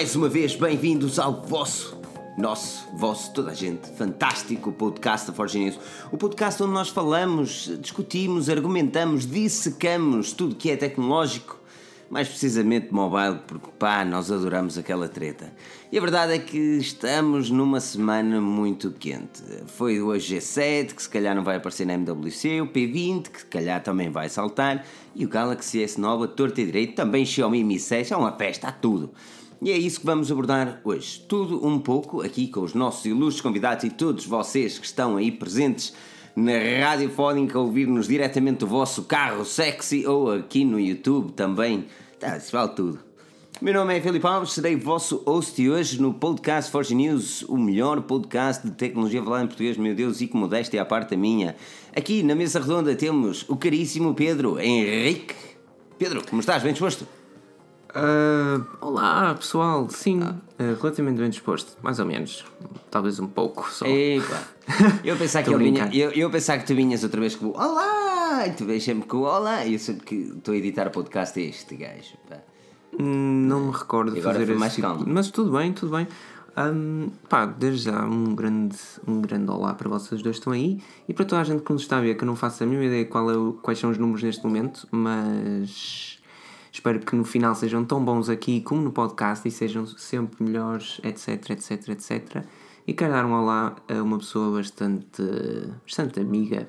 Mais uma vez bem-vindos ao vosso, nosso, vosso, toda a gente, fantástico podcast da Forge News. O podcast onde nós falamos, discutimos, argumentamos, dissecamos tudo que é tecnológico, mais precisamente mobile, porque pá, nós adoramos aquela treta. E a verdade é que estamos numa semana muito quente. Foi o G7, que se calhar não vai aparecer na MWC, o P20, que se calhar também vai saltar, e o Galaxy S9, a torta e direito, também Xiaomi Mi 6, é uma festa, há tudo. E é isso que vamos abordar hoje. Tudo um pouco, aqui com os nossos ilustres convidados e todos vocês que estão aí presentes na Radiofónica a ouvir-nos diretamente do vosso carro sexy ou aqui no YouTube também. Tá, isso vale tudo. Meu nome é Filipe Alves, serei vosso host hoje no podcast Forge News, o melhor podcast de tecnologia falada em português, meu Deus, e que modéstia à parte minha. Aqui na mesa redonda temos o caríssimo Pedro Henrique. Pedro, como estás? Bem disposto? Uh, olá pessoal, sim, uh, relativamente bem disposto, mais ou menos, talvez um pouco só. Epa. Eu pensava que, vinha, brincando. eu, eu pensava que tu vinhas outra vez com o Olá! E tu vês sempre com o Olá! E eu sempre que estou a editar o podcast é este gajo. pá. Hum, Não me recordo de fazer mais tipo- calmo. Mas tudo bem, tudo bem. Hum, pá, desde já um grande, um grande olá para vocês dois que estão aí e para toda a gente que nos está a ver, que eu não faço a mínima ideia qual é o- quais são os números neste momento, mas espero que no final sejam tão bons aqui como no podcast e sejam sempre melhores, etc, etc, etc. E quero dar um olá a uma pessoa bastante, bastante amiga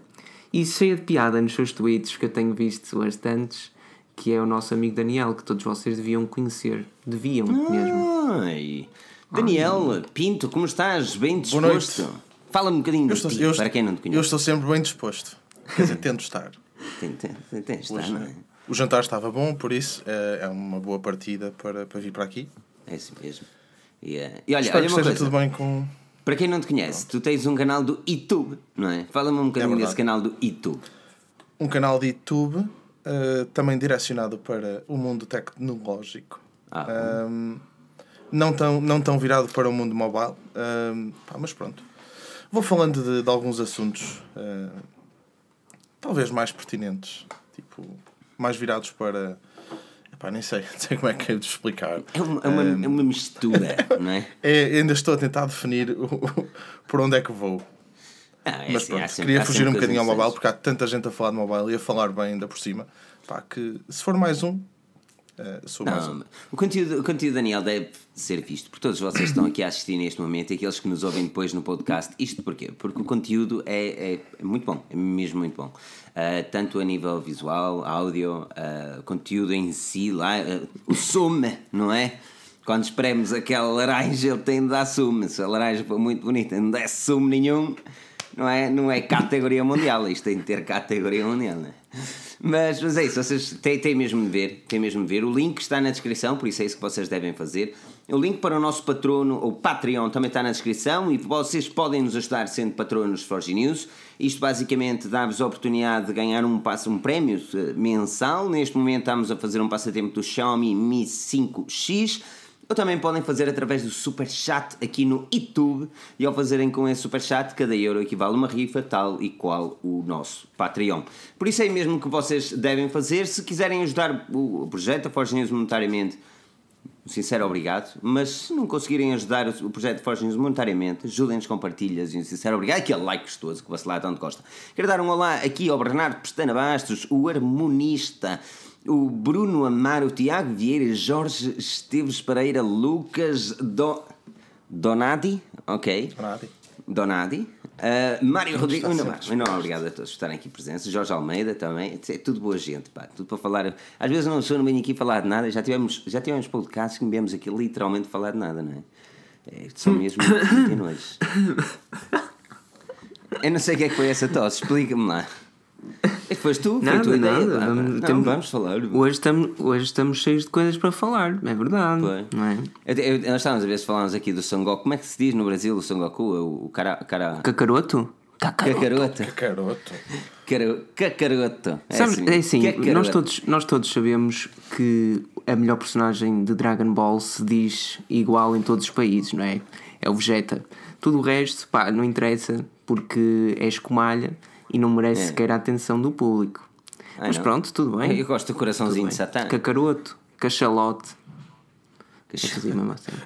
e cheia de piada nos seus tweets que eu tenho visto bastantes, que é o nosso amigo Daniel, que todos vocês deviam conhecer. Deviam mesmo. Ai. Daniel Pinto, como estás? Bem disposto? Fala-me um bocadinho Eu de estou, ti, eu, para quem não te eu conhece. estou sempre bem disposto. Quer dizer, tento estar. Tem, tem, tem, tem, está, não é? O jantar estava bom, por isso é, é uma boa partida para, para vir para aqui. É isso mesmo. E, eh, e olha, Espero olha que esteja coisa. tudo bem com. Para quem não te conhece, tu tens um canal do YouTube, não é? Fala-me um bocadinho verdade. desse canal do YouTube. Um canal de YouTube eh, também direcionado para o mundo tecnológico. Ah. Ahm, não, tão, não tão virado para o mundo mobile. Ahm, pá, mas pronto. Vou falando de, de alguns assuntos eh, talvez mais pertinentes. Mais virados para. Epá, nem sei, não sei como é que é de explicar. É uma, é uma, é uma mistura, não é? É, ainda estou a tentar definir o, o- por onde é que vou. Ah, é Mas assim, pronto, sempre- queria fugir um bocadinho ao mobile porque há tanta gente a falar de mobile e a falar bem ainda por cima. Pá, que se for mais um, eh, um. Não, o conteúdo, o conteúdo Daniel deve ser visto por todos vocês que estão aqui a assistir neste momento e aqueles que nos ouvem depois no podcast. Isto porquê? Porque o conteúdo é, é- muito bom, é mesmo muito bom. Ah, tanto a nível visual, áudio, ah, conteúdo em si, lá, ah, o sume, não é? Quando espremos aquela laranja, ele tem de dar sume. Se a laranja for muito bonita não der sume nenhum, não é, não é categoria mundial. Isto tem de ter categoria mundial, não é? Mas, mas é isso, vocês têm, têm mesmo de ver, têm mesmo de ver. O link está na descrição, por isso é isso que vocês devem fazer. O link para o nosso patrono, ou Patreon, também está na descrição e vocês podem nos ajudar sendo patronos Forge News. Isto basicamente dá-vos a oportunidade de ganhar um, passo, um prémio eh, mensal. Neste momento estamos a fazer um passatempo do Xiaomi Mi 5X. Ou também podem fazer através do Super Chat aqui no YouTube e ao fazerem com esse Super Chat, cada euro equivale a uma rifa tal e qual o nosso Patreon. Por isso é mesmo que vocês devem fazer. Se quiserem ajudar o projeto, Forge News monetariamente, sincero obrigado. Mas se não conseguirem ajudar o projeto Forge monetariamente, ajudem-nos com partilhas e um sincero obrigado. Aquele like gostoso que você lá tanto gosta. Quero dar um olá aqui ao Bernardo Pestana Bastos, o harmonista, o Bruno Amaro, o Tiago Vieira, Jorge Esteves Pereira, Lucas Do... Donadi, ok. Donadi. Donadi. Uh, Mário Rodrigues, não, sempre não, obrigado a todos por estarem aqui presentes. Jorge Almeida também, é tudo boa gente, pá, tudo para falar. Às vezes eu não sou, não venho aqui falar de nada, já tivemos, já tivemos podcasts que me viemos aqui literalmente falar de nada, não é? é são mesmo muito. Eu não sei o que é que foi essa tosse, explica-me lá. É que foste tu? Foi a Nada, tua ideia, nada. pá. Vamos, Não, temos- vamos falar. Hoje estamos, hoje estamos cheios de coisas para falar, é verdade. Foi. Não é? Eu- eu- nós estávamos a ver se falávamos aqui do Son Goku. Como é que se diz no Brasil o Son Goku? O cara. cara Cacaroto? Cacaroto. cacaroto. Caroto. Caro- Cacaroto. É Sabes, é assim, Cacaroto. nós todos, nós todos sabemos que a melhor personagem de Dragon Ball se diz igual em todos os países, não é? É o Vegeta. Tudo o resto, pá, não interessa porque é escumalha e não merece É. sequer a atenção do público. Ai, Mas não. pronto, tudo bem. Eu gosto do coraçãozinho de Satã. Cacaroto, cachalote. Fazia mesmo assim.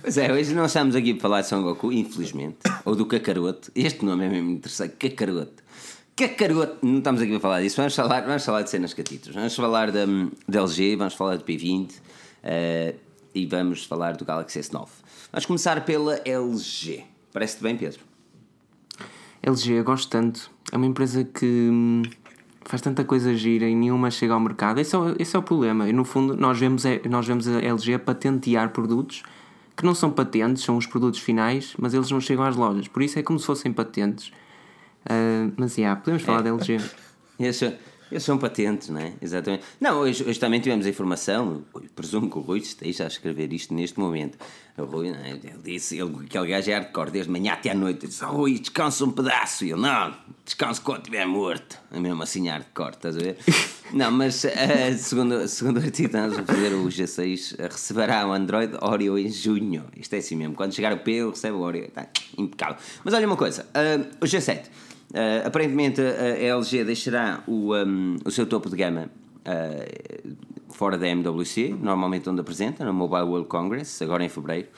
Pois é, hoje não estamos aqui para falar de Son Goku, infelizmente. Ou do Kakaroto. Este nome é mesmo interessante. Kakaroto. Kakaroto. Não estamos aqui para falar disso. Vamos falar, vamos falar de cenas catitos. Vamos falar da, da LG, vamos falar do P20 uh, e vamos falar do Galaxy S9. Vamos começar pela LG. Parece-te bem, Pedro? LG, eu gosto tanto. É uma empresa que hum, faz tanta coisa gira e nenhuma chega ao mercado. Esse é, o- esse é o problema. E no fundo, nós vemos, é- nós vemos a LG a patentear produtos que não são patentes, são os produtos finais, mas eles não chegam às lojas. Por isso é como se fossem patentes. Ah, mas, yeah, podemos falar da LG. Esses esses são patentes, não é? Exatamente. Não, hoje, hoje também tivemos a informação, eu presumo que o Rui esteja a escrever isto neste momento. O Rui, não é? ele disse, ele, aquele gajo é hardcore, desde manhã até à noite. Ele disse, "Oh, Rui, descansa um pedaço. E ele, não, descansa quando estiver morto. É mesmo assim hardcore, estás a ver? não, mas eh, segundo, segundo o artigo, estamos a fazer o G6, eh, receberá o Android Oreo em junho. Isto é assim mesmo, quando chegar o P, ele recebe o Oreo. Está impecável. Mas olha uma coisa, eh, o G7. Uh, aparentemente a LG deixará o, um, o seu topo de gama uh, fora da MWC, normalmente onde apresenta, no Mobile World Congress, agora em fevereiro,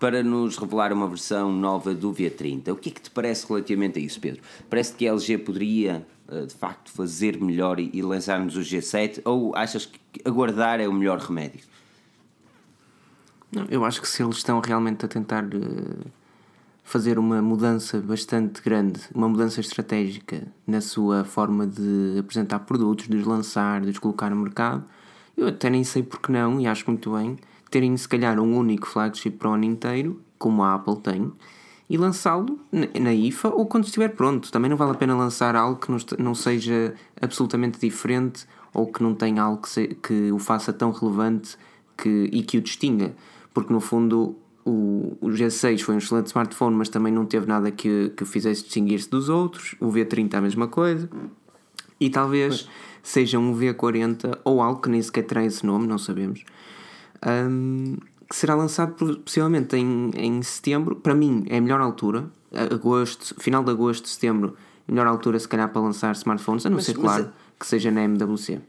para nos revelar uma versão nova do V30. O que é que te parece relativamente a isso, Pedro? Parece que a LG poderia uh, de facto fazer melhor e, e lançar-nos o G7 ou achas que aguardar é o melhor remédio? Não, eu acho que se eles estão realmente a tentar fazer uma mudança bastante grande, uma mudança estratégica na sua forma de apresentar produtos, de os lançar, de os colocar no mercado, eu até nem sei porque não, e acho muito bem, terem se calhar um único flagship para o ano inteiro, como a Apple tem, e lançá-lo na- IFA ou quando estiver pronto. Também não vale a pena lançar algo que não seja absolutamente diferente ou que não tenha algo que, se- que o faça tão relevante que, e que o distinga. Porque no fundo o, o G6 foi um excelente smartphone, mas também não teve nada que, que o fizesse distinguir-se dos outros. O V30 a mesma coisa. E talvez seja um V40 ou algo que nem sequer terá esse nome, não sabemos. Hum, que será lançado possivelmente em, em setembro. Para mim é a melhor altura. Agosto, final de agosto, setembro, melhor altura se calhar para lançar smartphones, a não Mas- ser claro que seja na MWC.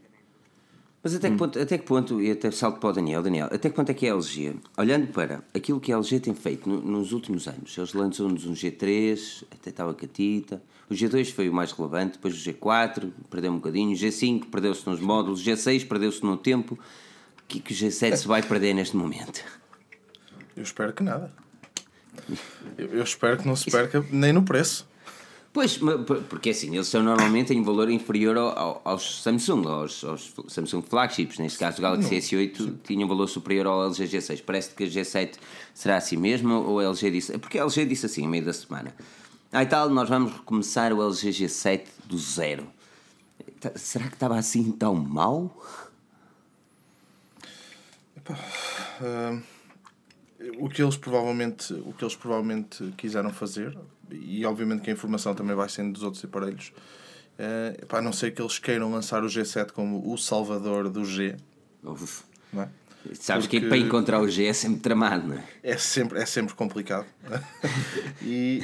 Mas até que, ponto, até que ponto, e até salto para o Daniel, Daniel, até que ponto é que a LG, olhando para aquilo que a LG tem feito no- nos últimos anos, eles lançam-nos um G3, até estava catita, o G2 foi o mais relevante, depois o G4 perdeu um bocadinho, o G5 perdeu-se nos módulos, o G6 perdeu-se no tempo, o que, é que o G7 se vai perder neste momento? Eu espero que nada. Eu, eu espero que não se perca nem no preço. Pois, porque assim, eles são normalmente em valor inferior ao- ao- aos Samsung, aos, aos Samsung flagships. Neste caso, o Galaxy S8 tinha um valor superior ao LG G6. Parece que a G7 será assim mesmo, ou a LG disse. Porque a LG disse assim, no meio da semana: Ah, e tal, nós vamos recomeçar o LG G7 do zero. Tá- Será que estava assim tão mal? Ah, o que eles provavelmente o que eles provavelmente quiseram fazer e obviamente que a informação também vai sendo dos outros aparelhos é, pá, a não ser que eles queiram lançar o G7 como o salvador do G Uf. não é? Sabes que Porque- para encontrar o G é sempre tramado, não é? é sempre, é sempre complicado. e,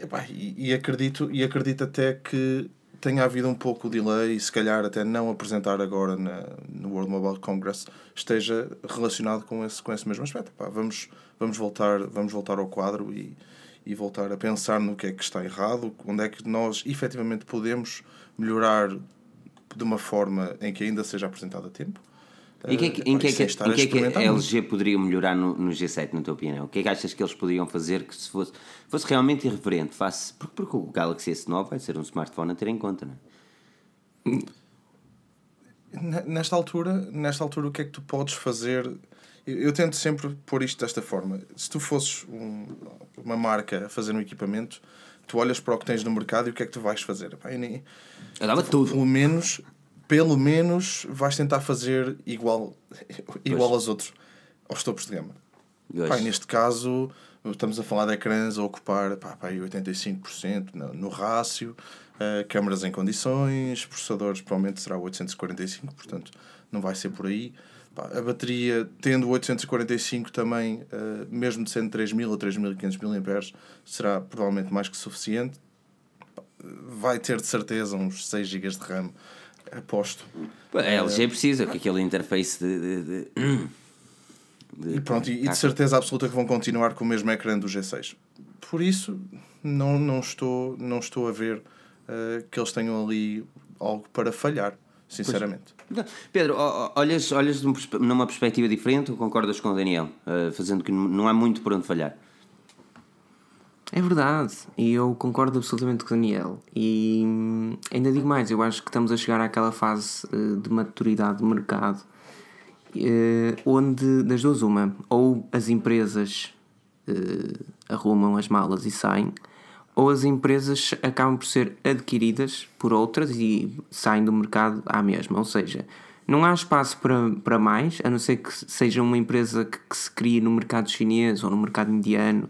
epá, e, e acredito, e acredito até que tenha havido um pouco de delay e se calhar até não apresentar agora na, no World Mobile Congress esteja relacionado com esse, com esse mesmo aspecto. Epá, vamos, vamos, voltar, vamos voltar ao quadro e, e voltar a pensar no que é que está errado, onde é que nós efetivamente podemos melhorar de uma forma em que ainda seja apresentado a tempo. Em que, é que- Eh, em que, é que, em que é que a. LG poderia melhorar no, no G7, na tua opinião? O que é que achas que eles poderiam fazer que se fosse, fosse realmente irreverente? Face, porque, porque o Galaxy S9 vai ser um smartphone a ter em conta, não é? Ne- Nesta altura, nesta altura, o que é que tu podes fazer? Eu, tento sempre pôr isto desta forma. Se tu fosses um- uma marca a fazer um equipamento, tu olhas para o que tens no mercado e o que é que tu vais fazer? Nem- Eu dava tudo. pelo menos, pelo menos vais tentar fazer igual, igual aos outros, aos topos de gama. Pá, neste caso, estamos a falar de ecrãs a ocupar pá, pá, aí 85% no, no rácio, eh, câmaras em condições, processadores provavelmente será 845, portanto não vai ser por aí. A bateria, tendo 845 também, eh, mesmo sendo 3000 ou 3500 mAh, será provavelmente mais que suficiente. Vai ter de certeza uns 6 GB de RAM, aposto. A LG precisa, com aquele interface de, de- de- E pronto, e, e de certeza absoluta que vão continuar com o mesmo ecrã do G6. Por isso, não, não, estou, não estou a ver uh, que eles tenham ali algo para falhar, sinceramente. Pois. Pedro, olhas, olhas numa perspectiva diferente ou concordas com o Daniel, uh, fazendo que não há muito por onde falhar? É verdade, e eu concordo absolutamente com o Daniel. E hum, ainda digo mais, eu acho que estamos a chegar àquela fase uh, de maturidade do mercado uh, onde, das duas, uma, ou as empresas arrumam as malas e saem, ou as empresas acabam por ser adquiridas por outras e saem do mercado à mesma. Ou seja, não há espaço para, para mais, a não ser que seja uma empresa que, que se crie no mercado chinês ou no mercado indiano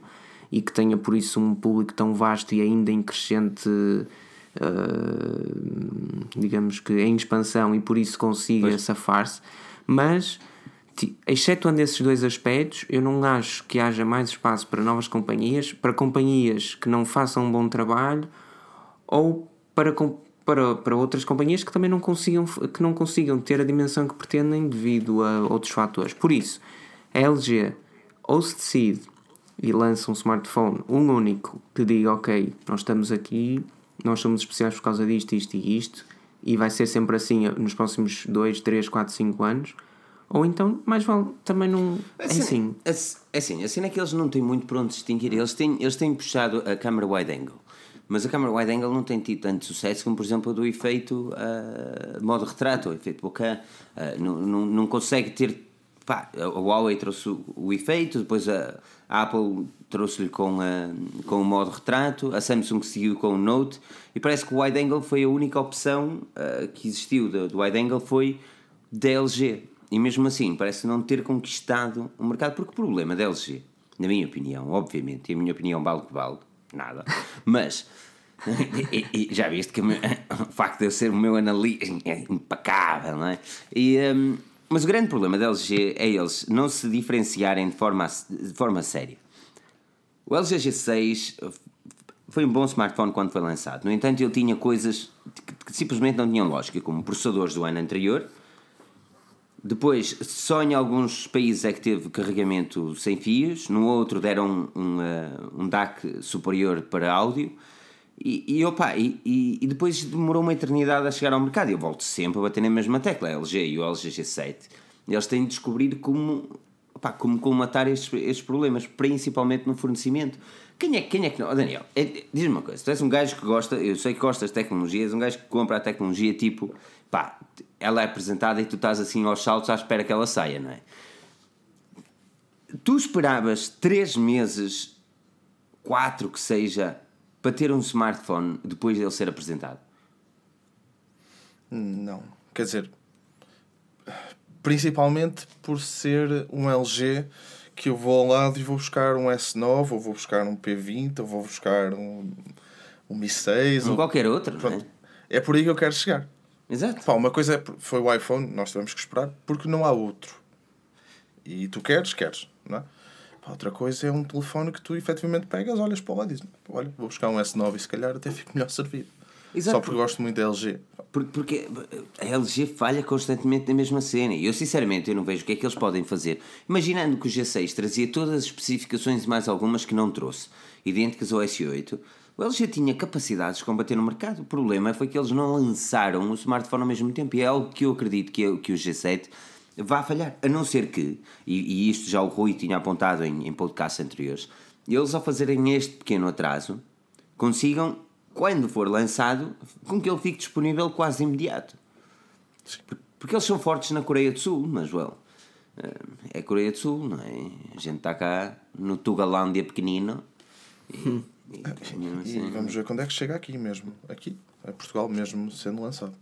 e que tenha por isso um público tão vasto e ainda em crescente, uh, digamos que em expansão e por isso consiga safar-se. Mas, excetuando esses dois aspectos, eu não acho que haja mais espaço para novas companhias, para companhias que não façam um bom trabalho ou para, para, para outras companhias que também não consigam, que não consigam ter a dimensão que pretendem devido a outros fatores. Por isso, a LG ou se decide e lança um smartphone, um único, que diga: Ok, nós estamos aqui, nós somos especiais por causa disto, isto e isto, e vai ser sempre assim nos próximos 2, 3, 4, 5 anos. Ou então, mais vale também não. É assim. É assim, a cena é que eles não têm muito por onde distinguir. Eles têm, eles têm puxado a câmera wide angle. Mas a câmera wide angle não tem tido tanto sucesso como, por exemplo, do efeito uh, modo retrato, o efeito bokeh. Uh, não, não, não consegue ter. Pá, a Huawei trouxe o, o efeito, depois a, a Apple trouxe-lhe com, a, com o modo retrato, a Samsung seguiu com o Note e parece que o wide angle foi a única opção uh, que existiu do, do wide angle foi da LG. E mesmo assim, parece não ter conquistado o mercado, porque o problema da LG, na minha opinião, obviamente, e a minha opinião vale que vale, nada, mas. e, e, já viste que o, meu, o, facto de eu ser o meu analista é impecável, não é? E, um, mas o grande problema da LG é eles não se diferenciarem de forma, de forma séria. O LG G6 foi um bom smartphone quando foi lançado. No entanto, ele tinha coisas que simplesmente não tinham lógica, como processadores do ano anterior. Depois, só em alguns países é que teve carregamento sem fios, no outro deram um, um, uh, um DAC superior para áudio. E, e, opa, e, e, depois demorou uma eternidade a chegar ao mercado. Eu volto sempre a bater na mesma tecla, a LG e o LG G7. Eles têm de descobrir como, opa, como colmatar estes, estes problemas, principalmente no fornecimento. Quem é, quem é que não? Oh, Daniel, é, diz-me uma coisa: tu és um gajo que gosta, eu sei que gostas de tecnologias, um gajo que compra a tecnologia tipo, pá, ela é apresentada e tu estás assim aos saltos à espera que ela saia, não é? Tu esperavas três meses, quatro que seja, para ter um smartphone depois dele ser apresentado? Não. Quer dizer, principalmente por ser um LG que eu vou ao lado e vou buscar um S9, ou vou buscar um P20, ou vou buscar um, um Mi 6. Um ou qualquer outro, Pronto. É? é por aí que eu quero chegar. Exato. Pá, uma coisa é, foi o iPhone, nós tivemos que esperar, porque não há outro. E tu queres, queres, não é? outra coisa é um telefone que tu efetivamente pegas, olhas para lá e dizes: Olha, vou buscar um S9 e se calhar até fico melhor servido. Exato. Só porque gosto muito da LG. Porque a LG falha constantemente na mesma cena e eu sinceramente eu não vejo o que é que eles podem fazer. Imaginando que o G6 trazia todas as especificações e mais algumas que não trouxe, idênticas ao S8, o LG tinha capacidades de combater no mercado. O problema foi que eles não lançaram o smartphone ao mesmo tempo e é algo que eu acredito que, que o G7 vá falhar. A não ser que, e, e isto já o Rui tinha apontado em, em podcasts anteriores, eles ao fazerem este pequeno atraso consigam, quando for lançado, com que ele fique disponível quase imediato. Porque eles são fortes na Coreia do Sul, mas, well, eh, é Coreia do Sul, não é? A gente está cá no Tugalândia pequenino e, hum. E, assim. e, vamos ver quando é que chega aqui mesmo. Aqui, é Portugal mesmo sendo lançado.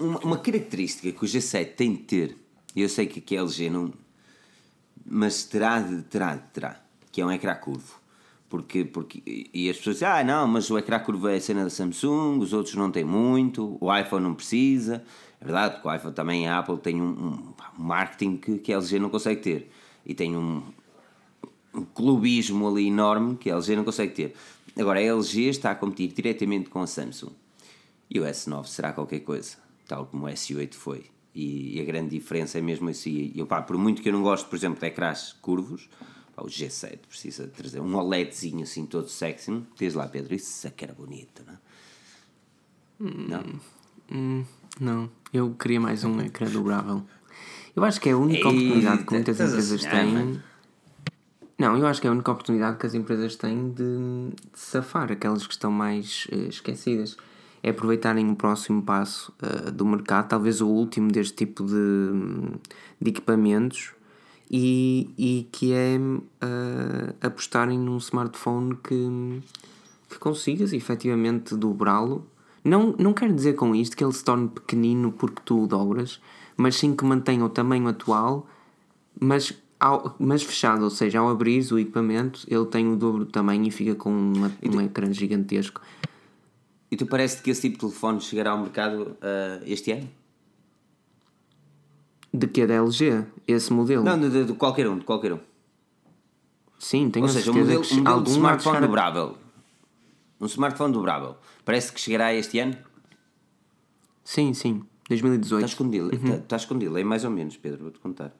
Uma, uma característica que o G7 tem de ter eu sei que aqui a LG não. Mas terá de, terá de, terá. Que é um ecrã curvo. Porque, porque, e as pessoas dizem, ah, não, mas o ecrã curvo é a cena da Samsung, os outros não têm muito, o iPhone não precisa. É verdade, porque o iPhone também, a Apple tem um, um, um marketing que, que a LG não consegue ter. E tem um, um clubismo ali enorme que a LG não consegue ter. Agora, a LG está a competir diretamente com a Samsung. E o S9 será qualquer coisa, tal como o S8 foi E, e a grande diferença é mesmo assim. E, pá, por muito que eu não gosto, por exemplo, de ecrãs curvos, pá, o G7 precisa trazer um OLEDzinho assim todo sexy. Diz lá, Pedro, isso é que era bonito, não é? Não? Hum, não, eu queria mais um ecrã dobrável. Eu acho que é a única oportunidade que muitas empresas têm. Não, eu acho que é a única oportunidade que as empresas têm de, de safar aquelas que estão mais eh, esquecidas. É aproveitarem o próximo passo eh, do mercado, talvez o último deste tipo de, de equipamentos, e, e que é eh, apostarem num smartphone que, que consigas efetivamente dobrá-lo. Não, não quero dizer com isto que ele se torne pequenino porque tu o dobras, mas sim que mantenha o tamanho atual, mas, ao, mas fechado, ou seja, ao abrir o equipamento, ele tem o dobro do tamanho e fica com uma, um ecrã gigantesco. E tu parece que esse tipo de telefone chegará ao mercado ah, este ano? De que é da LG, esse modelo? Não, de, de- qualquer um, de qualquer um. Sim, tenho Ou a seja, um modelo, que um modelo de smartphone a- dobrável. Um smartphone dobrável. Parece que chegará este ano? Sim, sim, 2018. Estás com delay, Uhum. tá- estás com delay mais ou menos, Pedro, vou-te contar.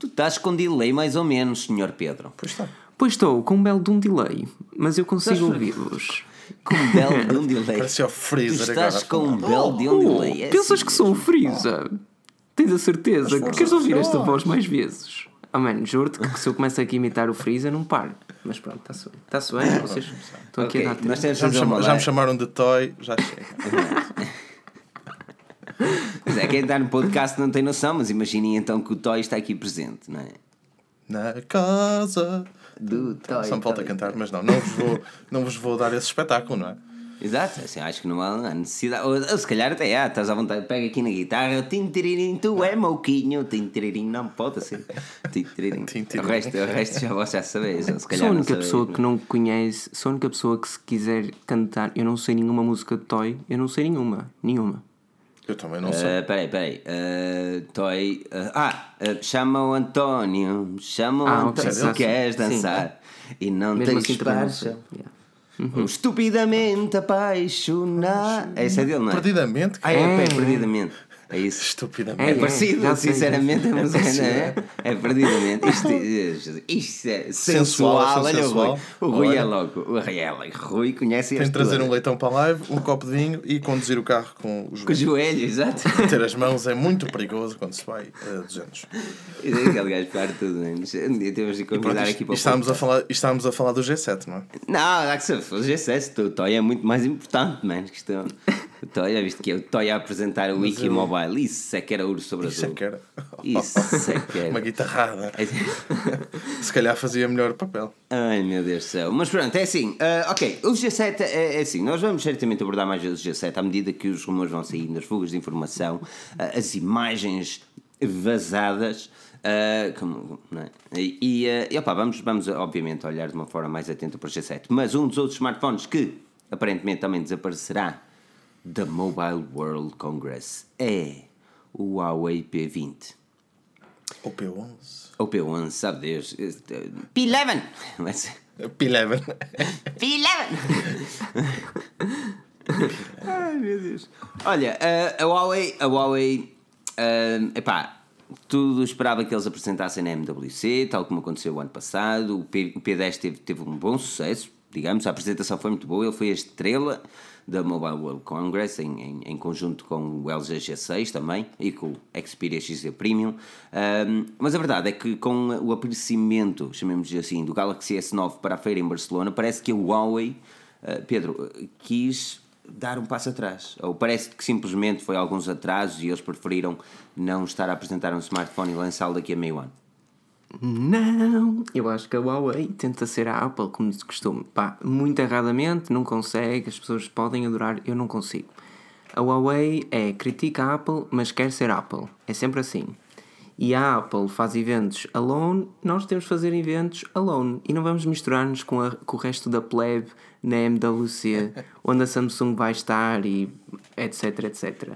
Tu estás com delay mais ou menos, senhor Pedro. Pois está. Pois estou, com um belo de um delay, mas eu consigo Estás- ouvir-vos. Com um belo de um delay. Parecia o Tu Freezer estás agora. com um belo de um Oh, delay. é pensas assim que sou o. Freeza? Tens a certeza? Mas Queres ouvir esta voz mais vezes? Ah, mano, juro-te que se eu começo aqui a imitar o Freeza, não paro. Mas pronto, está-se bem. Está-se bem, vocês estão aqui Ok, a dar nós tempo. temos Já já me chamaram de Toy, já chega. Pois é, quem está no podcast não tem noção, mas imaginem então que o Toy está aqui presente, não é? Na casa. Do Toy. Só me falta cantar, mas não, não vos, vou, não vos vou dar esse espetáculo, não é? Exato, assim, acho que não há necessidade. Ou, ou se calhar até há, estás à vontade, pega aqui na guitarra, tintiririm, tu é mouquinho, tintiririm, não pode ser. Tintiririm. O resto, o resto já vós já sabeis, ou se calhar Sou a única pessoa que não conhece, sou a única pessoa que se quiser cantar, eu não sei nenhuma música de Toy, eu não sei nenhuma, nenhuma. Eu também não sei. Ah, Peraí, peraí. Ah, Toy. ah, ah, ah, chama o António. Chama o Ah, António. Se queres Sim. dançar e não Mesmo tens assim sei. Yeah. Ou Estupidamente apaixonado. Essa é dele, não é? Perdidamente? Ah, é, É. é, perdidamente. É isso. Estupidamente. É É, parecido, sei, sinceramente, é, parecido, é, é perdidamente. Isto, isto é sensual. Sensual, Olha o Rui. sensual. O Rui é logo. O Rui é logo. Rui conhece Tem este de trazer um leitão para a live, um copo de vinho e conduzir o carro com os Com o joelho, exato. Ter as mãos é muito perigoso quando se vai a 200. E daí aquele gajo para tudo, dia temos de Pronto, convidar isto- aqui para o isto estávamos, a falar, estávamos a falar do G7, não é? Não, há que se fosse G6, o Toy é muito mais importante, mano. que isto- O Toy, já viste que é o Toy a apresentar o Wiki eu- Mobile. Isso é que era ouro sobre Isso é azul. que era. Isso é que era. Uma guitarrada. É- Se calhar fazia melhor papel. Ai meu Deus do céu. Mas pronto, é assim. ah, ok, o G7 é, é assim. Nós vamos certamente abordar mais vezes o G7 à medida que os rumores vão saindo, as fugas de informação, ah, as imagens vazadas. ah, como, é? E, ah, e, opá, vamos, vamos obviamente olhar de uma forma mais atenta para o G7. Mas um dos outros smartphones que aparentemente também desaparecerá da Mobile World Congress é o Huawei P20. O P11. Ou P11, sabe Deus. Este, P11! Mas- P11. P11! Ai meu Deus. Olha, a, a Huawei, a Huawei, ah, epá, tudo esperava que eles apresentassem na MWC, tal como aconteceu o ano passado. O, P, o P10 teve, teve um bom sucesso, digamos, a apresentação foi muito boa. Ele foi a estrela da Mobile World Congress em, em, em conjunto com o LG G6 também e com o Xperia XZ Premium. Ahm, mas a verdade é que com o aparecimento, chamemos assim, do Galaxy S9 para a feira em Barcelona, parece que a Huawei, ah, Pedro, quis dar um passo atrás. Ou parece que simplesmente foi alguns atrasos e eles preferiram não estar a apresentar um smartphone e lançá-lo daqui a meio ano. Não, eu acho que a Huawei tenta ser a Apple como de costume. Pá, muito erradamente, não consegue, as pessoas podem adorar, eu não consigo. A Huawei é critica a Apple, mas quer ser Apple. É sempre assim. E a Apple faz eventos alone, nós temos de fazer eventos alone. E não vamos misturar-nos com, a- com o resto da plebe na MWC, onde a Samsung vai estar e etc, etc.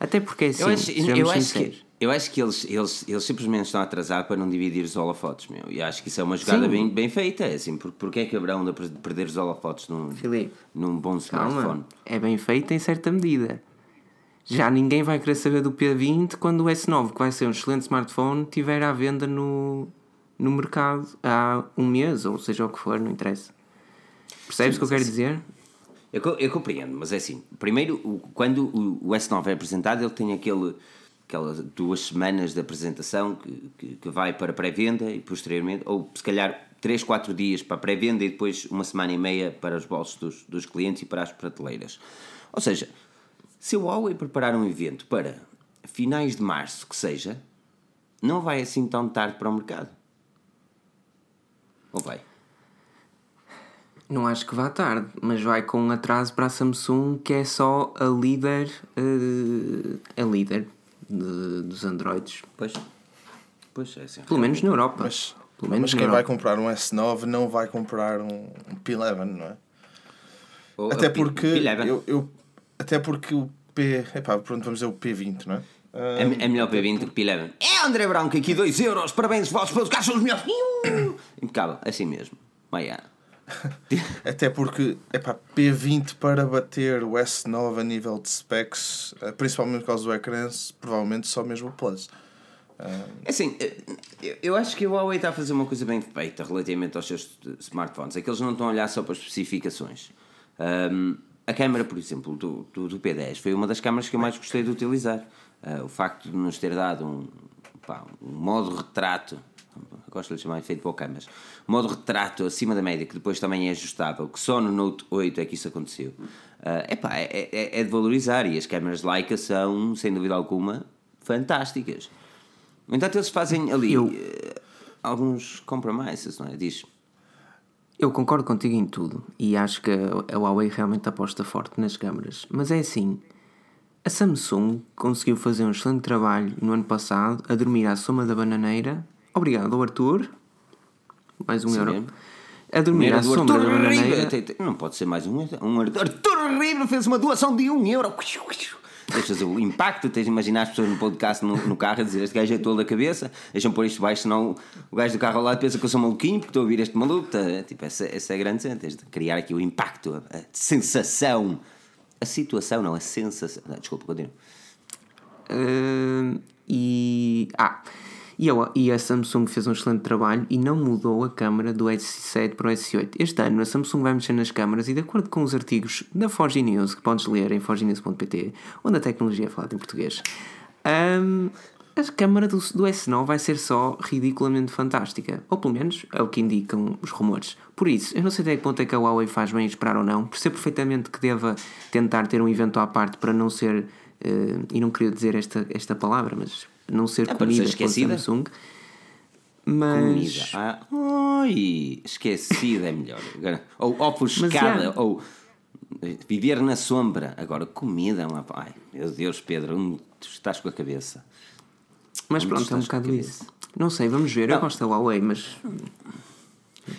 Até porque é assim, eu acho, eu acho que, eu acho que eles, eles, eles simplesmente estão a atrasar para não dividir os holofotes, meu. E acho que isso é uma jogada Sim. bem, bem feita. É assim, por, porque é que haverão de perder os holofotes num, Filipe, num bom smartphone? Calma, é bem feito em certa medida. Já ninguém vai querer saber do P20 quando o S9, que vai ser um excelente smartphone, estiver à venda no, no mercado há um mês, ou seja o que for, não interessa. Percebes o que eu quero dizer? Eu, eu compreendo, mas é assim. Primeiro, quando o, o S9 é apresentado, ele tem aquele, aquelas duas semanas de apresentação que, que, que vai para pré-venda e posteriormente, ou se calhar 3, 4 dias para pré-venda e depois uma semana e meia para os bolsos dos, dos clientes e para as prateleiras. Ou seja, se o Huawei preparar um evento para finais de março, que seja, não vai assim tão tarde para o mercado. Ou vai? Não acho que vá tarde, mas vai com um atraso para a Samsung, que é só a líder, eh, a líder de- dos Androids. Pois. Pois é assim. Pelo menos na Europa. Mas, Pelo menos mas quem vai comprar um S9 não vai comprar um, um P11, não é? Ou Até porque P11. eu, eu- até porque o P, epá, pronto, vamos dizer o P20, não é? É, é melhor P20 que P11. É André Branco aqui, 2 euros. Parabéns, vossos pelos carros são os melhores. Impecável, assim mesmo. Vai á. Até porque, epá, P20 para bater o S9 a nível de specs, eh, principalmente por causa do ecrã, provavelmente só mesmo o Plus. É Assim, eu- eu acho que a Huawei está a fazer uma coisa bem feita relativamente aos seus smartphones. É que eles não estão a olhar só para as especificações. Ahm, a câmera, por exemplo, do, do, do P10 foi uma das câmaras que eu mais gostei de utilizar. Ah, o facto de nos ter dado um, pá, um modo retrato, gosto de lhe chamar efeito câmaras, um modo retrato acima da média, que depois também é ajustável, que só no Note 8 é que isso aconteceu. Ah, epá, é, é, é de valorizar e as câmaras Leica são, sem dúvida alguma, fantásticas. No entanto, eles fazem ali Eu- eh, alguns compromissos, não é? Diz. Eu concordo contigo em tudo e acho que a a Huawei realmente aposta forte nas câmaras. Mas é assim, a Samsung conseguiu fazer um excelente trabalho no ano passado a dormir à soma da bananeira. Obrigado, Arthur. Mais um Sim, euro. mesmo. A dormir à sombra da Arthur bananeira. Tem- tem- Não pode ser mais um. um Arthur Arthur Ribeiro fez uma doação de um euro. Deixas o impacto, tens de imaginar as pessoas no podcast no, no carro a dizer este gajo é tolo da cabeça, deixam pôr isto baixo, senão o gajo do carro ao lado pensa que eu sou maluquinho porque estou a ouvir este maluco. Tá? Tipo, essa, essa é a grande cena, tens de criar aqui o impacto, a, a sensação, a situação, não, a sensação. Não, desculpa, continua. Uh, e, ah, e, a, e a Samsung fez um excelente trabalho e não mudou a câmara do S7 para o S8. Este ano a Samsung vai mexer nas câmaras e, de acordo com os artigos da Forge News, que podes ler em forgenews.pt, onde a tecnologia é falada em português, um, a câmara do, do S9 vai ser só ridiculamente fantástica. Ou pelo menos é o que indicam os rumores. Por isso, eu não sei até que ponto é que a Huawei faz bem em esperar ou não. Percebo perfeitamente que deva tentar ter um evento à parte para não ser. eh, e não queria dizer esta, esta palavra, mas não ser É comida ser pela esquecida. Samsung. Comida. Mas. Ah, ai, esquecida é melhor. Agora, ou ofuscada, Mas, é. ou viver na sombra. Agora, comida é uma. Ai, meu Deus, Pedro, tu estás com a cabeça. Mas pronto, é um bocado isso. Não sei, vamos ver. Eu Não. gosto da Huawei, mas.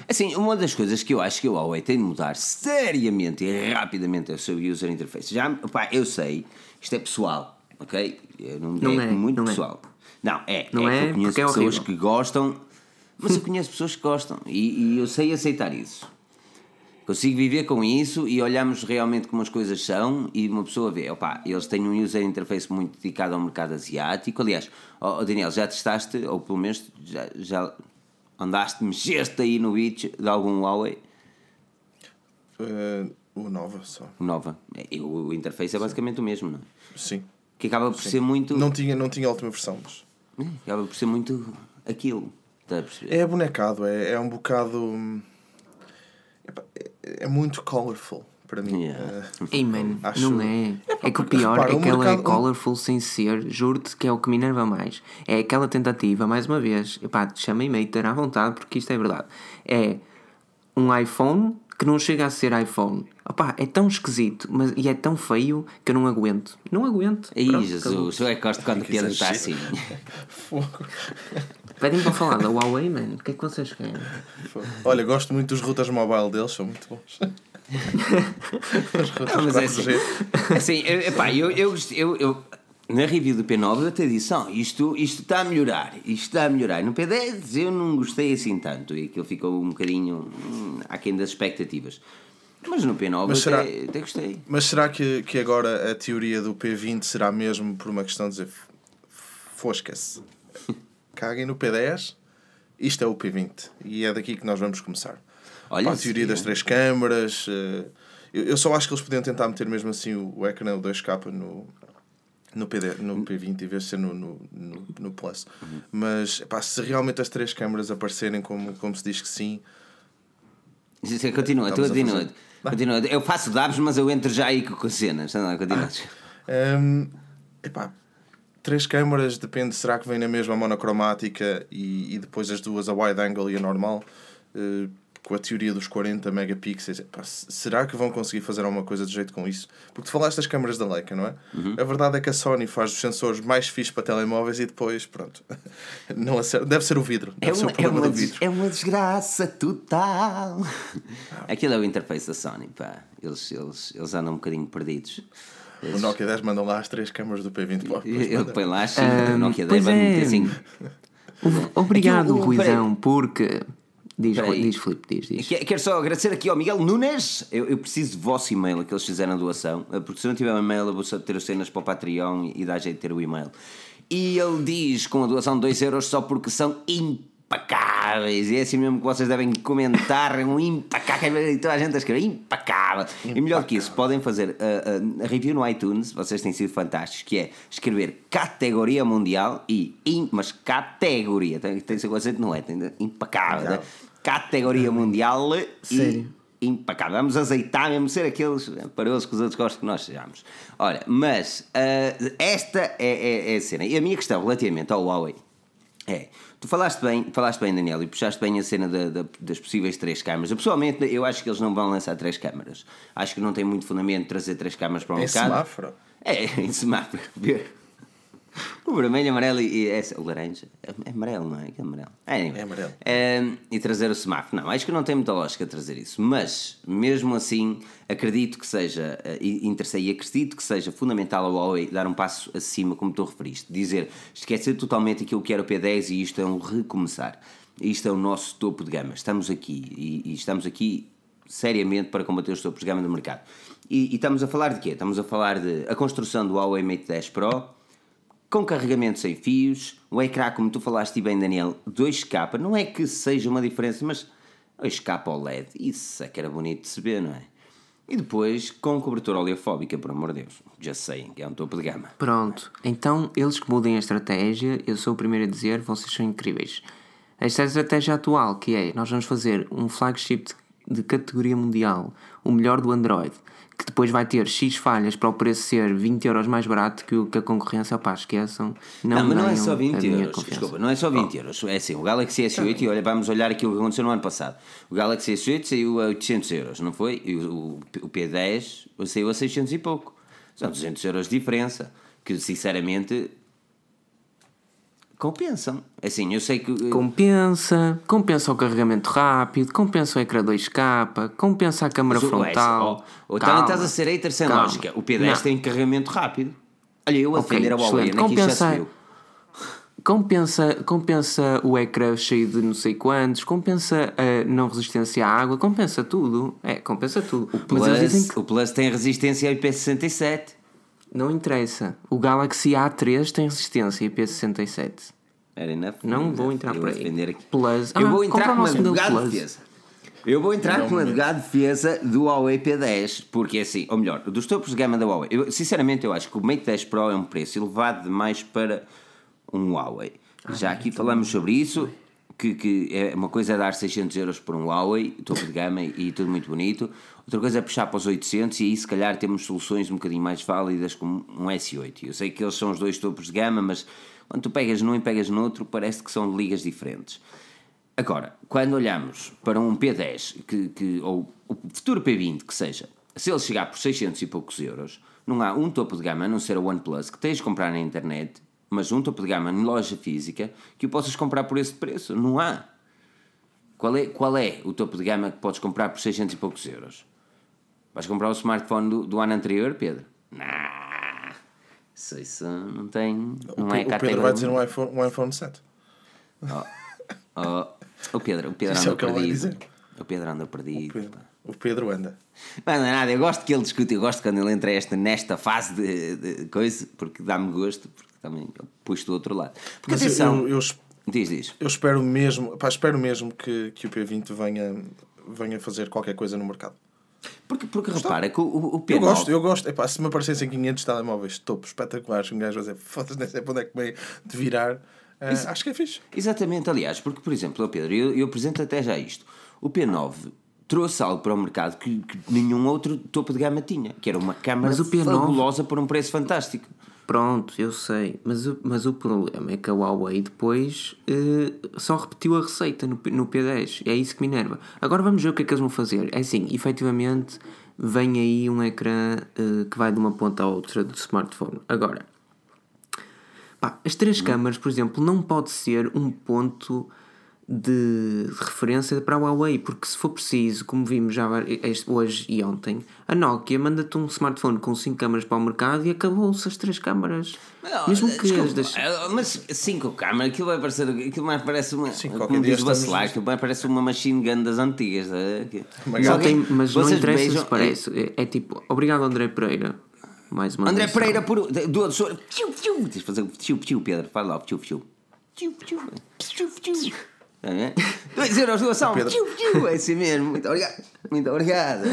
Assim, uma das coisas que eu acho que a Huawei tem de mudar seriamente e rapidamente é o seu user interface. Já, pá, eu sei, isto é pessoal, ok? Eu não, Não é, é, muito não é. pessoal. Não, é. Não é, que é, eu conheço é pessoas horrível. que gostam, mas eu conheço pessoas que gostam e, e eu sei aceitar isso. Consigo viver com isso e olhamos realmente como as coisas são e uma pessoa vê, opá, eles têm um user interface muito dedicado ao mercado asiático. Aliás, ó, Daniel, já testaste, ou pelo menos já, já andaste, mexeste aí no beach de algum Huawei? Eh, o Nova só. Nova. É, O, o interface é basicamente o mesmo, não é? Sim. Que acaba por ser muito. Não tinha, não tinha a última versão, mas. É, Acaba por ser muito aquilo. Está a perceber? É bonecado, é, é um bocado. hum, É, é muito colorful para mim. Yeah. Man, Acho- não é. É, É que o pior repara, é que ela é colorful sem ser, juro-te que é o que me enerva mais. É aquela tentativa, mais uma vez, epá, chamem-me hater à vontade porque isto é verdade. É um iPhone que não chega a ser iPhone. Opá, é tão esquisito mas, e é tão feio que eu não aguento. Não aguento. Pronto, acabou. Jesus, eu é que gosto quando Que piada está assim. Fogo. Pedem para falar da Huawei, man. O que é que vocês querem? Olha, gosto muito dos rutas mobile deles, são muito bons. As rutas Não, mas é assim. 4G. assim eu, epá, eu, eu, eu, eu- na review do P9 eu até disse: "Ah, isto, isto está a melhorar, isto está a melhorar. No P10 eu não gostei assim tanto e aquilo ficou um bocadinho hum, aquém das expectativas. Mas no P9 Mas será- até, até gostei. Mas será que, que agora a teoria do P20 será mesmo por uma questão de dizer "F- fosca-se? Caguem no P10, isto é o P20 e é daqui que nós vamos começar. Olha, a teoria das três câmaras. eh, eu, eu só acho que eles podiam tentar meter mesmo assim o, o ecrã o 2K no, no, PD, no P20 em vez de ser no, no, no, no Plus. Uhum. Mas pá, se realmente as três câmaras aparecerem como, como se diz que sim, é, Continua, tu continua. continua. Eu faço dabs, mas eu entro já aí com cenas. Não, continua. Hum, epá, três câmaras, depende, será que vem na mesma monocromática e, e depois as duas, a wide angle e a normal, eh, com a teoria dos 40 megapixels. Se- será que vão conseguir fazer alguma coisa de jeito com isso? Porque tu falaste das câmaras da Leica, não é? Uhum. A verdade é que a Sony faz os sensores mais fixos para telemóveis e depois, pronto, não acerta. deve ser o vidro. É Deve ser uma, o é, problema uma do vidro. é uma desgraça total. Aquilo é o interface da Sony, pá. Eles, eles, eles andam um bocadinho perdidos. O Nokia 10 manda lá as três câmaras do P20 Pro. Eu depois lá chego, Ahm, o Nokia 10 pois vai é. assim. Obrigado, Aqui o- o- Ruizão, porque. Diz, Peraí. diz Filipe, diz, diz. Que- Quero só agradecer aqui ao Miguel Nunes. Eu, eu preciso do vosso e-mail, que eles fizeram a doação. eh, Porque se não tiver um e-mail, eu vou só ter as cenas para o Patreon e, dá jeito de ter o e-mail. E ele diz com a doação de 2 euros só porque são impecáveis. E é assim mesmo que vocês devem comentar. é Um impecável. E toda a gente a escrever impecável. E melhor que isso, podem fazer a, a- a review no iTunes. Vocês têm sido fantásticos. Que é escrever categoria mundial e. im- mas categoria. Tem, tem que ser com acento, não é? Impecável. Categoria mundial Sério? e impecável. Vamos azeitar mesmo ser aqueles parosos que os outros gostam que nós sejamos. Olha, mas ah, esta é, é, é a cena. E a minha questão relativamente ao Huawei é. Tu falaste bem, falaste bem, Daniel, e puxaste bem a cena da- da- das possíveis três câmaras. Eu, pessoalmente, eu acho que eles não vão lançar três câmaras. Acho que não tem muito fundamento trazer três câmaras para o Em mercado. semáforo. É, em semáforo. O vermelho, amarelo e, e é, o laranja. É amarelo, não é? Que é amarelo. É, É amarelo. e trazer o semáforo. Não, acho que não tem muita lógica trazer isso. Mas, mesmo assim, acredito que seja eh, interessei e acredito que seja fundamental ao Huawei dar um passo acima, como tu referiste. Dizer, esquecer totalmente aquilo que era o P10 e isto é um recomeçar. Isto é o nosso topo de gama. Estamos aqui e, e estamos aqui seriamente para combater os topos de gama do mercado. E, e estamos a falar de quê? Estamos a falar de a construção do Huawei Mate 10 Pro, com carregamento sem fios, o ecrã, como tu falaste bem, Daniel, 2K, não é que seja uma diferença, mas 2K OLED, isso é que era bonito de se ver, não é? E depois com cobertura oleofóbica, por amor de Deus, já sei é um topo de gama. Pronto, então eles que mudem a estratégia, eu sou o primeiro a dizer, vocês são incríveis. Esta é a estratégia atual, que é, nós vamos fazer um flagship de, de categoria mundial, o melhor do Android, que depois vai ter X falhas para o preço ser 20 euros mais barato que, o, que a concorrência, pá, esqueçam. Não, Não, mas não é só a 20 minha euros. Desculpa, não é só 20 euros. É assim, o Galaxy S8, e olha, vamos olhar aquilo que aconteceu no ano passado. O Galaxy S8 saiu a 800 euros, não foi? E o, o, o P10 saiu a 600 e pouco. São 200 euros de diferença. Que sinceramente compensam. Assim, eu sei que. Compensa, compensa o carregamento rápido, compensa o ecrã 2K, compensa a câmara Mas, frontal. Ou, então Calma, estás a ser hater sem calma. lógica. O P10 Não. tem carregamento rápido. Olha, eu a Ok, defender a Huawei, nem que isto já se Compensa-. Compensa, compensa o ecrã cheio de não sei quantos, compensa a não resistência à água, compensa tudo. É, compensa tudo. Dizem Plus, que o Plus tem resistência ao IP67. Não interessa. O Galaxy A3 tem resistência IP67. Era enough. Não Era vou enough. entrar Eu por aí. Plus. Eu Ah, vou entrar com uma advogado de defesa. Eu vou entrar com uma advogado de defesa do Huawei P10, porque é assim, ou melhor, dos topos de gama da Huawei. Eu, sinceramente, eu acho que o Mate 10 Pro é um preço elevado demais para um Huawei. Já aqui falamos sobre isso, que, que é uma coisa é dar 600 euros por um Huawei, topo de gama e tudo muito bonito. Outra coisa é puxar para os 800 e aí se calhar temos soluções um bocadinho mais válidas como um S8. Eu sei que eles são os dois topos de gama, mas quando tu pegas num e pegas no outro, parece que são ligas diferentes. Agora, quando olhamos para um P10 que, que, ou o futuro P20 que seja, se ele chegar por 600 e poucos euros, não há um topo de gama, a não ser o OnePlus, que tens de comprar na internet, mas um topo de gama em loja física que o possas comprar por esse preço. Não há. Qual é, qual é o topo de gama que podes comprar por 600 e poucos euros? Vais comprar o smartphone do, do ano anterior, Pedro? Não. Isso, isso não tem. Não o, é o Pedro vai dizer um iPhone, um iPhone 7. Oh, o Pedro, o Pedro Isso é anda o ele vai perdido. O Pedro anda perdido. Pedro- pá. O Pedro anda. Mas não é nada, eu gosto que ele discute, eu gosto quando ele entra esta, nesta fase de, de coisa, porque dá-me gosto, porque também puxa do outro lado. Porque Mas eu, atenção, eu, eu es- diz, diz. eu espero mesmo, pá, espero mesmo que, que o P20 venha, venha fazer qualquer coisa no mercado. Porque, porque repara que o, o o P9. Eu gosto, eu gosto. Epá, se me aparecessem 500 telemóveis topo espetaculares, um gajo vai dizer, foda-se, nem sei para onde é que meio de virar. eh, acho que é fixe. Exatamente, aliás, porque, por exemplo, Pedro, eu, eu apresento até já isto. O P9 trouxe algo para o mercado que, que nenhum outro topo de gama tinha, que era uma câmara Mas o P9 fabulosa por um preço fantástico. Pronto, eu sei, mas, mas o problema é que a Huawei depois eh, só repetiu a receita no, no P10. É isso que me enerva. Agora vamos ver o que é que eles vão fazer. É assim, efetivamente, vem aí um ecrã eh, que vai de uma ponta à outra do smartphone. Agora, pá, as três câmaras, por exemplo, não pode ser um ponto de referência para a Huawei, porque se for preciso, como vimos já este- hoje e ontem, a Nokia manda-te um smartphone com 5 câmaras para o mercado e acabou-se as três câmaras. Mesmo que Desculpa, as das... eh, Mas cinco câmaras, aquilo vai parecer. Aquilo mais parece uma. Sim, como diz Bacelar, aquilo mais parece uma machine gun das antigas. que- Mas Só tem- mas não interessa beijam- se parece. É, é tipo, obrigado André Pereira. Mais uma André. Pereira por. Do tchiu. Tens de fazer o Pedro. Faz lá o tchiu, tchiu. Tchiu, tchiu. Tchiu, tchiu. Está bem? Dois euros doação. Pedro. Tchiu, tchiu. É assim mesmo. Muito obrigado. Muito obrigado.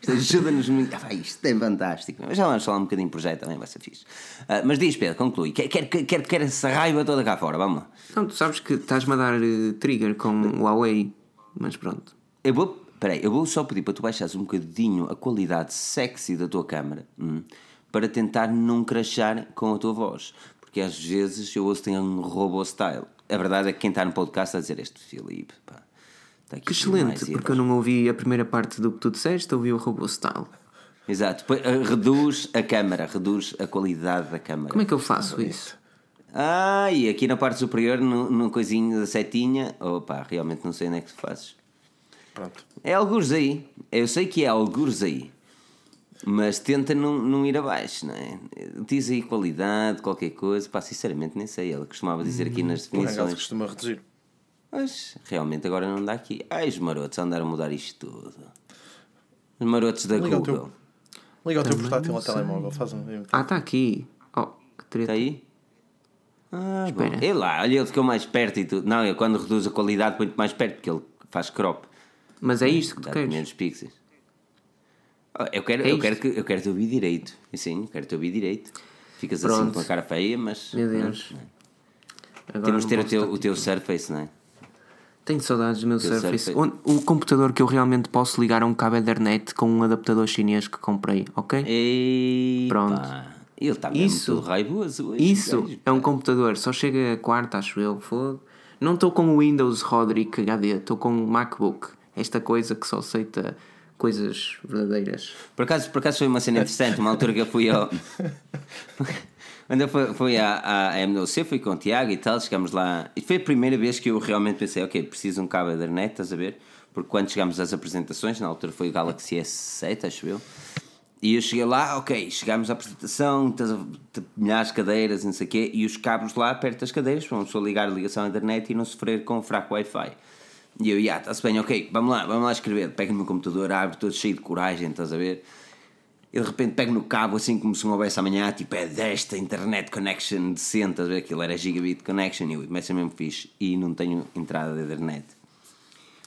Isto ajuda-nos muito. Ah, vai, isto é fantástico. Mas já vamos falar um bocadinho de projeto também, vai ser fixe. Ah, mas diz, Pedro, conclui. Quer, quer, quer, quer essa raiva toda cá fora. Vamos lá. Não, tu sabes que estás-me a dar eh, trigger com o Huawei, mas pronto. Eu vou, peraí, eu vou só pedir para tu baixares um bocadinho a qualidade sexy da tua câmara hum, para tentar não crachar com a tua voz. Porque às vezes eu ouço tem um robô style. A verdade é que quem está no podcast está a dizer este Filipe, pá. Está aqui Que excelente, porque eu não ouvi a primeira parte do que tu disseste, ouvi o robô style. Exato. Ah, reduz a câmara, reduz a qualidade da câmara. Como é que eu faço isso? Ah, e aqui na parte superior, no, no coisinho da setinha. Opa, realmente não sei onde é que tu fazes. Pronto. É algures aí. Eu sei que é algures aí. Mas tenta não, não ir abaixo, não é? Diz aí qualidade, qualquer coisa. Pá, sinceramente nem sei. Ela costumava dizer aqui nas O definições. costuma reduzir. Mas realmente agora não dá aqui. Ai, os marotos andaram a mudar isto tudo. Os marotos da Liga ao Google. teu, liga ao teu portátil ao telemóvel. Faz um. Ah, está aqui. Oh, que treta. Está aí? Ah, bom. Espera. Ele lá, olha, ele ficou mais perto e tudo. Não, eu quando reduz a qualidade põe-te mais perto porque ele faz crop. Mas é isto que tu queres. menos pixels. Ah, Eu quero, É eu quero, que, eu quero te ouvir direito. Sim, quero te ouvir direito. Ficas assim Pronto. com a cara feia, mas. Meu Deus. Agora Temos de não ter o teu, o teu Surface, não é? Tenho saudades do meu Surface. Surface. O computador que eu realmente posso ligar a um cabo Ethernet com um adaptador chinês que comprei, ok? Ei, Pronto. Ele está mesmo Isso- raivoso hoje. Isso gajo. é um computador, só chega a quarta, acho eu. Fogo. Não estou com o Windows Roderick HD, estou com o MacBook. Esta coisa que só aceita coisas verdadeiras. Por acaso, por acaso foi uma cena interessante, uma altura que eu fui ao. Quando eu fui, fui à, à MWC, fui com o Tiago e tal, chegámos lá. E foi a primeira vez que eu realmente pensei, ok, preciso um cabo de internet, estás a ver? Porque quando chegámos às apresentações, na altura foi o Galaxy S7, acho eu. E eu cheguei lá, ok, chegámos à apresentação, milhares de cadeiras, não sei o quê, e os cabos lá perto das cadeiras, para uma pessoa ligar a ligação à internet e não sofrer com o fraco Wi-Fi. E eu, já, está-se bem, ok, vamos lá, vamos lá escrever. Pego no meu computador, abro, todo cheio de coragem, estás a ver? E de repente pego no cabo, assim como se não houvesse amanhã, tipo, é desta internet connection decente, estás a ver? Aquilo era gigabit connection, e eu, mas é mesmo fixe, e não tenho entrada de internet.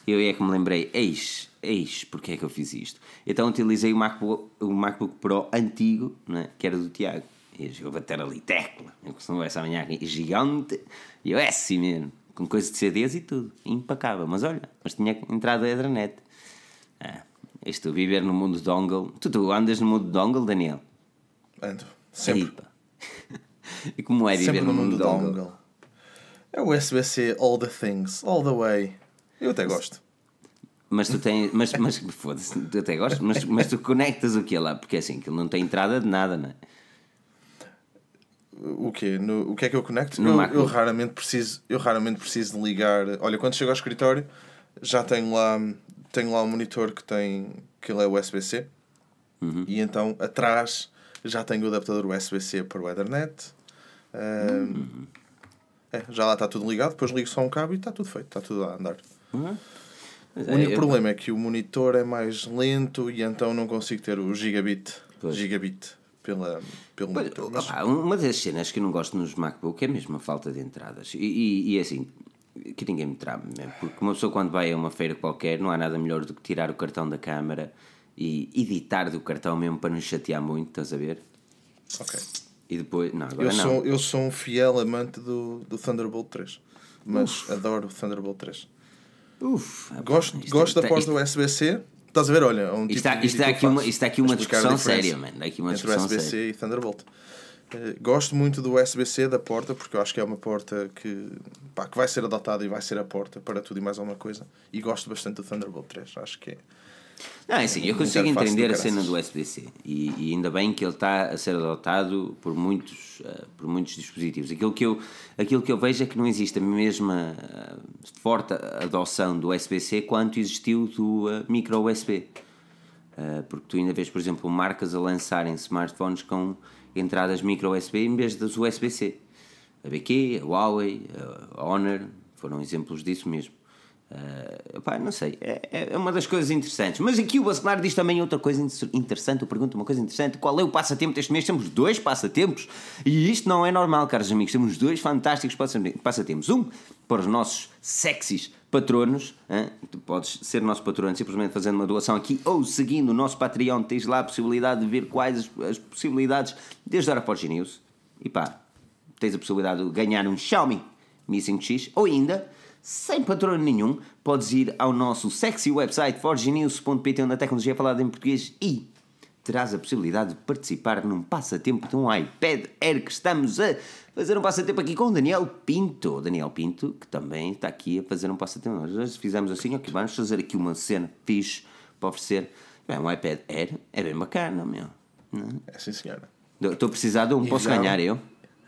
Eu é que me lembrei, eis, eis, porque é que eu fiz isto? Então utilizei o MacBook, o MacBook Pro antigo, né, que era do Tiago. E eu vou bater ali tecla, eu costumo essa amanhã aqui, gigante, e eu é assim mesmo, com coisa de CDs e tudo, impecável. Mas olha, mas tinha entrada de internet. Ah, isto, viver no mundo dongle. Tu, tu andas no mundo dongle, Daniel? Ando. Sempre. E como é viver no, no mundo mundo dongle? dongle. É o USB-C all the things, all the way. Eu até gosto. Mas tu tens. Mas, mas foda-se, tu até gostas, mas, mas tu conectas o que lá? Porque assim, aquilo não tem entrada de nada, não é? O quê? No, o que é que eu conecto? No eu, MacBook. eu raramente preciso, eu raramente preciso de ligar. Olha, quando chego ao escritório, já tenho lá, tenho lá um monitor que tem que ele é USB-C Uhum. e então atrás já tenho o adaptador USB-C para o Ethernet. Uhum. é, já lá está tudo ligado, depois ligo só um cabo e está tudo feito, está tudo a andar. O único problema é que o monitor é mais lento e então não consigo ter o gigabit, Pois. gigabit pela, pelo Pois. Mas- opá, uma das cenas que eu não gosto nos MacBook é mesmo a falta de entradas. E, e, e é assim, que ninguém me trame mesmo. Porque uma pessoa, quando vai a uma feira qualquer, não há nada melhor do que tirar o cartão da câmara e editar do cartão mesmo para não chatear muito, estás a ver? ok. E depois. Não, agora Eu não. sou, eu sou um fiel amante do, do Thunderbolt 3. Mas adoro o Thunderbolt 3. Uf, opá, Gosto, isto- gosto da isto- porta USB-C. Estás a ver? Olha, um tipo isto eu aqui uma- isto aqui uma discussão séria, mano. Aqui uma entre discussão USB-C séria. e Thunderbolt. Eh, Gosto muito do USB-C da porta porque eu acho que é uma porta que, pá, que vai ser adotada e vai ser a porta para tudo e mais alguma coisa. E gosto bastante do Thunderbolt 3. Acho que é. Não, é assim, eu consigo entender a cena do USB-C e, e ainda bem que ele está a ser adotado por muitos, eh, por muitos dispositivos. Aquilo que, eu, aquilo que eu vejo é que não existe a mesma eh, forte adoção do USB-C quanto existiu do eh, micro USB. Porque tu ainda vês, por exemplo, marcas a lançarem smartphones com entradas micro USB em vez das USB-C. A BQ, a Huawei, a Honor foram exemplos disso mesmo. Uh, pá, não sei, é, é uma das coisas interessantes. Mas aqui o Bacelar diz também outra coisa inter- interessante. Eu pergunto uma coisa interessante: qual é o passatempo deste mês? Temos dois passatempos e isto não é normal, caros amigos. Temos dois fantásticos passate- passatempos. Um para os nossos sexys patronos. hã? Tu podes ser nosso patrono simplesmente fazendo uma doação aqui ou seguindo o nosso Patreon. Tens lá a possibilidade de ver quais as, as possibilidades de ajudar a Forge News. E pá, tens a possibilidade de ganhar um Xiaomi Missing X ou ainda, sem patrono nenhum, podes ir ao nosso sexy website forgenews.pt onde a tecnologia é falada em português e terás a possibilidade de participar num passatempo de um iPad Air que estamos a fazer um passatempo aqui com o Daniel Pinto. Daniel Pinto, que também está aqui a fazer um passatempo. Nós hoje fizemos assim, ok, vamos fazer aqui uma cena fixe para oferecer. Bem, um iPad Air é bem bacana, meu. Não é? É sim, senhora. Estou de um, posso ganhar eu?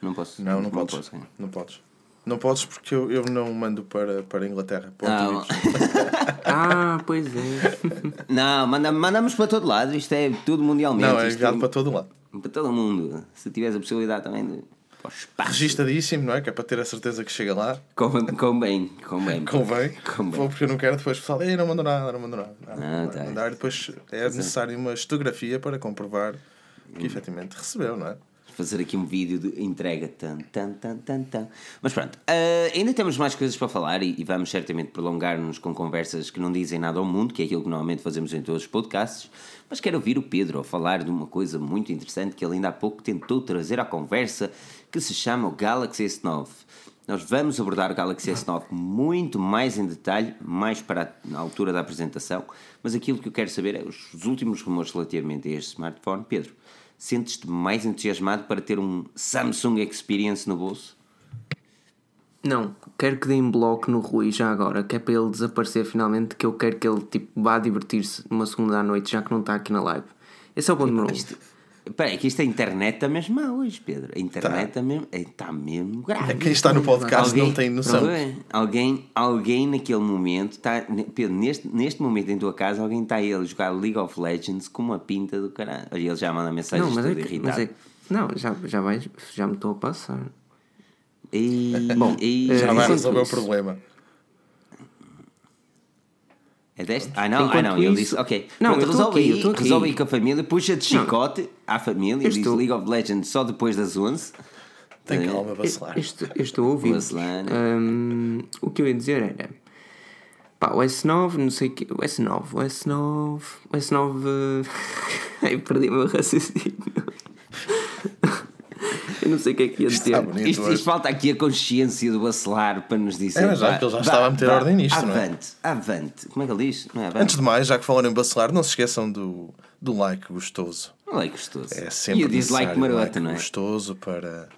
Não posso. Não, não, podes. posso ganhar. não podes. Não podes porque eu, eu não mando para, para a Inglaterra. Para Ah, Ah, pois é. Não, manda, mandamos para todo lado, isto é tudo mundialmente. Não, é enviado para todo lado. para todo mundo. Se tiveres a possibilidade também de. Registadíssimo, não é? Que é para ter a certeza que chega lá. Com, com bem, com bem. Convém. Convém. Vou porque eu não quero depois pessoal, ei, não mandou nada, não mandou nada. Não, Ah, não tá. vai mandar. Depois é necessário uma estografia para comprovar Hum. que efetivamente recebeu, não é? Fazer aqui um vídeo de entrega. Tan, tan, tan, tan, tan. Mas pronto, ah, ainda temos mais coisas para falar e, e vamos certamente prolongar-nos com conversas que não dizem nada ao mundo, que é aquilo que normalmente fazemos em todos os podcasts. Mas quero ouvir o Pedro a falar de uma coisa muito interessante que ele ainda há pouco tentou trazer à conversa, que se chama o Galaxy S9. Nós vamos abordar o Galaxy S9 muito mais em detalhe, mais para a, altura da apresentação, mas aquilo que eu quero saber é os últimos rumores relativamente a este smartphone. Pedro, sentes-te mais entusiasmado para ter um Samsung Experience no bolso? Não, quero que deem bloco no Rui já agora, que é para ele desaparecer finalmente, que eu quero que ele tipo, vá divertir-se numa segunda à noite, já que não está aqui na live. Esse é o ponto número 1 espera, é que isto a internet está mesmo má hoje, Pedro. A internet está mesmo, é, está mesmo grave. É quem está no podcast Alguém- não tem noção. Alguém, alguém naquele momento está. Pedro, neste, neste momento em tua casa, alguém está aí a jogar League of Legends com uma pinta do caralho. Olha, ele já manda mensagens Não, mas é que, irritado. mas é, não, já, já, vais, já me estou a passar. E, Bom, e, Já vai resolver o isso- problema. É deste? Ah, não, ah, não. Ele isso- disse, ok. Não, Pronto, resolve, aqui, aí, resolve aí com a família, puxa de chicote à família, Eu diz estou- League of Legends só depois das 11. Tem É. calma, vacilar. Eu estou, eu estou a ouvir. Vacilar. Hum, o que eu ia dizer era. Pá, o S9, não sei o que. O S9, o S9. O S9. eh, Ai, perdi o meu raciocínio. Eu não sei o que é que ia dizer. Isto, isto falta aqui a consciência do bacelar para nos dizer. É, mas já que ele já vá, estava a meter vá, ordem nisto, não é? Avante, avante. Como é que ele diz? Não é avante? Antes de mais, já que falaram em bacelar, não se esqueçam do, do like gostoso. É gostoso. É sempre e o dislike maroto, like não é? gostoso para,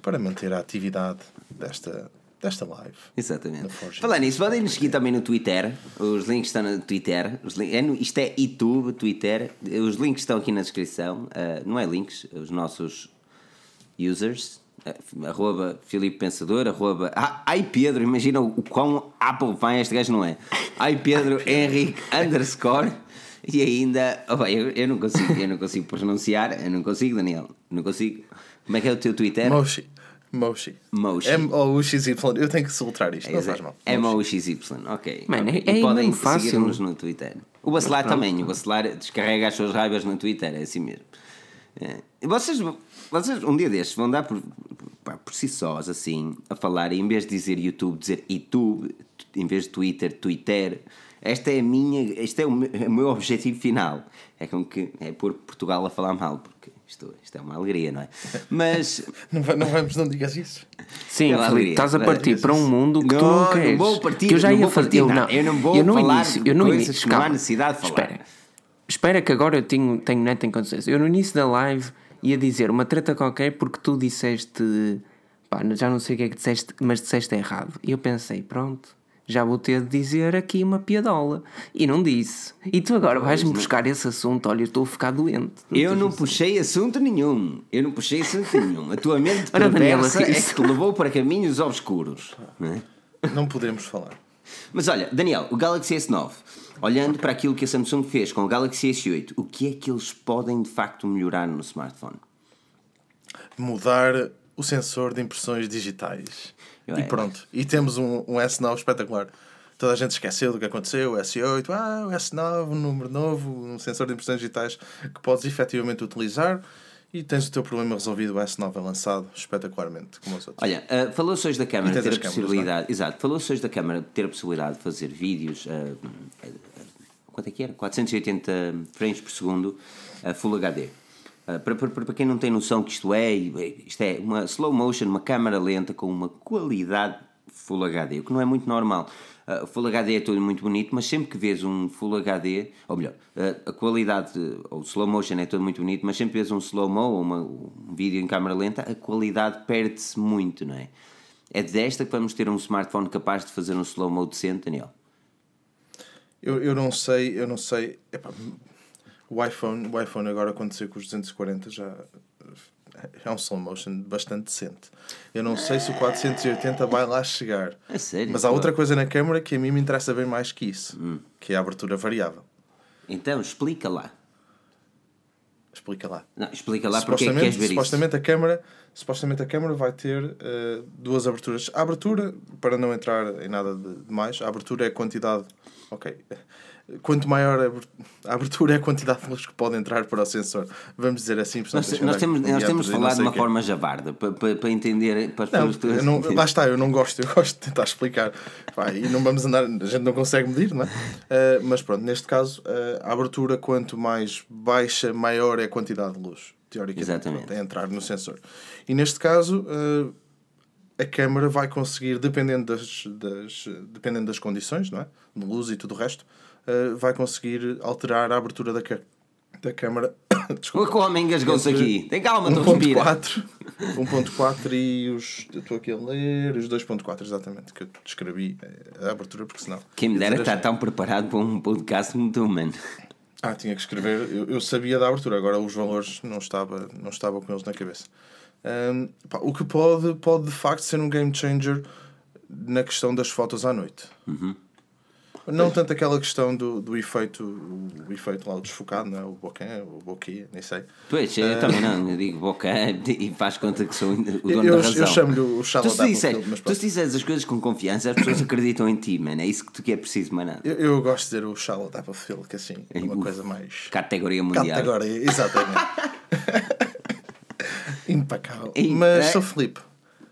para manter a atividade desta, desta live. Exatamente. Falar nisso, podem nos seguir também no Twitter. Os links estão no Twitter. Os lin- é no- isto é YouTube, Twitter. Os links estão aqui na descrição. Ah, não é links, os nossos users. Ah, arroba Filipe Pensador, arroba. Ah, ai Pedro, imagina o, quão Apple vai este gajo não é. Ai Pedro Henrique underscore. E ainda. Oh, bem, eu, eu não consigo, eu não consigo pronunciar, eu não consigo, Daniel. Não consigo. Como é que é o teu Twitter? Moshi. Moshi. Moshi. M-O-U-X-Y. Eu tenho que soltar isto, não faz mal. M-O-X-Y, ok. Mano, Ok. é- é e podem mesmo fácil. seguir-nos no Twitter. O Bacelar também. O Bacelar descarrega as suas raivas no Twitter, é assim mesmo. É. Vocês, vocês, um dia destes, vão dar por, pá, por si sós, assim, a falar, e em vez de dizer YouTube, dizer YouTube, em vez de Twitter, Twitter. Esta é a minha, este é o meu, é o meu objetivo final. É com que é pôr Portugal a falar mal, porque isto, isto é uma alegria, não é? Mas Não, não vamos, não digas isso. Sim, É alegria. estás a partir para um mundo que tu Não, não não queres. vou partir, que eu já não ia partir, eu, não. não, Eu não vou eu no falar início, eu coisas início, que não há necessidade de falar. Espera, espera que agora eu tenho, tenho neto em consciência. Eu no início da live ia dizer uma treta qualquer porque tu disseste, pá, já não sei o que é que disseste, mas disseste errado. E eu pensei, pronto. Já vou ter de dizer aqui uma piadola. E não disse. E tu agora vais-me buscar esse assunto. Olha, eu estou a ficar doente. Eu não puxei assunto nenhum. Eu não puxei assunto nenhum. A tua mente Ora, Daniela, é isso. que te levou para caminhos obscuros. não é? Não podemos falar. Mas olha, Daniel, o Galaxy S9, olhando para aquilo que a Samsung fez com o Galaxy S8, o que é que eles podem de facto melhorar no smartphone? Mudar o sensor de impressões digitais. Eu e é. pronto. E temos um, um S9 espetacular. Toda a gente esqueceu do que aconteceu, o S8, ah, o S9, um número novo, um sensor de impressões digitais que podes efetivamente utilizar e tens o teu problema resolvido. O S9 é lançado espetacularmente, como os outros. Olha, uh, falou-se hoje da câmara ter a câmaras, possibilidade. Exato, falou-se hoje da câmara ter a possibilidade de fazer vídeos. uh, quanto é que era? 480 frames por segundo, uh, Full HD. Uh, para, para, para quem não tem noção que isto é, isto é uma slow motion, uma câmara lenta com uma qualidade Full HD, o que não é muito normal. Uh, Full HD é tudo muito bonito, mas sempre que vês um Full HD, ou melhor, uh, a qualidade, ou slow motion é tudo muito bonito, mas sempre que vês um slow-mo ou uma- um vídeo em câmara lenta, a qualidade perde-se muito, não é? É desta que vamos ter um smartphone capaz de fazer um slow-mo decente, Daniel? Eu, eu não sei, eu não sei. Epá, o iPhone, o iPhone agora aconteceu com os 240 já é um slow motion bastante decente. Eu não sei se o 480 vai lá chegar. A sério? Mas há outra coisa na câmera que a mim me interessa bem mais que isso, que é a abertura variável. Então, explica lá. Explica lá. Não, explica lá porque é que queres supostamente, ver isso. supostamente a câmara, supostamente a câmara vai ter eh, duas aberturas. A abertura, para não entrar em nada de, de mais, a abertura é a quantidade. Ok. Quanto maior a aber- a abertura é a quantidade de luz que pode entrar para o sensor. Vamos dizer assim. Nós, nós temos, nós temos diâmetros de uma forma javarda para, para, para entender, para as Não, eu não, lá está, eu não gosto, eu gosto de tentar explicar. Pá, e não vamos andar, a gente não consegue medir, não é? Eh, mas pronto, neste caso, eh, a abertura, quanto mais baixa, maior é a quantidade de luz, teoricamente, Exatamente. pronto, é entrar no sensor. E neste caso, eh, a câmara vai conseguir, dependendo das, das, dependendo das condições, não é? De luz e tudo o resto, eh, vai conseguir alterar a abertura da, da câmara. Desculpa. O que o homem engasgou-se aqui. Tem calma, respira. 1.4 1.4 e os. Estou aqui a ler os 2.4, exatamente, que eu descrevi eh, a abertura, porque senão. Quem me dera estar tão preparado para um podcast tu, mano. Ah, tinha que escrever. Eu, eu sabia da abertura, agora os valores não estava, não estava com eles na cabeça. Ahm, pá, o que pode, pode de facto ser um game changer na questão das fotos à noite. Não tanto aquela questão do, do efeito, o efeito lá, o desfocado, não é? o bokeh, o bokeh, nem sei. Pois, eu também não, eu digo boca e faz conta que sou o dono Eu, da razão. eu chamo-lhe o Tu of disseres, field, mas tu se disseres as coisas com confiança, as pessoas acreditam em ti, mano. É isso que tu que é preciso, mano. Eu, eu gosto de dizer o shallow depth of field, que assim, é uma Uf. coisa mais... Categoria mundial. Categoria, exatamente. Impecável. E- Mas, é- sou Filipe,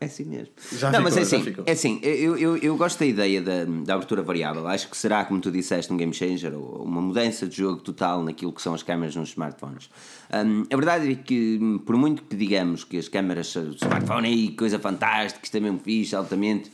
É assim mesmo. Já não, ficou, mas é assim, ficou. é assim eu, eu, eu gosto da ideia da, da abertura variável. Acho que será, como tu disseste, um game changer ou uma mudança de jogo total naquilo que são as câmaras nos smartphones. Hum, a verdade é que, por muito que digamos que as câmaras do smartphone aí, coisa fantástica, isto é mesmo fixe, altamente,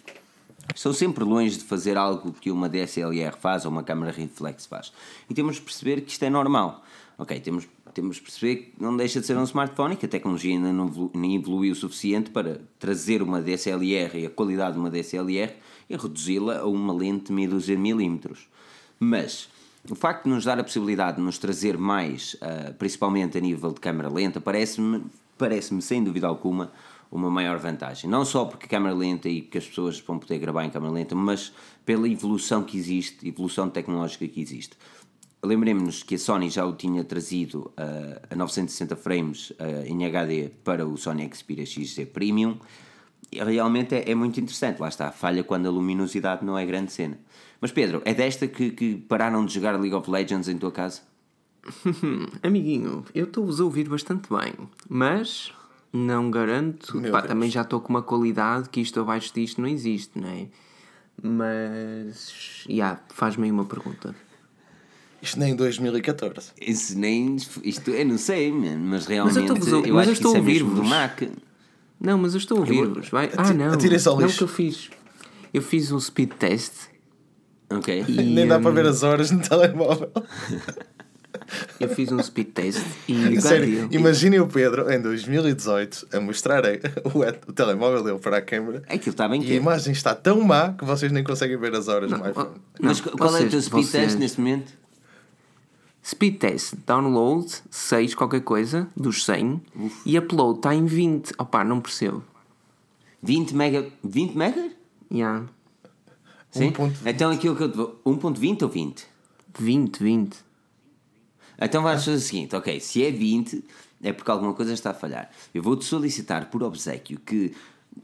são sempre longe de fazer algo que uma DSLR faz ou uma câmara reflex faz. E temos de perceber que isto é normal. Ok, temos, temos de perceber que não deixa de ser um smartphone e que a tecnologia ainda não nem evoluiu o suficiente para trazer uma DSLR e a qualidade de uma DSLR e reduzi-la a uma lente de 1200mm. Mas o facto de nos dar a possibilidade de nos trazer mais, ah, principalmente a nível de câmara lenta, parece-me parece-me sem dúvida alguma uma maior vantagem. Não só porque a câmara lenta e que as pessoas vão poder gravar em câmara lenta, mas pela evolução que existe, evolução tecnológica que existe. Lembremos-nos que a Sony já o tinha trazido ah, a 960 frames ah, em HD para o Sony Xperia XZ Premium realmente é, é muito interessante. Lá está, falha quando a luminosidade não é grande cena. Mas Pedro, é desta que, que pararam de jogar League of Legends em tua casa? Amiguinho, eu estou-vos a ouvir bastante bem, mas não garanto. Meu Pá, Deus. também já estou com uma qualidade que isto abaixo disto não existe, não é? Mas. Já, faz-me aí uma pergunta. Isto nem em 2014. Isso nem. Isto eu não sei, mas realmente eu estou-vos a- eu, mas acho eu que estou isso a é mesmo do ouvir-vos. Mac. Não, mas eu estou a ouvir-vos. Vai. Ah, não. atirem-se ao não, lixo. que eu fiz. Eu fiz um speed test Ok. e. nem dá para hum, ver as horas no telemóvel. Eu fiz um speed test e. Sério, imaginem o Pedro em 2018 a mostrar a- o, o telemóvel dele para a câmera Aquilo está bem e a que imagem está tão má que vocês nem conseguem ver as horas no iPhone. Mas Não, qual é o teu vocês- speed test vocês- neste momento? Speed test, download 6 qualquer coisa, dos 100, e upload está em 20. Opá, não percebo. 20 mega. 20 mega? Yeah. Sim? 1.20. Então aquilo que eu te vou. 1.20 ou 20? 20, 20. Então vais fazer o seguinte, ok, se é 20 é porque alguma coisa está a falhar. Eu vou-te solicitar por obsequio que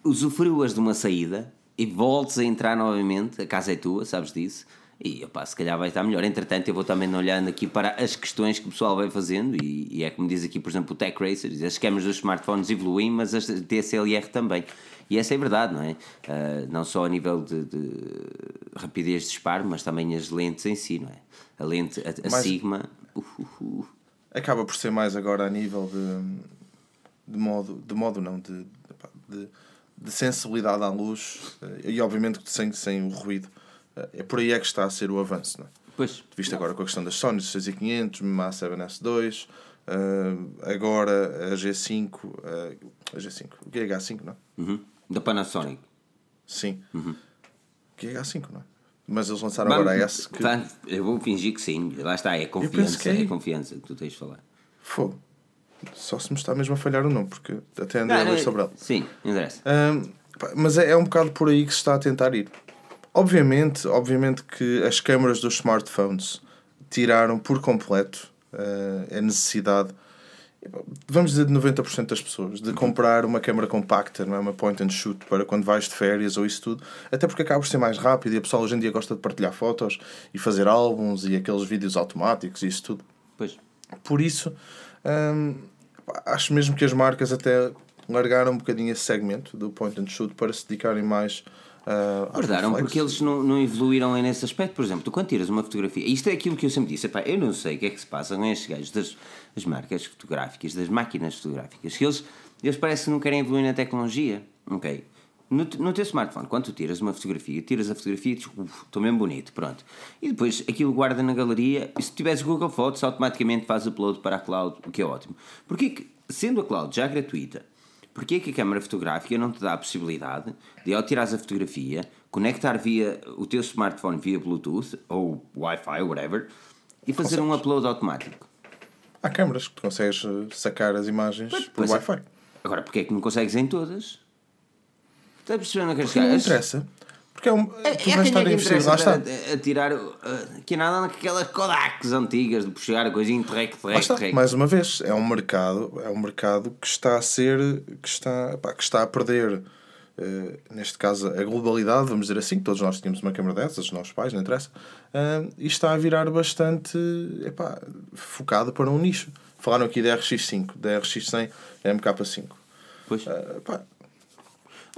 usufruas de uma saída e voltes a entrar novamente, a casa é tua, sabes disso, e opá, se calhar vai estar melhor. Entretanto, eu vou também olhando aqui para as questões que o pessoal vai fazendo, e, e é como diz aqui, por exemplo, o Tech Racer, as câmeras dos smartphones evoluem, mas as DSLR também. E essa é verdade, não é? Ah, não só a nível de, de rapidez de disparo, mas também as lentes em si, não é? A lente, a, a Sigma. uh, uh, uh. Acaba por ser mais agora a nível de, de modo, de modo não, de, de, de- de sensibilidade à luz eh, e obviamente sem, sem o ruído. É por aí é que está a ser o avanço, não é? Pois. Visto agora com a questão das Sony 6500, a 7S2, eh, agora a G5, eh, a G5, o que é H5, não é? Uhum. Da Panasonic. Sim. Uhum. O que é H5, não é? Mas eles lançaram agora a S que. Tá, eu vou fingir que sim. Lá está, é confiança. que é. Confiança que tu tens de falar. Fogo. Só se me está mesmo a falhar o nome, porque até andei a ler sobre ela. Sim, interessa. Hum, pá, mas é, é um bocado por aí que se está a tentar ir. Obviamente, obviamente que as câmaras dos smartphones tiraram por completo eh, a necessidade, vamos dizer, de 90% das pessoas, de comprar uma câmara compacta, não é? uma point and shoot, para quando vais de férias ou isso tudo. Até porque acaba por ser mais rápido e a pessoa hoje em dia gosta de partilhar fotos e fazer álbuns e aqueles vídeos automáticos e isso tudo. Pois. Por isso, hum, acho mesmo que as marcas até largaram um bocadinho esse segmento do point and shoot para se dedicarem mais uh, Guardaram porque eles não, não evoluíram nesse aspecto. Por exemplo, tu quando tiras uma fotografia, isto é aquilo que eu sempre disse, epá, eu não sei o que é que se passa com estes gajos das, das marcas fotográficas, das máquinas fotográficas, que eles, eles parecem que não querem evoluir na tecnologia. Ok. No, no teu smartphone, quando tu tiras uma fotografia, tiras a fotografia e dizes, "Uf, estou mesmo bonito, pronto. E depois aquilo guarda na galeria, e se tiveres Google Fotos, automaticamente faz upload para a cloud, o que é ótimo. Porquê que, sendo a cloud já gratuita, Porquê que a câmara fotográfica não te dá a possibilidade de, ao tirares a fotografia, conectar via o teu smartphone via Bluetooth ou Wi-Fi, whatever, e fazer um upload automático? Há câmaras que tu consegues uh, sacar as imagens por pois é. Wi-Fi. Agora, porquê é que não consegues em todas? Estás percebendo o que Porque não interessa. Porque é um, É, tu é vais estar é a que investir. Lá está. a, a tirar uh, que nada naquelas Kodaks antigas de puxar a coisinha Lá trek, está. Mais uma vez, é um mercado, é um mercado que está a ser, que está, pá, que está a perder, eh, neste caso, a globalidade, vamos dizer assim, todos nós tínhamos uma câmara dessas, os nossos pais, não interessa, ah, e está a virar bastante epá, focado para um nicho. Falaram aqui da RX5, da RX100, da MK5. Pois. Pá, Opa,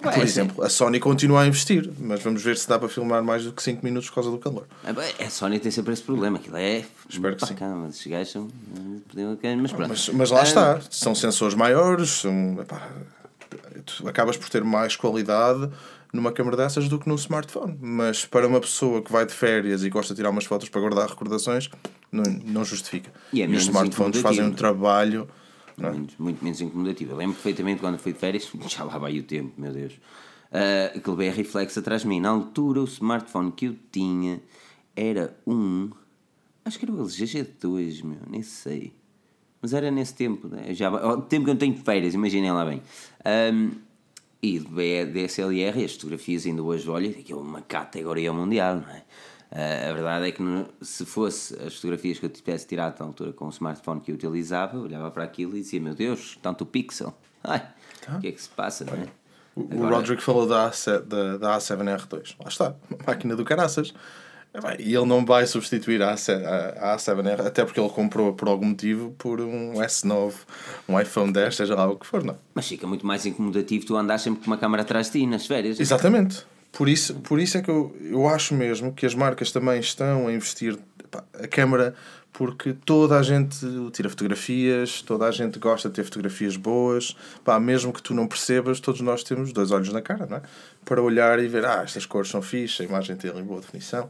por é exemplo, a Sony continua a investir, mas vamos ver se dá para filmar mais do que 5 minutos por causa do calor. Ah, A Sony tem sempre esse problema, aquilo é. Espero que Pá, sim. calma, esses gajos são. Mas pronto. Mas, mas lá Ah, está, são sensores maiores, são, epá, tu acabas por ter mais qualidade numa câmera dessas do que num smartphone. Mas para uma pessoa que vai de férias e gosta de tirar umas fotos para guardar recordações, não, não justifica. E é os menos smartphones fazem um trabalho. Muito, muito menos. Eu lembro perfeitamente quando fui de férias, já lá vai o tempo, meu Deus. Uh, aquele BR Reflex atrás de mim. Na altura, o smartphone que eu tinha era um. Acho que era o LG G2, meu, nem sei. Mas era nesse tempo, né? já, ao tempo que eu não tenho férias, imaginem lá bem. Um, e de DSLR, as fotografias ainda hoje olho, aquilo é uma categoria mundial, não é? Uh, a verdade é que se fosse as fotografias que eu tivesse tirado na altura com o smartphone que eu utilizava, eu olhava para aquilo e dizia: Meu Deus, tanto pixel. Ai, o que é que se passa, não é? O Agora- Roderick falou da, A7, da, da A7R2. Lá está, uma máquina do caraças. É E ele não vai substituir a A7 a- a A7R, até porque ele comprou por algum motivo por um S9, um iPhone 10, seja lá o que for, não. Mas fica muito mais incomodativo tu andares sempre com uma câmara atrás de ti nas férias. Exatamente. Por isso, por isso é que eu, eu acho mesmo que as marcas também estão a investir pá, a câmara porque toda a gente tira fotografias, toda a gente gosta de ter fotografias boas, pá, mesmo que tu não percebas, todos nós temos dois olhos na cara, não é? Para olhar e ver, ah, estas cores são fixe, a imagem tem ali boa definição.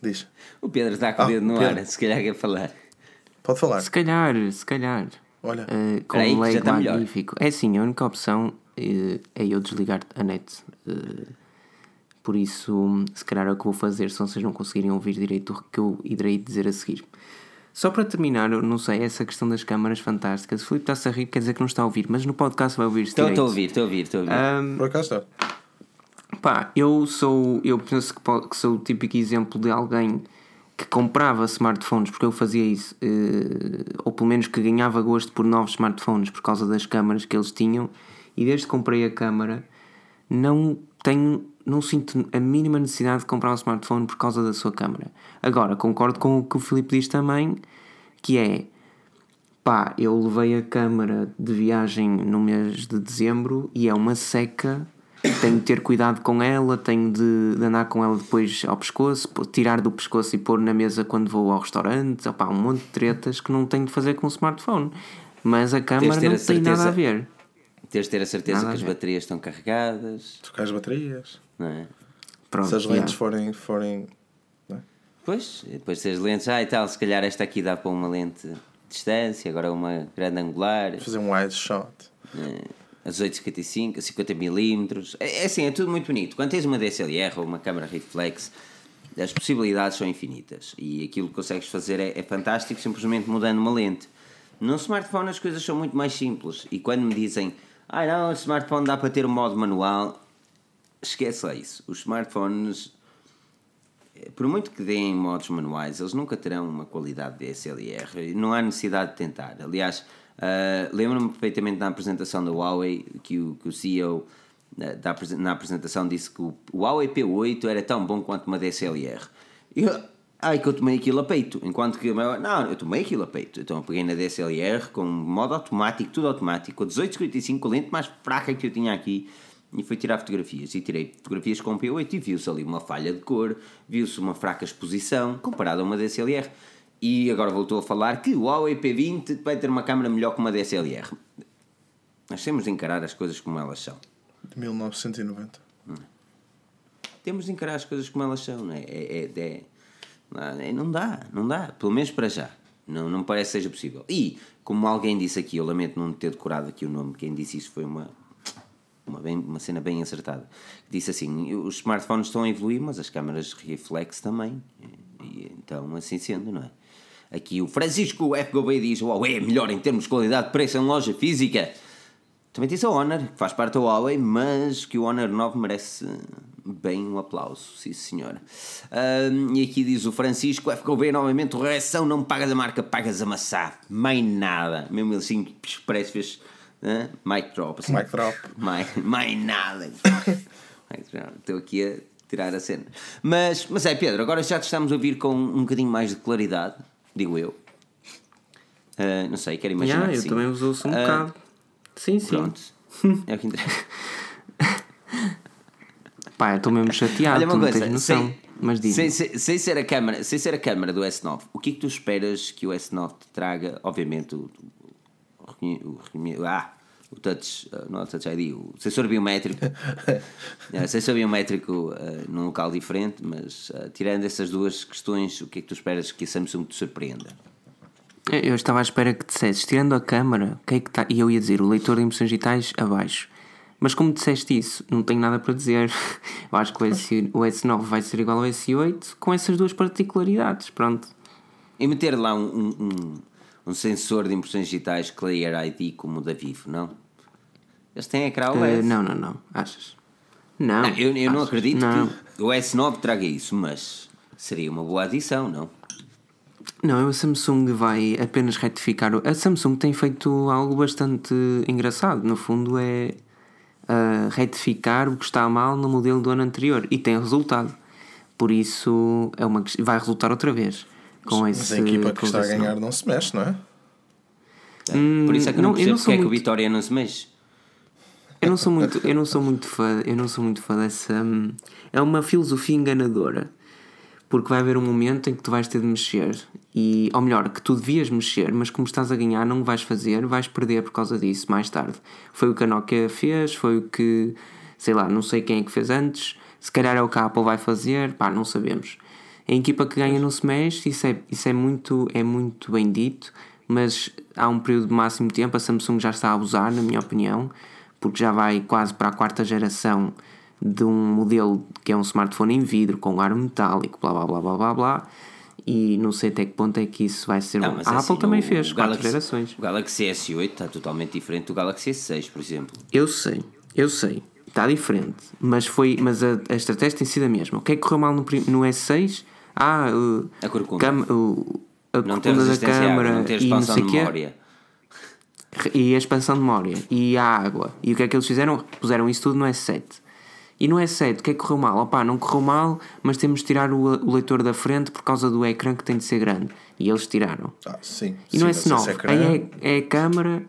Diz, O Pedro está com o Ah, dedo no Pedro. ar, se calhar quer falar. pode falar. Se calhar, se calhar. Olha, eh, com um melhor. magnífico. É assim, a única opção é eu desligar a net. eh, por isso, se calhar é o que vou fazer se vocês não conseguirem ouvir direito o que eu irei dizer a seguir. Só para terminar, eu não sei, essa questão das câmaras fantásticas. O Filipe está-se a rir, quer dizer que não está a ouvir, mas no podcast vai ouvir-se Estou direito. estou a ouvir, estou a ouvir, estou a ouvir. Ahm, por acaso está. Pá, eu sou, eu penso que, que sou o típico exemplo de alguém que comprava smartphones porque eu fazia isso, eh, ou pelo menos que ganhava gosto por novos smartphones por causa das câmaras que eles tinham, e desde que comprei a câmara não tenho, não sinto a mínima necessidade de comprar um smartphone por causa da sua câmara. Agora, concordo com o que o Filipe diz também, que é pá, eu levei a câmara de viagem no mês de dezembro e é uma seca. Tenho de ter cuidado com ela, tenho de, de andar com ela depois ao pescoço, tirar do pescoço e pôr na mesa quando vou ao restaurante. Opá, um monte de tretas que não tenho de fazer com o smartphone. Mas a câmara não tem nada a certeza- ver. Tens de ter a certeza Nada a que as baterias estão carregadas, Trocar as baterias. não é? Pronto, Se as lentes forem. forem não é? Pois, depois se as lentes, ah e tal, se calhar esta aqui dá para uma lente de distância, agora uma grande angular, Fazer um wide shot. eh, a 1855, a 50 milímetros. É, é assim, é tudo muito bonito. Quando tens uma DSLR ou uma câmara reflex, as possibilidades são infinitas e aquilo que consegues fazer é, é fantástico simplesmente mudando uma lente. No smartphone as coisas são muito mais simples e quando me dizem, ah não, o smartphone dá para ter o modo manual, esquece lá isso. Os smartphones por muito que deem modos manuais, eles nunca terão uma qualidade de DSLR. Não há necessidade de tentar. Aliás, ah, lembro-me perfeitamente na apresentação da Huawei que o, que o CEO da apresen- na apresentação disse que o, Huawei P8 era tão bom quanto uma DSLR. Eu, ai que eu tomei aquilo a peito. Enquanto que, não, eu tomei aquilo a peito. Então eu peguei na DSLR com modo automático, tudo automático, com a 1855, com a lente mais fraca que eu tinha aqui e fui tirar fotografias. E tirei fotografias com o P8 e viu-se ali uma falha de cor, viu-se uma fraca exposição comparada a uma DSLR. E agora voltou a falar que o Huawei P20 vai ter uma câmera melhor que uma DSLR. Nós temos de encarar as coisas como elas são. De 1990. Temos de encarar as coisas como elas são, não é? É, é- é- não dá, não dá. Pelo menos para já. Não, não parece que seja possível. E, como alguém disse aqui, eu lamento não ter decorado aqui o nome, quem disse isso foi uma, uma, bem- uma cena bem acertada. Disse assim: os smartphones estão a evoluir, mas as câmaras reflex também. E, então, assim sendo, não é? Aqui o Francisco F. Gouveia diz: Huawei é melhor em termos de qualidade de preço em loja física. Também disse a Honor, que faz parte da Huawei, mas que o Honor 9 merece bem um aplauso, sim senhora. Ahm, e aqui diz o Francisco F. Gouveia novamente: correção, não pagas a marca, pagas a maçã. Mais nada. Mesmo ele assim, expresso, fez hã? mic drop. Assim. Mic drop. Mais, mais nada. Estou aqui a tirar a cena. Mas, mas é, Pedro, agora já te estamos a ouvir com um bocadinho mais de claridade, digo eu. Ah, não sei, quero imaginar Yeah, que eu sim. também os ouço um Ah, bocado. Sim, sim. Pronto. É o que interessa. Pá, eu estou mesmo chateado, Olha uma não coisa, tens noção. sem, Mas diz sem, sem, sem ser a câmara, sem ser a câmara do S9, o que é que tu esperas que o S9 te traga? Obviamente, o, o, o, reconhe- ah, o touch, ah, não é o touch ID, o sensor biométrico. É, sensor biométrico ah, num local diferente, mas ah, tirando essas duas questões, o que é que tu esperas que a Samsung te surpreenda? Eu eu estava à espera que dissesses, tirando a câmara, que é que está. E eu ia dizer, o leitor de impressões digitais abaixo. Mas como disseste isso, não tenho nada para dizer. Eu acho que o, S, o S9 vai ser igual ao S8 com essas duas particularidades. Pronto. E meter lá um, um, um, sensor de impressões digitais Clear ID como o da Vivo, não? Eles têm ecrã Eh, OLED. não, não, não. Achas? Não. Não, eu, eu não achas? acredito Não. que o S9 traga isso, mas seria uma boa adição, não? Não, a Samsung vai apenas retificar. A Samsung tem feito algo bastante engraçado. No fundo, é ah, retificar o que está mal no modelo do ano anterior. E tem resultado. Por isso, é uma, vai resultar outra vez. Com Mas esse, a equipa que está a ganhar não se mexe, não é? Por isso é que eu não, não, eu percebo não porque sou é que o muito- Vitória não se mexe. Eu não sou muito, eu não sou muito fã, eu não sou muito fã dessa. hum, É uma filosofia enganadora. Porque vai haver um momento em que tu vais ter de mexer. E, ou melhor, que tu devias mexer, mas como estás a ganhar, não vais fazer, vais perder por causa disso mais tarde. Foi o que a Nokia fez, foi o que, sei lá, não sei quem é que fez antes. Se calhar é o que a Apple vai fazer, pá, não sabemos. A equipa que ganha não se mexe, isso é, isso é, muito, é muito bem dito, mas há um período de máximo tempo, a Samsung já está a abusar, na minha opinião, porque já vai quase para a quarta geração de um modelo que é um smartphone em vidro com ar metálico, blá blá blá blá blá blá. E não sei até que ponto é que isso vai ser Não, mas A é Apple assim, também o- fez Galaxy- gerações. O Galaxy S8 está totalmente diferente do Galaxy S6, por exemplo. Eu sei, eu sei, está diferente, mas foi, mas a, a estratégia tem sido a mesma. O que é que correu mal no, no S6? Ah, uh, A corcunda. cam- o- a Não corcunda da à água, câmara não ter e não sei de quê. memória. E a expansão de memória e a água. E o que é que eles fizeram? Puseram isso tudo no S7. E no S7, o que é que correu mal? Opá, não correu mal, mas temos de tirar o, o leitor da frente por causa do ecrã que tem de ser grande. E eles tiraram. Ah, sim. E sim, esse S9, ecrã- aí é, é a câmara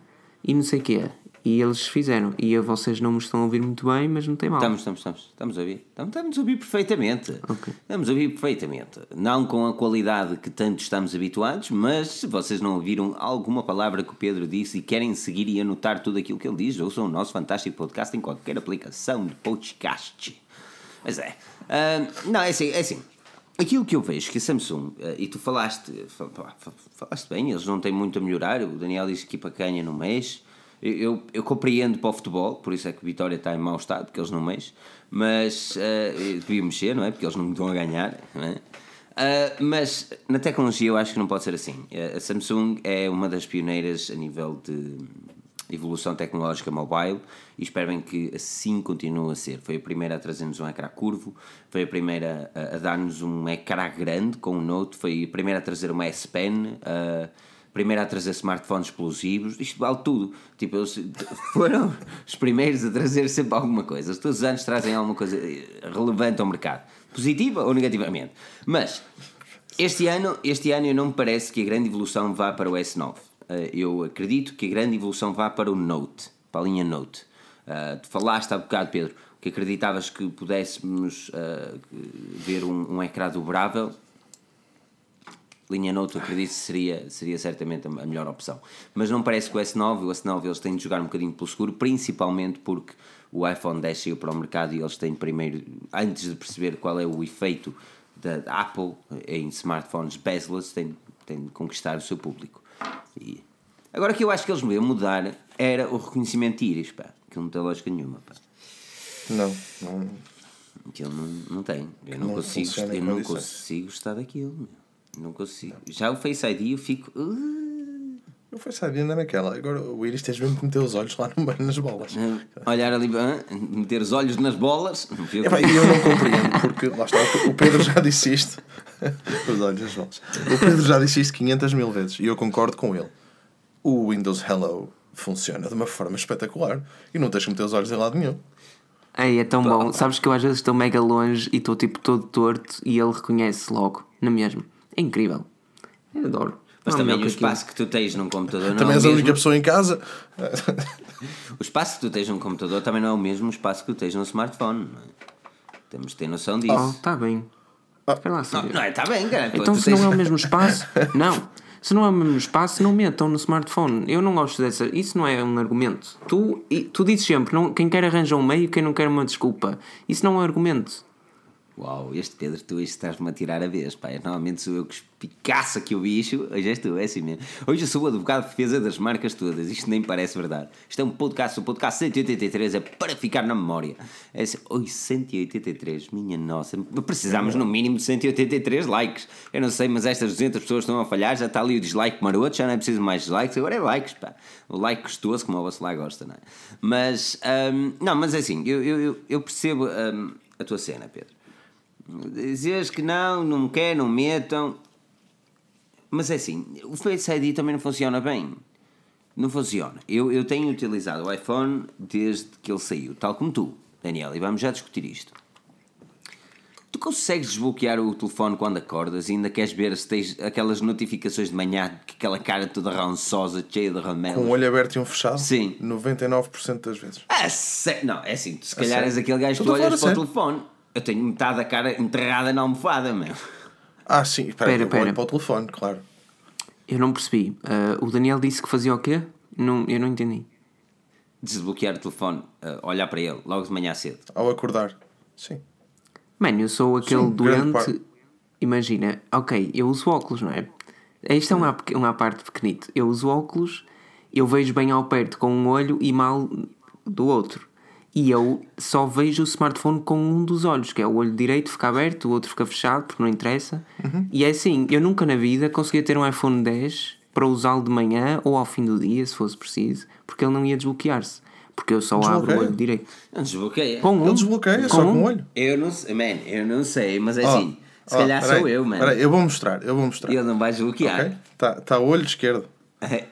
e não sei o que é. E eles fizeram. E a vocês não me estão a ouvir muito bem, mas não tem mal. Estamos, estamos, estamos. Estamos a ouvir. Estamos, estamos a ouvir perfeitamente. Ok. Estamos a ouvir perfeitamente. Não com a qualidade que tanto estamos habituados, mas se vocês não ouviram alguma palavra que o Pedro disse e querem seguir e anotar tudo aquilo que ele diz, ouçam o nosso fantástico podcast em qualquer aplicação de podcast. Mas é. Ah, não, é assim, é assim. Aquilo que eu vejo que a Samsung, ah, e tu falaste, fa- fa- fa- falaste bem, eles não têm muito a melhorar. O Daniel diz que a equipa ganha no mês. Eu, eu, compreendo para o futebol, por isso é que Vitória está em mau estado, porque eles não mexem. Mas ah, deviam mexer, não é? Porque eles não estão a ganhar, não é? Ah, mas na tecnologia eu acho que não pode ser assim. Ah, A Samsung é uma das pioneiras a nível de evolução tecnológica mobile e espero bem que assim continue a ser. Foi a primeira a trazer-nos um ecrã curvo, foi a primeira a, a dar-nos um ecrã grande com o Note, foi a primeira a trazer uma S Pen, a primeira a trazer smartphones explosivos, isto vale tudo. Tipo, eles foram os primeiros a trazer sempre alguma coisa. Todos os anos trazem alguma coisa relevante ao mercado, positiva ou negativamente. Mas este ano, este ano eu não me parece que a grande evolução vá para o S9. Eh, Eu acredito que a grande evolução vá para o Note, para a linha Note. Tu falaste há bocado, Pedro, que acreditavas que pudéssemos eh, ver um, um ecrã dobrável. Linha eu acredito que seria, seria certamente a melhor opção. Mas não parece que o S9, o S9 eles têm de jogar um bocadinho pelo seguro, principalmente porque o iPhone 10 saiu para o mercado e eles têm primeiro, antes de perceber qual é o efeito da Apple em smartphones bezel-less, têm, têm de conquistar o seu público. E agora que eu acho que eles deviam mudar era o reconhecimento de íris, pá, que não tem lógica nenhuma, pá. Não, não. Aquilo não, não tem. Eu não, Não consigo, eu não condições. consigo gostar daquilo. meu. Não consigo. Já o Face ID eu fico. "Uh", Eu fui saber ainda naquela. Agora o Iris tens mesmo que meter os olhos lá no meio nas bolas. olhar ali, meter os olhos nas bolas. não eu E eu não compreendo, porque lá está, o Pedro já disse isto. Os olhos nas bolas. O Pedro já disse isto 500 mil vezes e eu concordo com ele. O Windows Hello funciona de uma forma espetacular e não tens que meter os olhos em lado nenhum. Ei, é tão bom. Sabes que eu às vezes estou mega longe e estou tipo todo torto e ele reconhece logo, na mesma. É incrível. Eu adoro. Mas Não também o que aquilo. espaço que tu tens num computador não Também é és o a mesmo. única pessoa em casa. O espaço que tu tens num computador também não é o mesmo espaço que tu tens num smartphone. Não é? Temos de ter noção disso. Oh, está bem. Espera lá não, não é? Está bem, cara. Então se não tens- é o mesmo espaço, não. Se não é o mesmo espaço, não metam no smartphone. Eu não gosto dessa. Isso não é um argumento. Tu, tu dizes sempre, não, quem quer arranja um meio, quem não quer uma desculpa. Isso não é um argumento. Uau, este Pedro, tu estás-me a tirar a vez, pá. Normalmente sou eu que espicaço aqui o bicho, hoje és tu, é assim mesmo. Hoje eu sou o advogado de defesa das marcas todas, isto nem parece verdade. Isto é um podcast, o podcast 183 é para ficar na memória. É assim, oi, 183, minha nossa, precisamos no mínimo de 183 likes. Eu não sei, mas estas 200 pessoas estão a falhar, já está ali o dislike maroto, já não é preciso mais likes, agora é likes, pá. O like gostoso, como o vosso lá gosta, não é? Mas, hum, não, mas é assim, eu, eu, eu- eu percebo hum, a tua cena, Pedro. Dizes que não, não quer, não metam. Mas é assim, o Face ID também não funciona bem. Não funciona. Eu, eu tenho utilizado o iPhone desde que ele saiu, tal como tu, Daniel, e vamos já discutir isto. Tu consegues desbloquear o telefone quando acordas e ainda queres ver se tens aquelas notificações de manhã, aquela cara toda rançosa, cheia de ramelos? Com um olho aberto e um fechado? Sim. 99% das vezes. Ah, sé- Não, é assim, tu se calhar és aquele gajo que tu olhas para o telefone. Eu tenho metade da cara enterrada na almofada, meu. Ah, sim. Espera, Pera, eu pera. para o telefone, claro. Eu não percebi. Ah, o Daniel disse que fazia o quê? Não, eu não entendi. Desbloquear o telefone, ah, olhar para ele, logo de manhã cedo. Ao acordar. Sim. Mano, eu sou aquele Sim, doente. Imagina, ok, eu uso óculos, não é? Isto é uma, peque- uma parte pequenito. Eu uso óculos, eu vejo bem ao perto com um olho e mal do outro. E eu só vejo o smartphone com um dos olhos, que é o olho direito fica aberto, o outro fica fechado, porque não interessa. Uhum. E é assim, eu nunca na vida conseguia ter um iPhone 10 para usá-lo de manhã ou ao fim do dia, se fosse preciso, porque ele não ia desbloquear-se. Porque eu só abro o Desbloqueia? olho direito. Não desbloqueia. Com um. Ele desbloqueia só com um. o olho. Eu não sei, man, eu não sei, mas é Ó, assim, se ó, calhar peraí, sou eu, mano. peraí, eu vou mostrar, eu vou mostrar. Ele não vai desbloquear. Ok? Está tá o olho esquerdo.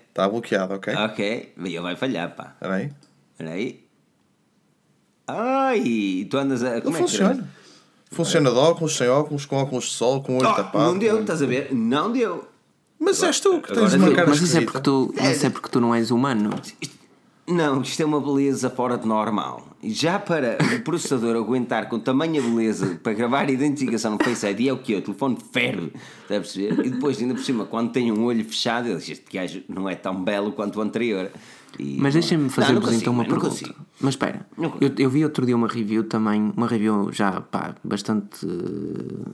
Está bloqueado, ok? ok, ele vai falhar, pá. Espera aí. Espera aí. Ai, tu andas a. Ele Como é que funciona. Funciona de óculos, sem óculos, com óculos de sol, com o olho Oh, tapado. não deu, com- estás a ver? Não deu. Mas és tu que tens Agora uma cara Mas isso é porque tu, mas isso é porque tu não és humano. Não, isto é uma beleza fora de normal. Já para o processador aguentar com tamanha beleza para gravar a identificação no Face ID é o que O telefone ferve, está a perceber? E depois, ainda por cima, quando tem um olho fechado, ele diz: Este gajo não é tão belo quanto o anterior. E- Mas deixem-me fazer-vos então uma pergunta. consigo. Mas espera, eu, eu vi outro dia uma review também, uma review já pá, bastante.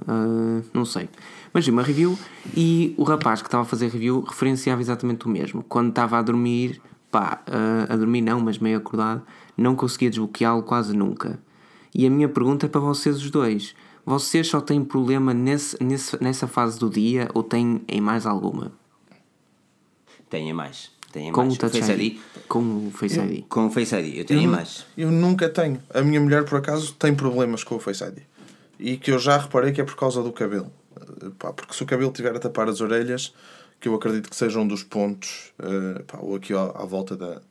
ah, não sei. Mas vi uma review e o rapaz que estava a fazer review referenciava exatamente o mesmo. Quando estava a dormir, pá, a dormir não, mas meio acordado, não conseguia desbloqueá-lo quase nunca. E a minha pergunta é para vocês os dois: vocês só têm problema nesse, nesse, nessa fase do dia ou têm em mais alguma? Tenha mais. Tenha Com mais. o Touch Face ID? ID. Com o Face ID. Com o Face ID, eu tenho mais. Eu nunca tenho. A minha mulher, por acaso, tem problemas com o Face ID. E que eu já reparei que é por causa do cabelo. Pá, porque se o cabelo tiver a tapar as orelhas, que eu acredito que seja um dos pontos, eh, pá, ou aqui à, à volta da,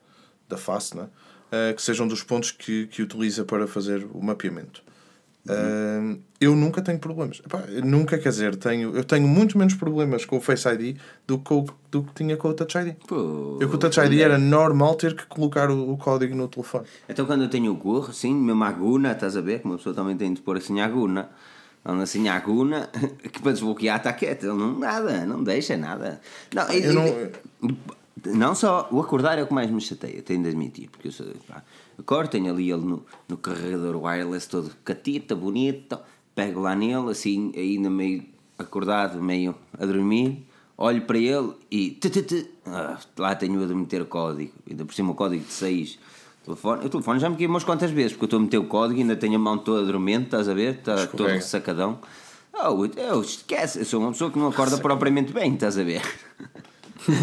da face, né? Eh, que sejam dos pontos que, que utiliza para fazer o mapeamento. Eh, eu nunca tenho problemas. Epá, nunca, quer dizer, tenho, eu tenho muito menos problemas com o Face ID do que, o- do que tinha com o Touch ID. Pô, Eu com o Touch ID era normal ter que colocar o, o código no telefone. Então quando eu tenho o gorro, assim, mesmo a aguna, estás a ver? Que uma pessoa também tem de pôr assim a aguna. Anda assim a aguna, que para desbloquear está quieto. Ele não nada, não deixa nada. Não, Eu não- não só o acordar é o que mais me chateia, tenho de admitir. Porque eu sou, pá, acordo, tenho ali ele no, no carregador wireless todo catita, bonito, pego lá nele, assim, ainda meio acordado, meio a dormir. Olho para ele e tu, tu, tu, ah, lá tenho de meter o código. Ainda por cima o código de 6. Telefone, o telefone já me queimou umas quantas vezes, porque eu estou a meter o código e ainda tenho a mão toda dormente, estás a ver? Está todo Escorrega. sacadão. Oh, eu esquece, eu sou uma pessoa que não acorda propriamente bem, estás a ver?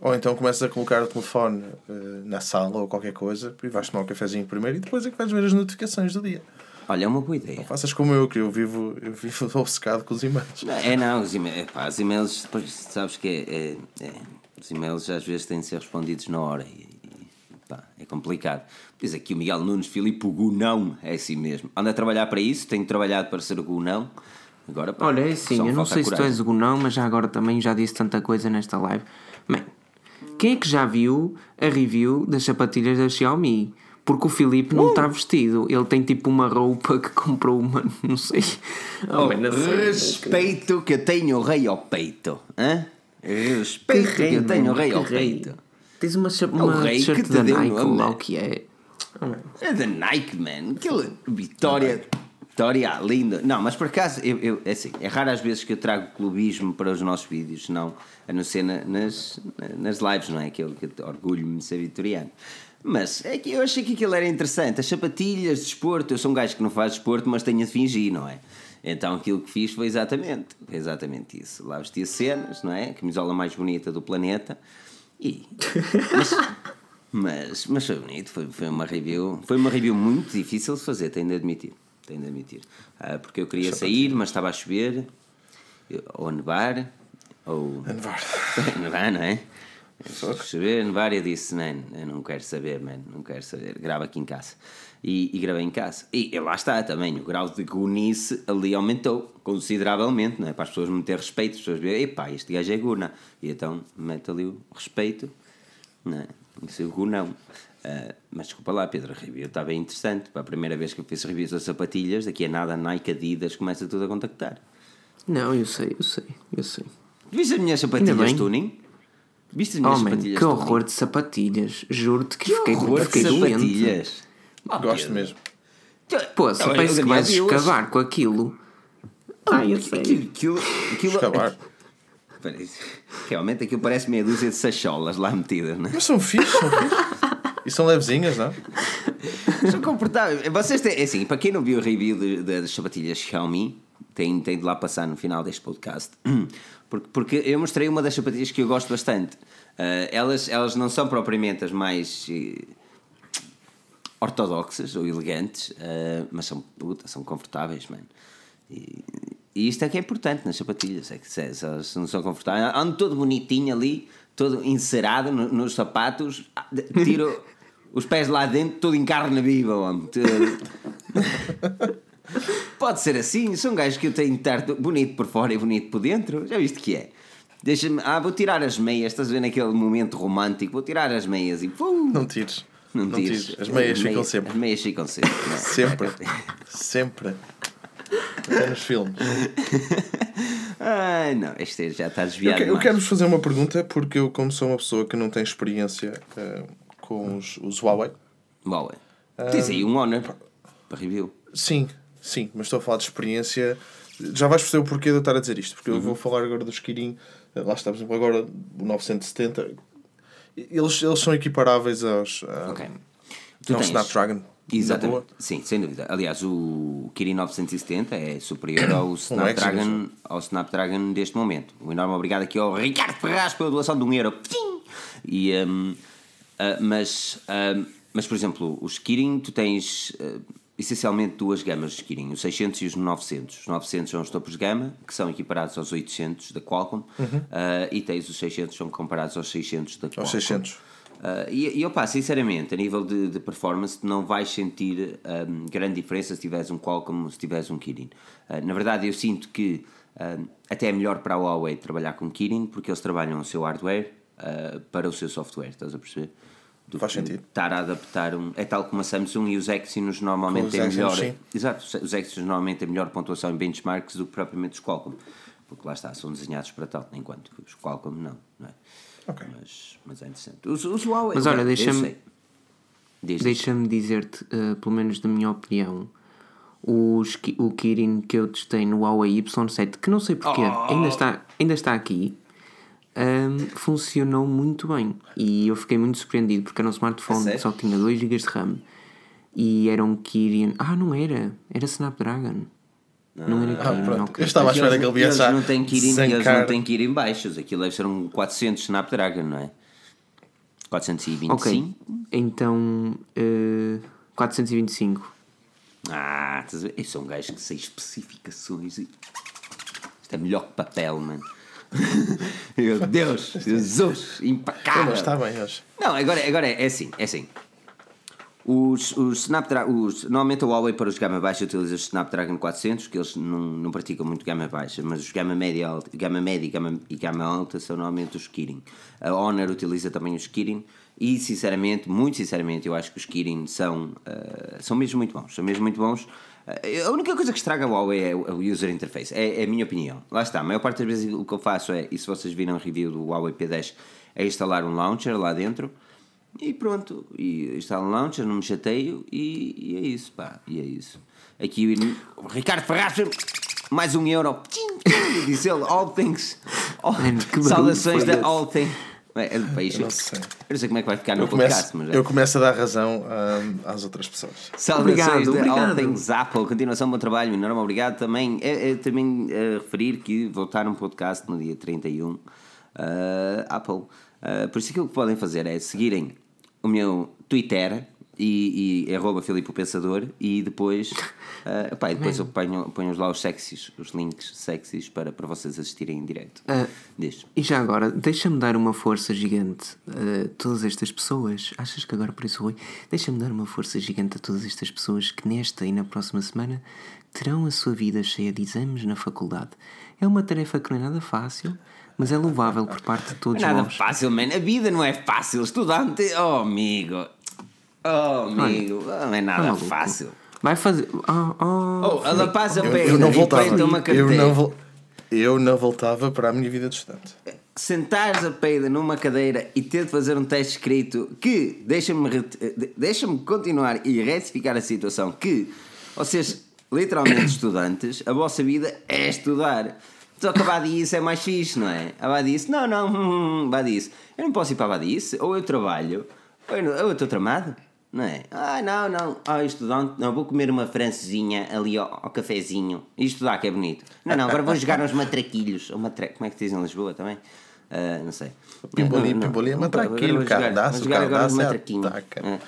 Ou então começas a colocar o telefone eh, na sala ou qualquer coisa e vais tomar um cafezinho primeiro e depois é que vais ver as notificações do dia. Olha, é uma boa ideia. Faças como eu, que eu vivo, eu vivo obcecado com os e-mails. Não, É não, os e-mails, pá, os e-mails, depois sabes que é, é- é, os e-mails às vezes têm de ser respondidos na hora e, pá, é complicado. Diz aqui o Miguel Nunes Filipe, o Gunão, é assim mesmo. Anda a trabalhar para isso, tenho trabalhado para ser o Gunão. Agora, pá, Olha, é assim, eu não sei se tu és o Gunão, mas já agora também já disse tanta coisa nesta live. Man, quem é que já viu a review das sapatilhas da Xiaomi? Porque o Filipe Uh! não está vestido. Ele tem tipo uma roupa que comprou uma. Não sei. Oh, man, sério. Respeito que eu tenho o rei ao peito. Hã? Respeito que, eu tenho o rei ao Que rei. peito. Tens uma, o uma rei que t-shirt te da deu Nike, nome. lá o que é. Man. É da Nike, man. Aquilo, Vitória. Vitória linda. Não, mas por acaso, eu, eu- é assim, é raro às vezes que eu trago clubismo para os nossos vídeos, não, a não ser na- nas, nas lives, não é? Aquilo que eu orgulho-me de ser vitoriano. Mas é que eu achei que aquilo era interessante. As sapatilhas de desporto, eu sou um gajo que não faz desporto, mas tenho de fingir, não é? Então aquilo que fiz foi exatamente, foi exatamente isso. Lá vesti as cenas, não é? A camisola mais bonita do planeta. E. Mas, mas, mas foi bonito, foi, foi uma review. Foi uma review muito difícil de fazer, tenho de admitir. Tenho de admitir. Ah, porque eu queria sair, mas estava a chover, ou a nevar, Ou. A nevar. Nevar, não é? Chover, nevar, eu disse, man, eu não quero saber, man, não quero saber. Grava aqui em casa. E, e gravei em casa. E, e lá está também, o grau de gunice ali aumentou consideravelmente, não é? Para as pessoas ter respeito, as pessoas verem, epá, este gajo é guna. E então mete ali o respeito, não é? Isso é o gunão. Uh, mas desculpa lá, Pedro, a review está bem interessante. Para a primeira vez que eu fiz reviews das sapatilhas, daqui a nada Nike Adidas começa tudo a contactar. Não, eu sei, eu sei, eu sei. Viste as minhas sapatilhas tuning? Viste as minhas Oh, man, sapatilhas que tuning? horror de sapatilhas. Juro-te que, Que fiquei, horror de fiquei doente. sapatilhas. Oh, Gosto Pedro. mesmo. Pô, só Não, parece eu, que vais escavar com aquilo. Ai, eu sei. Aquilo, aquilo, aquilo, Escavar. Realmente aquilo parece meia dúzia de sacholas lá metidas, não é? Mas são fixos, são fixos. E são levezinhas, não? São confortáveis. Vocês têm, é assim, para quem não viu o review de- de- das sapatilhas Xiaomi, tem, tem de lá passar no final deste podcast. Porque, porque eu mostrei uma das sapatilhas que eu gosto bastante. Ah, elas, elas não são propriamente as mais eh, ortodoxas ou elegantes, ah, mas são, puta, são confortáveis, mano. E, e isto é que é importante nas sapatilhas, é que se, se não são confortáveis, ando todo bonitinho ali, todo encerado no- nos sapatos, ah, tiro os pés lá dentro, todo em carne viva, homem. Pode ser assim, são gajos que eu tenho de estar bonito por fora e bonito por dentro, já viste que é? Deixa-me, ah, vou tirar as meias, estás a ver naquele momento romântico, vou tirar as meias e pum, Não tires. Não, Não tires. tires. As meias ficam As sempre. meias ficam sempre. não é? Sempre. Sempre. Até nos filmes. Ai, não, este já está Eu, desviado. que- eu quero-vos fazer uma pergunta, porque eu, como sou uma pessoa que não tem experiência eh, com os, os Huawei, Boa. Tens aí um Honor para review. sim, sim, mas estou a falar de experiência. Já vais perceber o porquê de eu estar a dizer isto, porque eu Uhum. vou falar agora dos Kirin, eh, lá está, por exemplo, agora o 970. Eles, eles são equiparáveis aos, ah, Ok. Tu ao tens- Snapdragon. na Exatamente. Sim, sem dúvida. Aliás, o Kirin 970 é superior ao Snapdragon, ao Snapdragon deste momento. Um enorme obrigado aqui ao Ricardo Ferraz pela doação de um euro. E, hum, ah, mas, hum, mas, por exemplo, os Kirin, tu tens ah, essencialmente duas gamas de Kirin, os 600 e os 900. Os 900 são os topos de gama, que são equiparados aos 800 da Qualcomm, ah, e tens os 600 são comparados aos 600 da Qualcomm. Aos 600. Uh, e, e eu pá, sinceramente, a nível de, de performance, não vais sentir um, grande diferença se tiveres um Qualcomm ou se tiveres um Kirin. Uh, na verdade, eu sinto que um, até é melhor para a Huawei trabalhar com Kirin porque eles trabalham o seu hardware uh, para o seu software, estás a perceber? Do Faz que sentido. Estar a adaptar um. É tal como a Samsung e os Exynos normalmente têm Exynos, melhor. sim. Exato, os Exynos normalmente têm melhor pontuação em benchmarks do que propriamente os Qualcomm. Porque lá está, são desenhados para tal, enquanto que os Qualcomm não, não é? Ok. Mas, mas é interessante. Os, os Huawei. Mas olha, deixa-me-. Deixa-me dizer-te, eh, pelo menos da minha opinião, os, o Kirin que eu testei no Huawei Y7, que não sei porquê, Oh! ainda, está, ainda está aqui, ahm, funcionou muito bem. E eu fiquei muito surpreendido porque era um smartphone que só tinha 2 GB de RAM e era um Kirin. Ah, não era, era Snapdragon. Não era Ah, Kirin, pronto. ok. Eu estava à espera que ele viesse eles a não têm que ir em, eles não têm que ir em baixos. Aquilo deve ser um 400 Snapdragon, não é? 425. Ok, então eh, 425. Ah, estás a ver? Eu sou um gajo que sei especificações. e- Isto é melhor que papel, mano. Meu Deus, Jesus, impecável. está bem hoje. Não, agora, agora é assim, é assim. Os, os Snapdragon, os, normalmente a Huawei para os gama baixa utiliza os Snapdragon 400, que eles não, não praticam muito gama baixa, mas os gama média, alta, gama média e gama, e gama alta são normalmente os Kirin. A Honor utiliza também os Kirin e, sinceramente, muito sinceramente, eu acho que os Kirin são, ah, são mesmo muito bons. São mesmo muito bons. A única coisa que estraga a Huawei é o, é o user interface, é, é a minha opinião. Lá está, a maior parte das vezes o que eu faço é, e se vocês viram a review do Huawei P10, é instalar um launcher lá dentro e pronto, e instalo um launcher, não me chateio e, e é isso, pá, e é isso. Aqui o Ricardo Ferraz, mais um euro, disse ele, all things, all, barulho saudações da all things. É, do país. Eu não sei. Eu não sei como é que vai ficar no Eu podcast, mas é. eu começo a dar razão às outras pessoas. Saudações Obrigado, da All obrigado. Things Apple. Continuação do meu trabalho. Enorme obrigado também. É, é também a referir que vou estar num podcast no dia 31. Uh, Apple. Uh, por isso aquilo que podem fazer é seguirem o meu Twitter, e, e arroba Filipe o Pensador e depois, uh, pá, e depois eu ponho, ponho lá os sexys, os links sexys para, para vocês assistirem em direto. Diz. E já agora, deixa-me dar uma força gigante a todas estas pessoas. Achas que agora por isso Rui? Deixa-me dar uma força gigante a todas estas pessoas que nesta e na próxima semana terão a sua vida cheia de exames na faculdade. É uma tarefa que não é nada fácil, mas é louvável por parte de todos é nada nós. fácil, man. A vida não é fácil. Estudante, oh amigo. Oh amigo, não é nada maluco. fácil. Vai fazer. Oh, oh, Oh, ela passa a Eu, peida eu não e voltava. Eu não, vol- eu não voltava para a minha vida de estudante. sentares a peida numa cadeira e ter de fazer um teste escrito que deixa-me deixa-me continuar e retificar a situação que vocês literalmente estudantes a vossa vida é estudar só que a Badice é mais fixe, não é? A Badice, não, não, hum, hum, Badice eu não posso ir para a Badice, ou eu trabalho ou eu estou tramado não é? Ah, não, não, ah, estudante, não, vou comer uma francesinha ali ao, ao cafezinho e estudar que é bonito. Não, não, agora vou jogar uns matraquilhos. Ou matra... Como é que se diz em Lisboa também? Ah, não sei. Pimbolim, Não, não, pimbolim é matraquilho, agora vou cara, jogar- dá-se, vou o jogar cara agora uns dá-se, matraquinhos. ataca. Ah.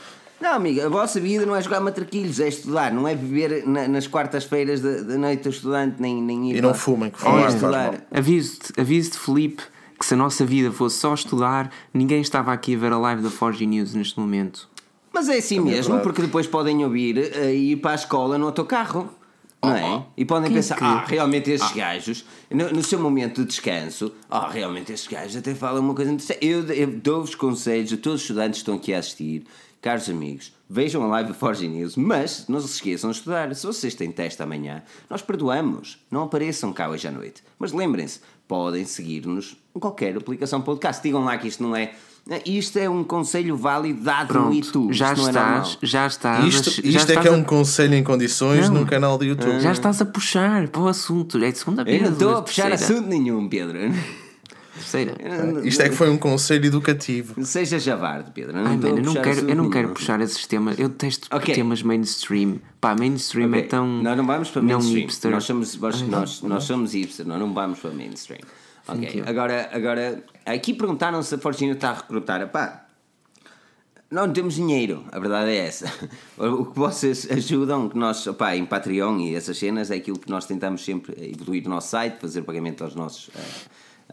Não, amiga, a vossa vida não é jogar matraquilhos, é estudar, não é viver na- nas quartas-feiras da, noite do estudante, nem, nem ir E não fumem, que é fumar faz estudar. Aviso-te, aviso-te, Felipe, que se a nossa vida fosse só estudar, ninguém estava aqui a ver a live da Forge News neste momento. Mas é assim Também é mesmo, verdade. porque depois podem ouvir eh, e ir para a escola no autocarro. Não é? E podem pensar, ah, realmente estes gajos, no, no seu momento de descanso, ah, realmente estes gajos até falam uma coisa interessante. Eu, eu dou-vos conselhos a todos os estudantes que estão aqui a assistir, caros amigos, vejam a live do Forge News, mas não se esqueçam de estudar. Se vocês têm teste amanhã, nós perdoamos. Não apareçam cá hoje à noite. Mas lembrem-se, podem seguir-nos em qualquer aplicação podcast. Digam lá que isto não é. Isto é um conselho válido dado no Pronto, YouTube. já isto não é estás, já estás. Isto, a- já isto é que é a- um conselho em condições Não. no canal do YouTube. Já estás a puxar para o assunto. É a segunda vez. Eu não estou a puxar terceira. assunto nenhum, Pedro. Terceira. Isto é que foi um conselho educativo. Seja javarde, Pedro. Eu não Ai, mano, eu não quero, eu não quero puxar esses temas. Eu detesto Ok. temas mainstream. Pá, mainstream Ok, é tão. Nós não vamos para não mainstream. hipster. Nós somos, nós, nós, nós somos hipster, nós não vamos para mainstream. Ok, agora, agora aqui perguntaram se a Fortune está a recrutar. Pá, nós não temos dinheiro, a verdade é essa. O que vocês ajudam, que nós, opá, em Patreon e essas cenas, é aquilo que nós tentamos sempre evoluir o nosso site, fazer pagamento aos nossos eh,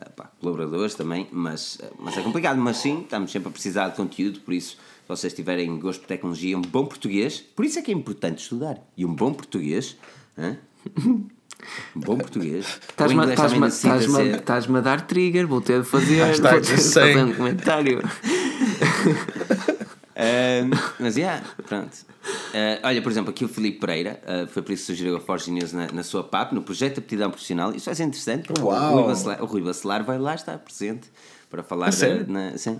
eh, pá, colaboradores também, mas, eh, mas é complicado. Mas sim, estamos sempre a precisar de conteúdo, por isso, se vocês tiverem gosto por tecnologia, um bom português, por isso é que é importante estudar. E um bom português, hã? bom português. Estás-me ser- estás-me a dar trigger, vou ter de fazer, vou ter de fazer um comentário. Ahm, mas, yeah, pronto. Ah, olha, por exemplo, aqui o Filipe Pereira, ah, foi por isso que sugeriu a Forge News na, na sua PAP, no projeto de aptidão profissional. Isso vai ser interessante. Uau! O Rui, Bacelar, o Rui Bacelar vai lá estar presente para falar na- sim.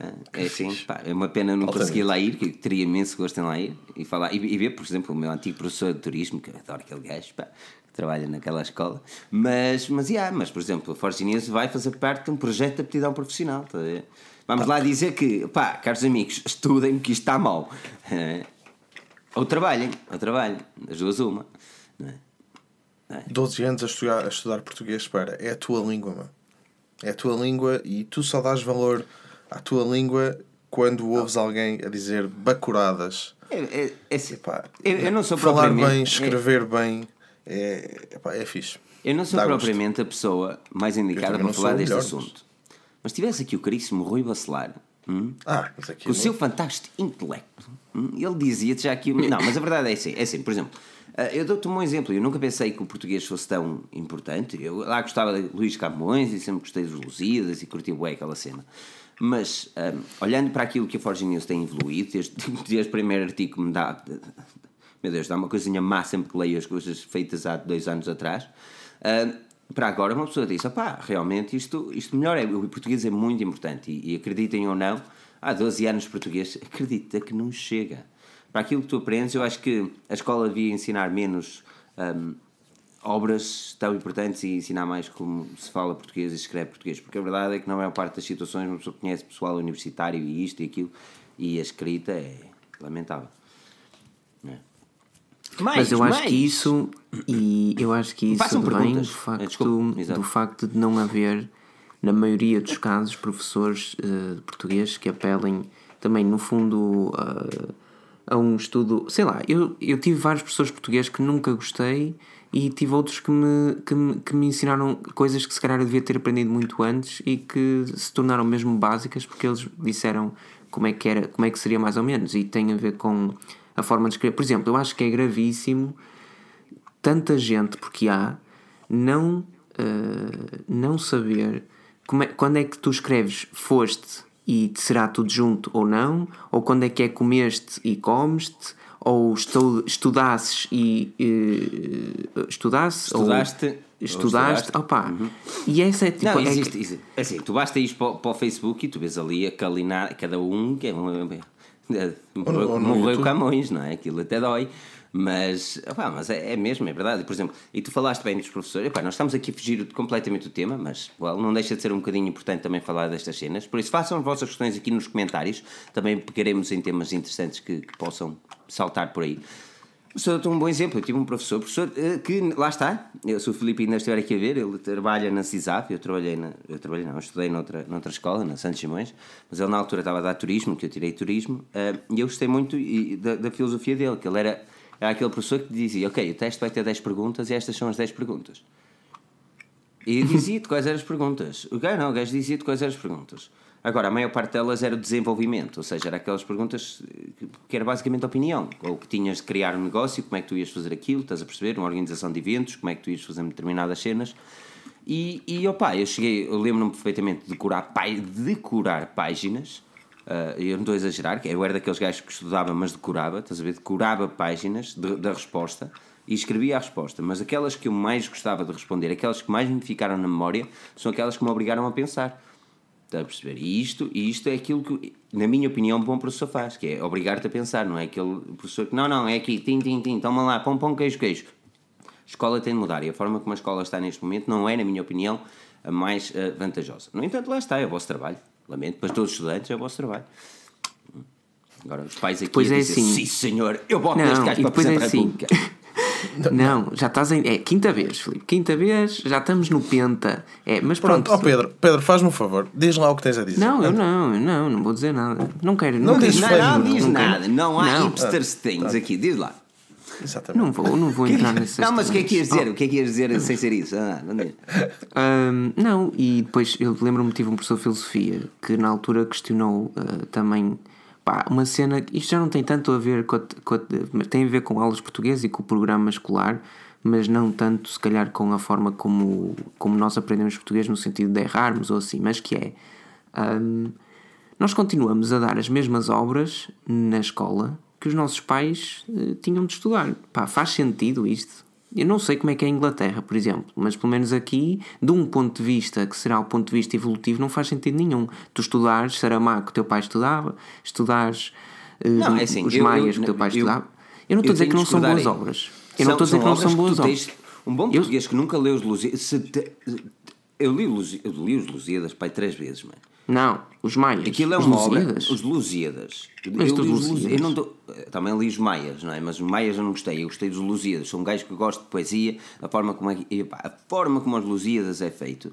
Ah, é assim, pá, é uma pena não conseguir lá ir, que eu teria imenso gosto em lá ir e falar. E, e ver, por exemplo, o meu antigo professor de turismo, que eu adoro aquele gajo, pá, trabalha naquela escola. Mas, mas, yeah, mas por exemplo, a Forge News vai fazer parte de um projeto de aptidão profissional. tá? Vamos lá dizer que, pá, caros amigos, estudem que isto está mal. Ou trabalhem, ou trabalhem, as duas uma. não é? 12 anos a estudar, a estudar português, espera, é a tua língua, mano. É a tua língua e tu só dás valor à tua língua quando ouves alguém a dizer bacuradas. É, é, é assim, Epá, eu, eu não sou falar bem, é- escrever bem, é, epá, é fixe. Eu não sou Dá gosto. propriamente a pessoa mais indicada para falar deste melhor, assunto. Mas tivesse aqui o caríssimo Rui Bacelar, hum, Ah, com o seu fantástico intelecto, hum, ele dizia-te já aqui. Não, mas a verdade é assim, é assim por exemplo, ah, eu dou-te um bom exemplo. Eu nunca pensei que o português fosse tão importante. Eu lá gostava de Luís Camões e sempre gostei dos Lusíadas e curti bem aquela cena. Mas, ah, olhando para aquilo que a Forge News tem evoluído, desde, desde o primeiro artigo que me dá. Meu Deus, dá uma coisinha má sempre que leio as coisas feitas há dois anos atrás. Ah, para agora, uma pessoa diz: opá, realmente isto, isto melhor é. O português é muito importante e, e acreditem ou não, há 12 anos português, acredita que não chega. Para aquilo que tu aprendes, eu acho que a escola devia ensinar menos ahm, obras tão importantes e ensinar mais como se fala português e escreve português, porque a verdade é que na maior parte das situações uma pessoa conhece pessoal universitário e isto e aquilo, e a escrita é lamentável. É. Mais, Mas eu acho mais. que isso, e eu acho que isso vem do facto, Eh, desculpe, exato. do facto de não haver, na maioria dos casos, professores eh, de português que apelem também, no fundo, a a um estudo. Sei lá, eu, eu tive vários professores portugueses que nunca gostei e tive outros que me, que, me, que me ensinaram coisas que se calhar eu devia ter aprendido muito antes e que se tornaram mesmo básicas porque eles disseram como é que era, como é que seria mais ou menos e tem a ver com a forma de escrever. Por exemplo, eu acho que é gravíssimo tanta gente, porque há, não, uh, não saber é, quando é que tu escreves foste e será tudo junto ou não, ou quando é que é comeste e comeste, ou estu, estudasses e uh, estudasse, estudaste, ou estudaste, opa, uhum. e essa é tipo. Não, existe, é existe. Assim, tu basta ir para, para o Facebook e tu vês ali a calinar, cada um que é um. Morreu, morreu Camões, não é? Aquilo até dói. Mas, opá, mas é, é, mesmo, é verdade. Por exemplo, e tu falaste bem dos professores, opá, nós estamos aqui a fugir completamente do tema, mas well, não deixa de ser um bocadinho importante também falar destas cenas. Por isso, façam as vossas questões aqui nos comentários. Também pegaremos em temas interessantes que, que possam saltar por aí. Sou um bom exemplo. Eu tive um professor, professor eh, que lá está. Eu sou o Filipe ainda estiver aqui a ver. Ele trabalha na CISAF. Eu trabalhei, na, eu trabalhei, não, eu estudei noutra, noutra escola, na Santos Simões. Mas ele na altura estava a dar turismo, que eu tirei turismo. Eh, e eu gostei muito da, da filosofia dele, que ele era era aquele professor que dizia: Ok, o teste vai ter 10 perguntas e estas são as 10 perguntas. E dizia-te quais eram as perguntas. O gajo não, o gajo dizia-te quais eram as perguntas. Agora, a maior parte delas era o desenvolvimento, ou seja, era aquelas perguntas que era basicamente opinião. Ou que tinhas de criar um negócio, como é que tu ias fazer aquilo, estás a perceber? Uma organização de eventos, como é que tu ias fazer determinadas cenas. E, e opa, eu cheguei, eu lembro-me perfeitamente de decorar, decorar páginas Uh, eu não estou a exagerar, eu era daqueles gajos que estudava, mas decorava, estás a ver? Decorava páginas de, da resposta e escrevia a resposta. Mas aquelas que eu mais gostava de responder, aquelas que mais me ficaram na memória, são aquelas que me obrigaram a pensar. Estás a perceber? E isto, e isto é aquilo que, na minha opinião, um bom professor faz, que é obrigar-te a pensar, não é aquele professor que, não, não, é aqui, tim, tim, tim, toma lá, pão, pão, queijo, queijo. A escola tem de mudar e a forma como a escola está neste momento não é, na minha opinião, a mais uh, vantajosa. No entanto, lá está, é o vosso trabalho. Lamento, para todos os estudantes é o vosso trabalho. Agora, os pais aqui depois é dizer, assim. sim senhor, eu boto não, este gajo para depois é assim. Não, já estás em. É quinta vez, Filipe. Quinta vez, já estamos no penta. É, mas pronto. pronto. Oh, Pedro, Pedro, faz-me um favor. Diz lá o que tens a dizer. Não, eu não, eu não, não vou dizer nada. Não quero. Não, não diz, não, não, não diz nada. Não há não. hipsters things aqui. Diz lá. Exatamente. Não vou, não vou entrar nesse Não, mas o que é que ias dizer? Oh. O que é que ias dizer sem ser isso? Ah, não, um, não, e depois eu lembro-me tive um professor de filosofia que na altura questionou uh, também pá, uma cena. Isto já não tem tanto a ver com, a, com a, tem a ver com aulas portuguesas e com o programa escolar, mas não tanto se calhar com a forma como, como nós aprendemos português no sentido de errarmos ou assim, mas que é. Um, nós continuamos a dar as mesmas obras na escola que os nossos pais uh, tinham de estudar. Pá, faz sentido isto? Eu não sei como é que é a Inglaterra, por exemplo, mas pelo menos aqui, de um ponto de vista que será o ponto de vista evolutivo, não faz sentido nenhum. Tu estudares Saramago, que o teu pai estudava, estudares uh, não, é assim, os eu, Maias, eu, que o teu pai eu, estudava. Eu não estou a dizer que não são boas obras. Eu não estou a dizer que não são boas obras. Um bom português que nunca leu os Lusíadas. Eu li, eu li os Lusíadas, pai, três vezes, mano. Não, os maias. Aquilo é uma obra. Os Lusíadas. Mas eu, li os Lusíadas. não dou, também li os maias, não é? Mas os maias eu não gostei. Eu gostei dos Lusíadas. Sou um gajo que gosta de poesia. A forma como, é, a forma como os Lusíadas é feito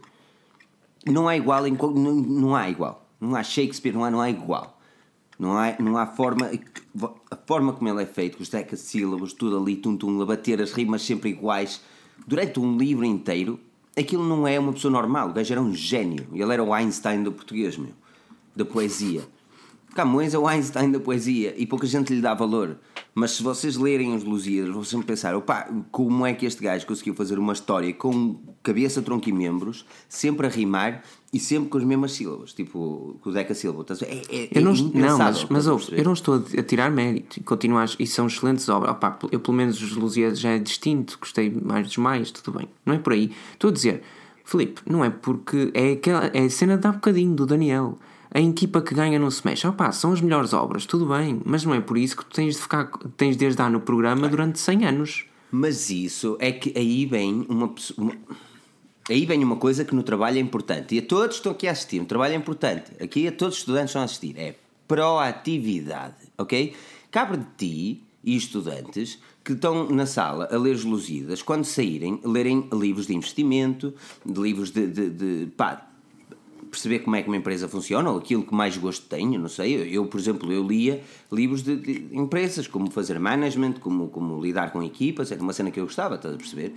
não há igual. Em, não, não há igual. Não há Shakespeare, não há, não há igual. Não há, não há forma. A forma como ele é feito, com os decassílabos, tudo ali, tum-tum, a bater as rimas sempre iguais, durante um livro inteiro aquilo não é uma pessoa normal. O gajo era um gênio. Ele era o Einstein do português, meu. Da poesia. Camões é o Einstein da poesia e pouca gente lhe dá valor. Mas se vocês lerem os Lusíadas, vocês vão pensar: opá, como é que este gajo conseguiu fazer uma história com cabeça, tronco e membros, sempre a rimar e sempre com as mesmas sílabas, tipo com o Deca Silva. É, é, eu não, é não mas, mas ouve, eu não estou a tirar mérito e continuas, e são excelentes obras. Opá, eu, pelo menos, os Lusíadas já é distinto, gostei mais dos mais, tudo bem. Não é por aí. Estou a dizer, Filipe, não é porque é, aquela, é a cena de há bocadinho do Daniel a equipa que ganha não se mexe. Opá, são as melhores obras, tudo bem, mas não é por isso que tu tens de ficar, tens de dar no programa durante 100 anos. Mas isso é que aí vem uma, uma aí vem uma coisa que no trabalho é importante. E a todos estão aqui a assistir, um trabalho é importante. Aqui a todos os estudantes estão a assistir. É proatividade, ok? Cabe de ti e estudantes que estão na sala a ler Lusíadas, quando saírem, lerem livros de investimento, de livros de, de, de pá, perceber como é que uma empresa funciona ou aquilo que mais gosto tenho, não sei. Eu, por exemplo, eu lia livros de, de, empresas, como fazer management, como, como lidar com equipas, era uma cena que eu gostava, estás a perceber?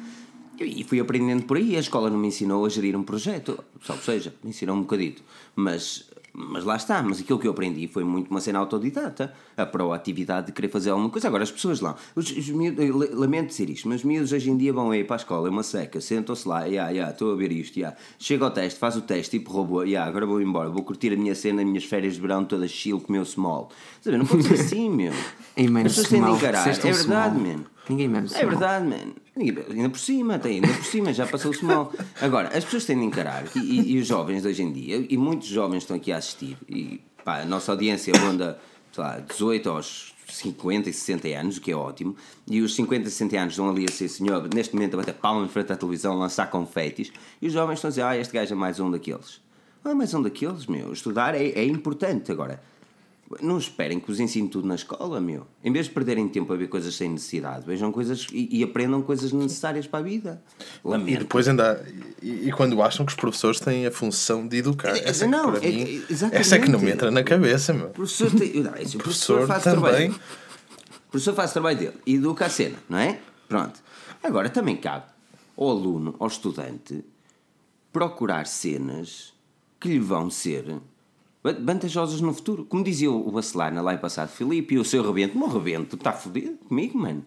E fui aprendendo por aí. A escola não me ensinou a gerir um projeto, só seja, me ensinou um bocadito. Mas mas lá está, mas aquilo que eu aprendi foi muito uma cena autodidata, a proatividade de querer fazer alguma coisa. Agora, as pessoas lá, os, os miúdos, lamento dizer isto, mas os miúdos hoje em dia vão aí para a escola, é uma seca, sentam-se lá, yeah, yeah, estou a ver isto, yeah. chega ao teste, faz o teste, tipo robô, yeah, agora vou embora, vou curtir a minha cena, as minhas férias de verão todas chill com o meu small. Sabe, não pode ser assim, meu. As pessoas têm de encarar, é verdade, small. man. Ninguém mesmo. É verdade, mano. Ainda por cima, tem, ainda por cima, já passou o small. Agora, as pessoas têm de encarar, e, e, e os jovens de hoje em dia, e muitos jovens estão aqui a assistir, e pá, a nossa audiência ronda, sei lá, 18 aos 50 e 60 anos, o que é ótimo, e os 50 e 60 anos estão ali a ser senhor, neste momento a bater palma em frente à televisão, lançar confetes, e os jovens estão a dizer, ah, este gajo é mais um daqueles. Ah, mais um daqueles, meu. Estudar é, é importante. Agora, não esperem que vos ensine tudo na escola, meu. Em vez de perderem tempo a ver coisas sem necessidade, vejam coisas e, e aprendam coisas necessárias para a vida. E Lamento. depois ainda. E, e quando acham que os professores têm a função de educar. É, Essa, não, é, que mim, é- essa é que não me entra na cabeça, meu. O professor, tem, não, isso, o professor, Professor faz o trabalho. também. O professor faz o trabalho dele e educa a cena, não é? Pronto. Agora também cabe ao aluno, ao estudante, procurar cenas que lhe vão ser vantajosas no futuro. Como dizia o Bacelar na live passado, Filipe, e o seu rebento, meu rebento está fodido comigo, mano.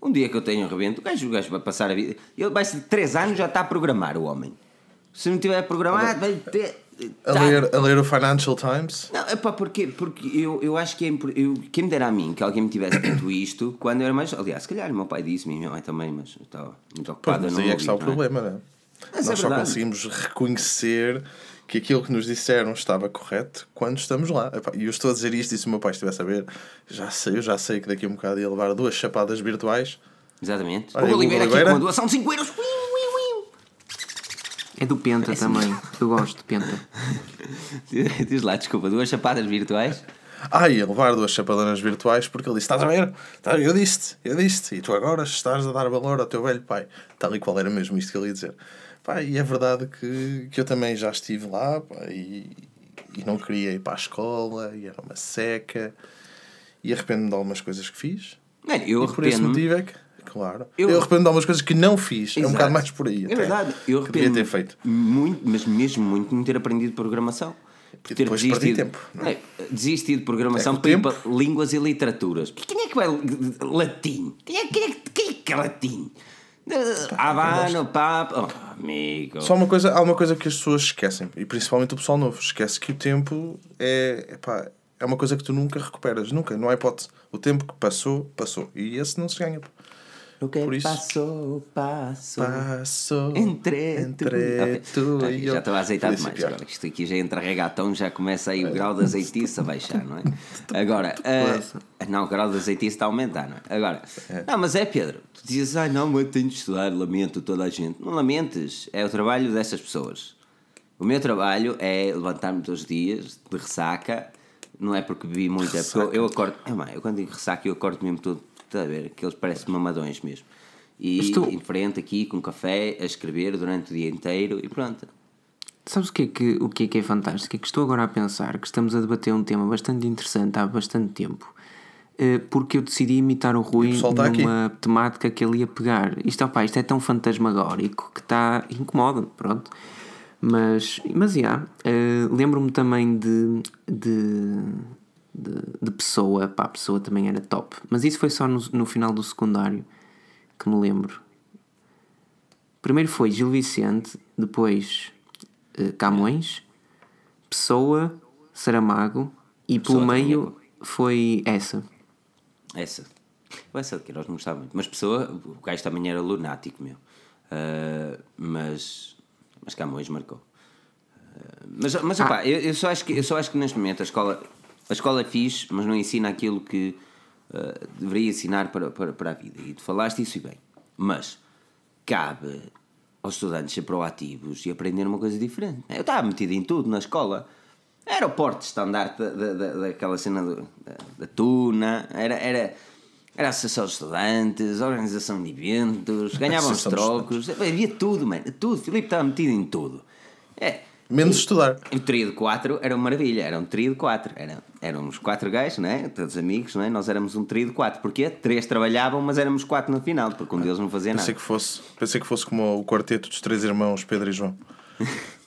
Um dia que eu tenho um rebento, o gajo, o gajo vai passar a vida. Ele vai ser de 3 anos já está a programar o homem. Se não tiver programado, vai ter. A, tá- ler, a ler o Financial Times. não, é pá, porque, porque eu, eu acho que é eu, quem me dera a mim que alguém me tivesse dito isto quando eu era mais. Aliás, se calhar o meu pai disse-me e minha mãe também, mas eu estava muito ocupado. mas aí é que está o é? problema, não é? Mas Nós é só conseguimos reconhecer que aquilo que nos disseram estava correto quando estamos lá. E eu estou a dizer isto e se o meu pai estivesse a ver, já sei, eu já sei que daqui a um bocado ia levar duas chapadas virtuais. Exatamente. Olha, o Oliveira Hugo aqui Oliveira. com a doação de 5 euros. É do Penta também. Eu gosto de Penta. Diz lá, desculpa, duas chapadas virtuais. Ah, ia levar duas chapadonas virtuais porque ele disse: Estás a ver? Tá, Eu disse-te, eu disse-te. E tu agora estás a dar valor ao teu velho pai. Tal e qual era mesmo isto que ele ia dizer. Pá, e é verdade que, que eu também já estive lá pá, e, e não queria ir para a escola e era uma seca. E arrependo-me de algumas coisas que fiz. Mano, eu E por esse motivo é que, claro. Eu- Eu, arrependo de algumas coisas que não fiz. É um Exato. bocado mais por aí. É até, verdade, eu arrependo ter feito. muito, mas mesmo muito, de não ter aprendido programação. Por depois perdi tempo, não É, desisti de programação É para para línguas e literaturas. Quem é que vai latim? Quem é, quem é, quem é que é latim? Havana, Papa. Oh, amigo. Só uma coisa, há uma coisa que as pessoas esquecem, e principalmente o pessoal novo, esquece que o tempo é, epá, é uma coisa que tu nunca recuperas, nunca, não há hipótese. O tempo que passou, passou. E esse não se ganha. pá. O que isso- passou, passou. Passou Entre, entre tu. tu e eu. Já estava a azeitar ser demais pior. agora. que Isto aqui já entra regatão, já começa aí o grau de azeitice a baixar, não é? Agora, ah, não, o grau de azeitice está a aumentar, não é? Agora, não, mas é Pedro, tu dizes, ai não, eu tenho de estudar, lamento toda a gente. Não lamentes, é o trabalho dessas pessoas. O meu trabalho é levantar-me todos os dias de ressaca, não é porque bebi muito, é porque eu, eu acordo, é, mãe, eu quando digo ressaca eu acordo mesmo todo, está a ver, aqueles parecem mamadões mesmo. E tu- em frente aqui com café a escrever durante o dia inteiro e pronto. Sabes o que, é que, o que é que é fantástico? É que estou agora a pensar que estamos a debater um tema bastante interessante há bastante tempo. eh, Porque eu decidi imitar o Rui o pessoal está aqui. numa temática que ele ia pegar. Isto, opá, isto é tão fantasmagórico que está incomoda, pronto. Mas, mas já, eh, lembro-me também de, de, de, de Pessoa, pá, Pessoa também era top. Mas isso foi só no, no final do secundário que me lembro. Primeiro foi Gil Vicente, depois eh, Camões, Pessoa, Saramago e pelo Pessoa também meio foi essa. Essa. Essa de Queiroz não gostava muito. Mas pessoa, o gajo também era lunático, meu. Ah, mas. Mas Camões marcou. Ah, mas, mas opá, eu, eu, só acho que, eu só acho que neste momento a escola, a escola é fixe, mas não ensina aquilo que ah, deveria ensinar para, para, para a vida. E tu falaste isso e bem. Mas cabe aos estudantes ser proativos e aprender uma coisa diferente. Eu estava metido em tudo na escola. Era o porte estandarte da, da, da- daquela cena do- da, da tuna, era, era, era a associação de estudantes, organização de eventos, ganhavam os trocos, havia tudo, mano, tudo. Filipe estava metido em tudo. É, Menos estudar. O trio de quatro era uma maravilha, era um trio de quatro. Era, éramos quatro gajos, não é? Todos amigos, não é? Nós éramos um trio de quatro. Porquê? Três trabalhavam, mas éramos quatro no final, porque um deles não fazia nada. Pensei que fosse, pensei que fosse como o quarteto dos três irmãos Pedro e João.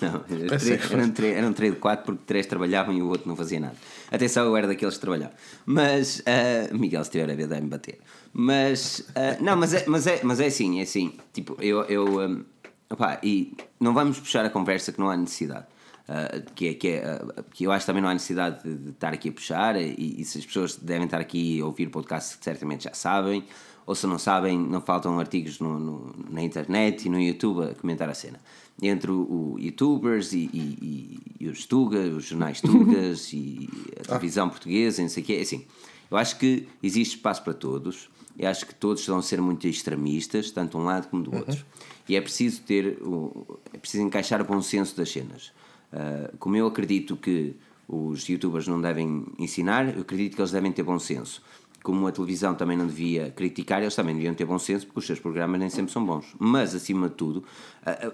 Não, era, Pensei três- que era um trio, era um trio de quatro porque três trabalhavam e o outro não fazia nada. Atenção, eu era daqueles que trabalhavam. Mas, ah, Miguel, se estiver a ver, deve-me bater. Mas, ah, não, mas é, mas, é, mas é assim, é assim. Tipo, eu. eu ah, opá, e não vamos puxar a conversa que não há necessidade. Ah, que, é, que, é, ah, que eu acho que também não há necessidade de, de estar aqui a puxar. E, e se as pessoas devem estar aqui a ouvir o podcast, certamente já sabem. Ou se não sabem, não faltam artigos no, no- na internet e no YouTube a comentar a cena. Entre o, o youtubers e, e- e- os tugas, os jornais tugas e a televisão portuguesa, e não sei o quê. É Assim, eu acho que existe espaço para todos. Eu acho que todos vão ser muito extremistas, tanto de um lado como do outro. E é preciso ter, é preciso encaixar o bom senso das cenas. Ah, como eu acredito que os youtubers não devem ensinar, eu acredito que eles devem ter bom senso. Como a televisão também não devia criticar, eles também deviam ter bom senso, porque os seus programas nem sempre são bons. Mas, acima de tudo, ah,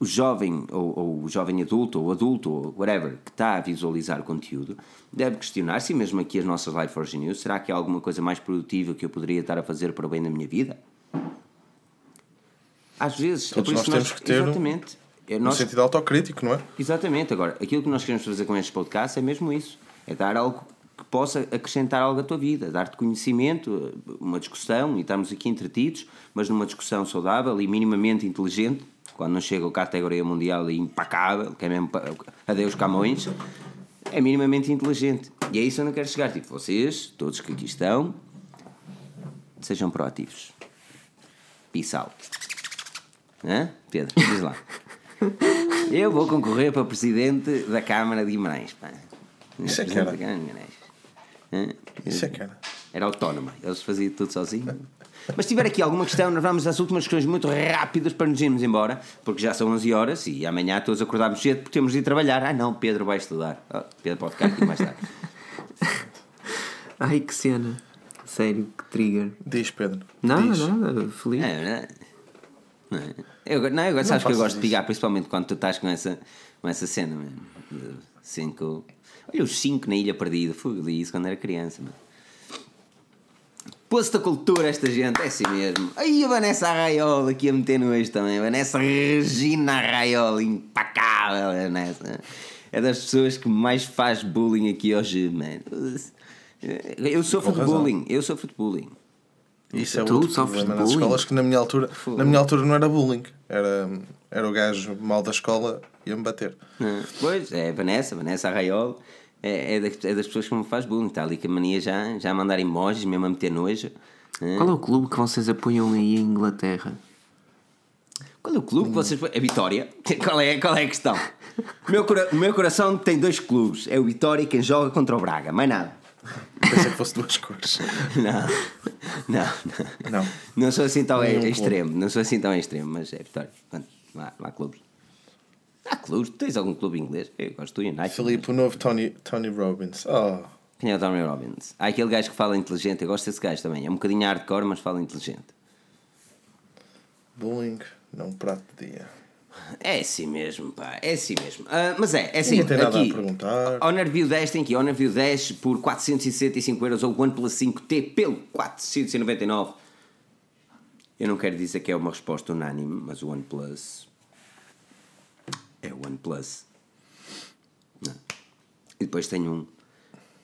o jovem, ou, ou o jovem adulto, ou adulto, ou whatever, que está a visualizar o conteúdo, deve questionar-se, mesmo aqui as nossas Live Forge News, será que há alguma coisa mais produtiva que eu poderia estar a fazer para o bem da minha vida? Às vezes, Todos é por isso nós que temos que ter um- Exatamente. É, No nós, sentido autocrítico, não é? Exatamente, agora, aquilo que nós queremos fazer com estes podcasts é mesmo isso: é dar algo que possa acrescentar algo à tua vida, dar-te conhecimento, uma discussão, e estamos aqui entretidos, mas numa discussão saudável e minimamente inteligente, quando não chega a categoria mundial e impacável, que é mesmo adeus Camões, é minimamente inteligente. E é isso que eu não quero chegar. Tipo, vocês, todos que aqui estão, sejam proativos. Peace out. Hã? Pedro, diz lá. Eu vou concorrer para presidente da Câmara de Guimarães. Pá. Isso é que Presidente era. da Câmara de Guimarães. Hã? Isso é que era. Era autónoma, eles faziam tudo sozinho. Mas se tiver aqui alguma questão, nós vamos às últimas questões muito rápidas para nos irmos embora, porque já são 11 horas e amanhã todos acordarmos cedo porque temos de ir trabalhar. Ah, não, Pedro vai estudar. Oh, Pedro pode ficar aqui mais tarde. Ai que cena. Sério, que trigger. Diz, Pedro. Nada, Diz. nada, feliz. É, não é? Não? Eu, não, eu, sabes que eu gosto de isso. pigar, principalmente quando tu estás com essa, com essa cena, mano. De Cinco. Olha, os cinco na Ilha Perdida. Fui li isso quando era criança, mano. Pôs-te a cultura, esta gente, é assim mesmo. Aí a Vanessa Arraiola aqui a meter no eixo também. Vanessa Regina Arraiola, impacável, Vanessa. É das pessoas que mais faz bullying aqui hoje, mano. Eu sofro de bullying, eu sofro de bullying. Isso é Tu outro sofres de problema nas bullying? escolas que na minha altura, na minha altura não era bullying. Era, era o gajo mal da escola ia-me bater. Ah, Pois, é a Vanessa, Vanessa Arraiol, é, é, das, é das pessoas que me faz bullying. Está ali com a mania já, já a mandar emojis, mesmo a meter nojo. Ah, Qual é o clube que vocês apoiam aí em Inglaterra? Qual é o clube que vocês. A Vitória? Qual é, qual é a questão? O meu, cora- o meu coração tem dois clubes: é o Vitória e quem joga contra o Braga, mais nada. Pensei que fosse duas cores. Não, não, não. Não. Não sou assim tão Nenhum clube. extremo, não sou assim tão extremo, mas é Vitória. Pronto, Lá, lá há clubes. Há clubes, tens algum clube inglês? Eu gosto do United. Filipe, o novo Tony, Tony Robbins. Oh, Quem é o Tony Robbins? Há aquele gajo que fala inteligente, eu gosto desse gajo também. É um bocadinho hardcore, mas fala inteligente. bullying, não prato de dia. É assim mesmo, pá, é assim mesmo. Ah, mas é, é assim, tem nada aqui, a perguntar. Honor View 10 tem aqui, Honor View 10 por 465 euros ou o OnePlus 5T pelo 499. Eu não quero dizer que é uma resposta unânime, mas o OnePlus é o OnePlus. Não. E depois tenho um,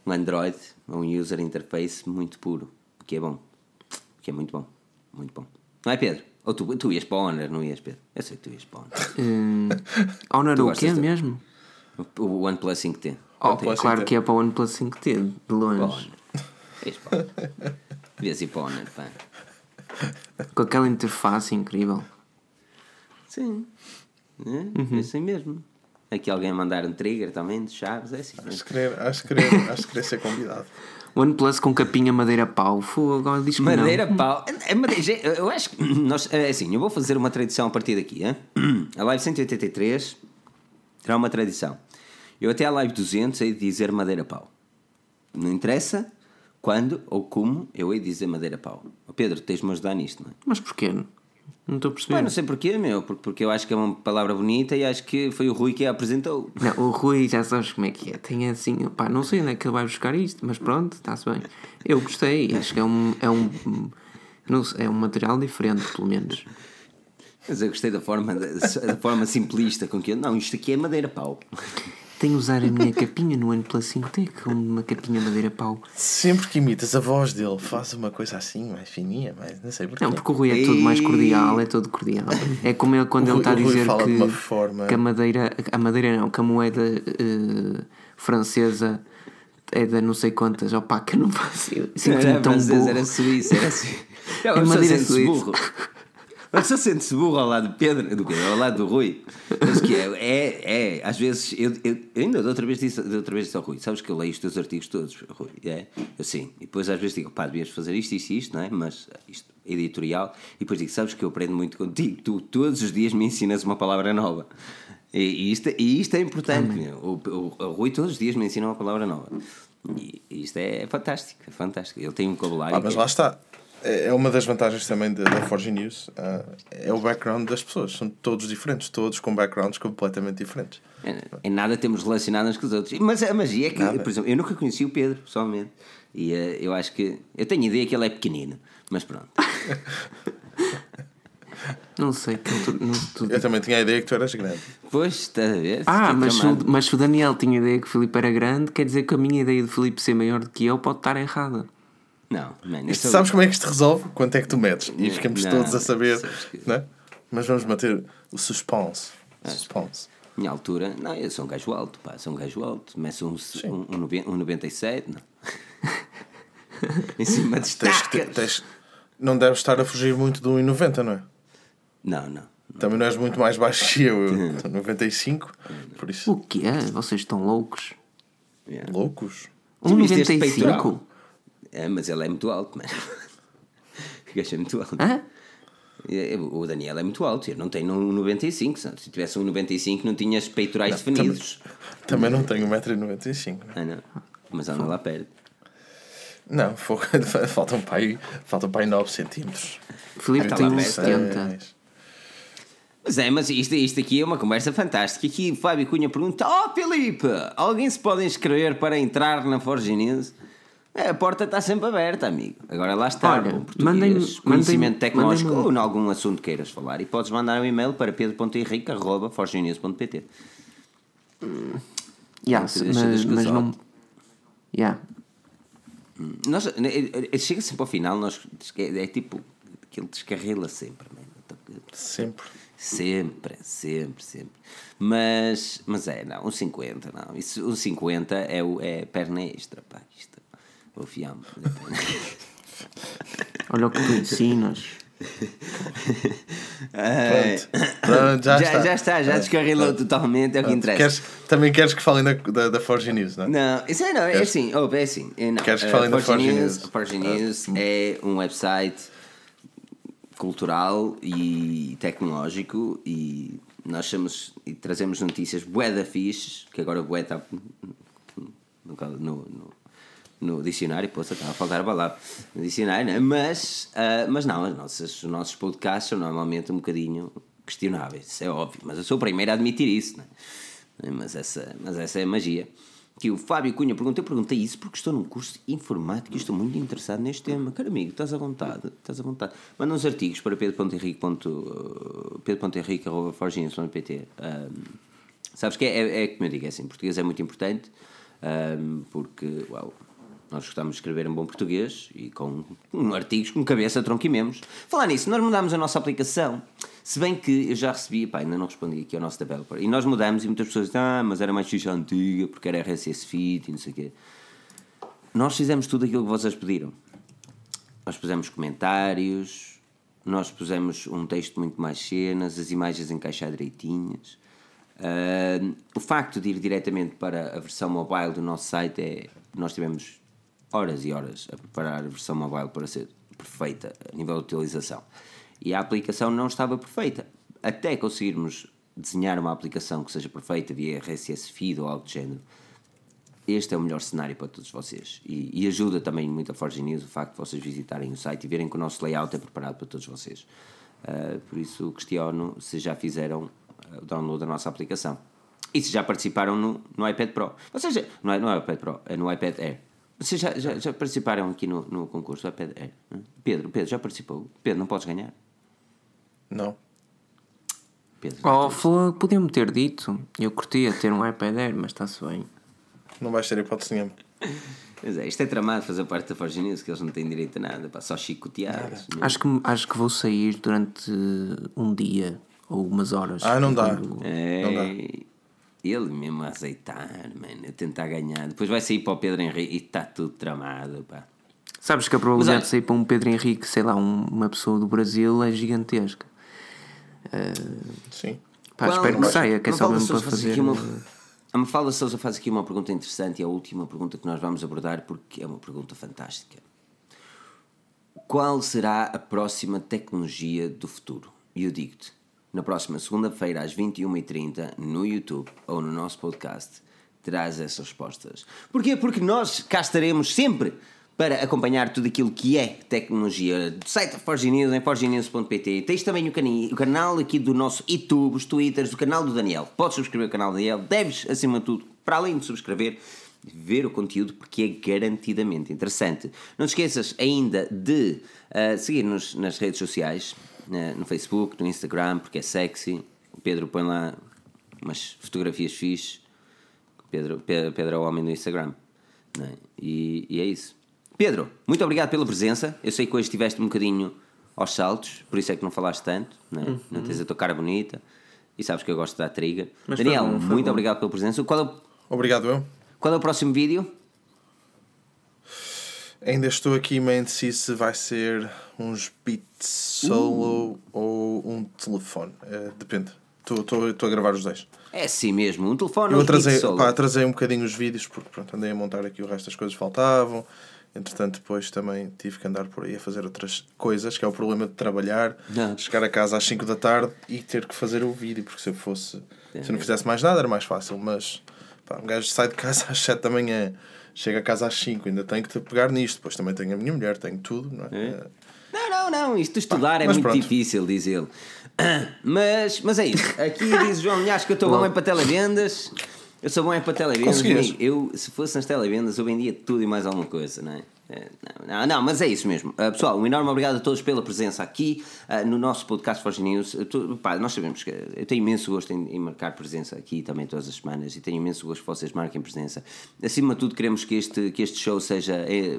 um Android, um user interface muito puro, que é bom, que é muito bom, muito bom. Não é Pedro? Ou tu, tu ias para o Honor, não ias Pedro? Eu sei que tu ias para o Honor. Hum, Honor o quê de- mesmo? O OnePlus 5T. Oh, OnePlus claro 5T. que é para o OnePlus 5T, de Para o longe. Honor. Ias para o Honor. Devias ir para o Honor, pá. Com aquela interface incrível. Sim. É, é assim mesmo. Aqui alguém a mandar um trigger também de chaves, é assim. Acho que querer, acho que querer, acho que querer ser convidado. OnePlus com capinha madeira pau. Fu, agora diz que Madeira, não. pau. É madeira, gente, eu acho que nós, é assim, eu vou fazer uma tradição a partir daqui. Hein? A live 183 terá uma tradição. Eu até a live 200 hei de dizer madeira pau. Não interessa quando ou como eu hei de dizer madeira pau. Pedro, tens-me a ajudar nisto, não é? Mas porquê? Não estou a perceber. Pá, não sei porquê, meu, porque, porque eu acho que é uma palavra bonita e acho que foi o Rui que a apresentou. Não, o Rui já sabes como é que é. Tem assim, pá, não sei onde é que ele vai buscar isto, mas pronto, está-se bem. Eu gostei, acho que é um. É um não sei, é um material diferente, pelo menos. Mas eu gostei da forma, da, da forma simplista com que eu. Não, isto aqui é madeira pau. Tenho usar a minha capinha no ano 5T com uma capinha madeira pau. Sempre que imitas a voz dele, faz uma coisa assim, mais fininha, mais. Não sei porquê. Não, porque o Rui é todo mais cordial, é todo cordial. É como ele quando O ele está a Rui- Rui dizer que, forma- que a madeira, a madeira não, que a moeda eh, francesa é da não sei quantas, opá, que eu não faço. Sinto-me Era tão burro. era suíço, era suíço. É Uma madeira suíça. burro. Uma pessoa sente-se burro ao lado de Pedro, do Pedro, ao lado do Rui. Mas que é, é, é às vezes, eu, eu, ainda outra vez disse, outra vez disse ao Rui, sabes que eu leio os teus artigos todos, Rui, é? Assim, e depois às vezes digo, pá, devias fazer isto, isto e isto, não é? Mas isto, editorial, e depois digo, sabes que eu aprendo muito contigo, tu todos os dias me ensinas uma palavra nova. E, e isto, e isto é importante. O, o, o Rui todos os dias me ensina uma palavra nova. E isto é fantástico, é fantástico. Ele tem um vocabulário. Ah, mas lá está. É é uma das vantagens também da, da Forge News. ah, é o background das pessoas. São todos diferentes, todos com backgrounds completamente diferentes. É, Em nada temos relacionado uns com os outros. Mas a magia é que, Nada. por exemplo, eu nunca conheci o Pedro, pessoalmente. E eh, eu acho que. Eu tenho ideia que ele é pequenino. Mas pronto. Não sei, que eu tô- não, tu- Eu também tinha a ideia que tu eras grande. Pois, estás a ver? Ah, mas se, o, mas se o Daniel tinha ideia que o Filipe era grande, quer dizer que a minha ideia de Filipe ser maior do que eu pode estar errada. Não, man, Isto, sou- sabes como é que isto resolve? Quanto é que tu metes? E ficamos Não, todos a saber. Não é? Mas vamos manter o suspense. Suspense. Minha altura, não, eu sou um gajo alto, pá, sou um gajo alto. Meço um, um, um, um 97, não. em cima de Tens que tens- não deves estar a fugir muito do 1,90, não é? Não, não. Também não és muito mais baixo que eu. Eu estou 95. Por isso, O que é? Vocês estão loucos? Yeah. loucos. Tu viste este 1,95? É, mas ele é muito alto, mano. O gajo é muito alto. Hã? É, O Daniel é muito alto, eu não tenho um 95. Se se tivesse um 95, não tinhas peitorais definidos. Também não tenho 1,95m. Ah, não. Mas anda lá perto. Não, faltam para aí, faltam para aí 9 centímetros. Filipe Tá tem lá um perto. 70. Mas é, mas isto, isto aqui é uma conversa fantástica. Aqui o Fábio Cunha pergunta: Oh Filipe, alguém se pode inscrever para entrar na? É, a porta está sempre aberta, amigo. Agora lá está, Olha, português, mandem-me- conhecimento tecnológico ou em algum assunto queiras falar. E podes mandar um e-mail para Yeah, te se- deixa mas, mas não. Yeah. Nós, eh, eh, chega sempre ao final, nós, é tipo que ele descarrila sempre. Sempre. Sempre, sempre, sempre. Mas, mas é, não, um 50, não. Isso, um 50 é, o, é perna extra, pá. Isto, o fiambre. Olha o que tu ensinas. Pronto. Pronto, já, já, está. já está, já descarrilou totalmente, é o que interessa. Queres, também queres que falem da, da, da Forge News, não é? Não, isso é, não, é assim, oh, é assim. é, não. Queres que Eh, falem da Forge Forge News? News? Forge News é um website cultural e tecnológico e nós chamamos e trazemos notícias bué da fixe, que agora bué está no, no, no, dicionário, poxa, estava a faltar a palavra no dicionário, né? mas, ah, mas não, as nossas, os nossos podcasts são normalmente um bocadinho questionáveis, isso é óbvio, mas eu sou o primeiro a admitir isso, né? mas, essa, mas essa é a magia. Que o Fábio Cunha perguntou, eu perguntei isso porque estou num curso de informática e estou muito interessado neste tema. Caro amigo, estás à vontade, estás à vontade. Manda uns artigos para pedro.henrique.forginhos.pt Sabes que é, é, é como eu digo, é assim, português é muito importante ahm, porque, uau, nós gostamos de escrever em bom português e com, artigos com cabeça, tronco e membros. Falar nisso, nós mudámos a nossa aplicação. Se bem que eu já recebi, pá, ainda não respondi aqui ao nosso developer. E nós mudamos e muitas pessoas dizem, ah, mas era mais fixe a antiga, porque era RSS Feed e não sei o quê. Nós fizemos tudo aquilo que vocês pediram. Nós pusemos comentários, nós pusemos um texto muito mais cenas, as imagens encaixar direitinhas. Ah, o facto de ir diretamente para a versão mobile do nosso site é. Nós tivemos horas e horas a preparar a versão mobile para ser perfeita a nível de utilização. E a aplicação não estava perfeita. Até conseguirmos desenhar uma aplicação que seja perfeita via RSS Feed ou algo do género, este é o melhor cenário para todos vocês. E, e ajuda também muito a Forge News o facto de vocês visitarem o site e verem que o nosso layout é preparado para todos vocês. Uh, por isso questiono se já fizeram o download da nossa aplicação. E se já participaram no, no iPad Pro. Ou seja, não é, não é iPad Pro, é no iPad Air. Vocês já, já, já participaram aqui no, no concurso do iPad Air? Pedro, Pedro, já participou? Pedro, não podes ganhar? Não. Pedro, oh, foi, podia-me ter dito. Eu curtia ter um iPad Air, mas está-se bem. Não vais ter hipótese nenhuma. Pois é, isto é tramado fazer parte da Forge News, que eles não têm direito a nada, pá, só chicoteados. Acho que, acho que vou sair durante um dia ou umas horas. Ah, não dá. Quando... É, não dá. Ele mesmo a azeitar, mano, a tentar ganhar. Depois vai sair para o Pedro Henrique e está tudo tramado, pá. Sabes que a probabilidade de sair para um Pedro Henrique, sei lá, um, uma pessoa do Brasil é gigantesca. Uh, Sim. Pá, Qual, espero que saia, que é só mesmo para fazer. Uma... A Mafalda Souza faz aqui uma pergunta interessante e a última pergunta que nós vamos abordar porque é uma pergunta fantástica. Qual será a próxima tecnologia do futuro? E eu digo-te, na próxima segunda-feira às 21h30 no YouTube ou no nosso podcast terás essas respostas. Porquê? Porque nós cá estaremos sempre para acompanhar tudo aquilo que é tecnologia do site da Forge News, em forgenews.pt. Tens também o, o canal aqui do nosso YouTube, os Twitters, do canal do Daniel. Podes subscrever o canal do Daniel, deves, acima de tudo, para além de subscrever, ver o conteúdo porque é garantidamente interessante. Não te esqueças ainda de uh, seguir-nos nas redes sociais, no Facebook, no Instagram, porque é sexy. O Pedro põe lá umas fotografias fixes. Pedro, Pedro, Pedro é o homem do Instagram. É? E, e é isso. Pedro, muito obrigado pela presença. Eu sei que hoje estiveste um bocadinho aos saltos, por isso é que não falaste tanto, não, é? uhum. não tens a tua cara bonita e sabes que eu gosto de dar triga. Mas Daniel, bom, muito bom. obrigado pela presença. Qual é o... Obrigado, eu. Qual é o próximo vídeo? Ainda estou aqui meio indeciso se vai ser uns beats solo uh. ou um telefone. É, depende. Estou a gravar os dois. É assim mesmo, um telefone eu um solo. Pá, trazei um bocadinho os vídeos porque pronto, andei a montar aqui o resto das coisas que faltavam. Entretanto, depois também tive que andar por aí a fazer outras coisas, que é o problema de trabalhar, não. chegar a casa às 5 da tarde e ter que fazer o vídeo, porque se eu fosse, é. se eu não fizesse mais nada era mais fácil, mas pá, um gajo sai de casa às 7 da manhã, chega a casa às 5, ainda tenho que te pegar nisto, depois também tenho a minha mulher, tenho tudo, não é? é. Não, não, isto estudar pá, é muito pronto. difícil, diz ele. Mas, mas é isso. Aqui diz João Linhares que eu estou bom é para televendas. Eu sou bom é para televendas. Eu, se fosse nas televendas, eu vendia tudo e mais alguma coisa, não é? é não, não, mas é isso mesmo. Uh, pessoal, um enorme obrigado a todos pela presença aqui uh, no nosso podcast Forge News. Tu, pá, nós sabemos que eu tenho imenso gosto em, em, marcar presença aqui também todas as semanas e tenho imenso gosto que vocês marquem presença. Acima de tudo, queremos que este, que este show seja é,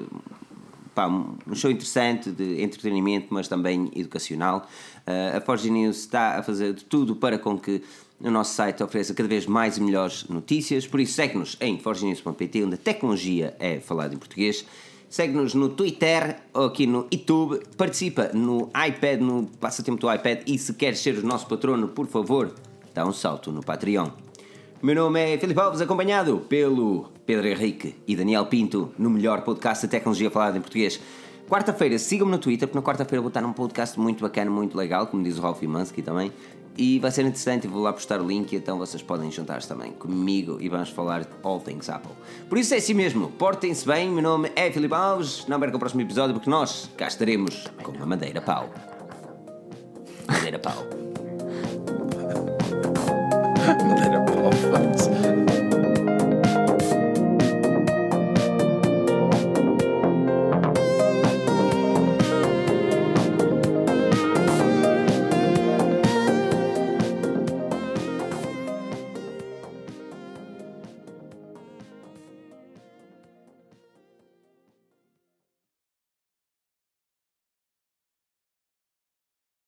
pá, um show interessante de entretenimento, mas também educacional. Uh, a Forge News está a fazer de tudo para com que o nosso site ofereça cada vez mais e melhores notícias, por isso segue-nos em forgenews.pt, onde a tecnologia é falada em português. Segue-nos no Twitter ou aqui no YouTube. Participa no iPad, no passatempo do iPad. E se queres ser o nosso patrono, por favor, dá um salto no Patreon. Meu nome é Filipe Alves, acompanhado pelo Pedro Henrique e Daniel Pinto, no melhor podcast de tecnologia falada em português. Quarta-feira, sigam-me no Twitter, porque na quarta-feira vou estar num podcast muito bacana, muito legal, como diz o Ralph Mansky também. E vai ser interessante, vou lá postar o link, então vocês podem juntar-se também comigo e vamos falar de all things Apple. Por isso é assim mesmo, portem-se bem, meu nome é Filipe Alves, não percam o próximo episódio porque nós cá estaremos com uma madeira pau. Madeira pau. madeira pau,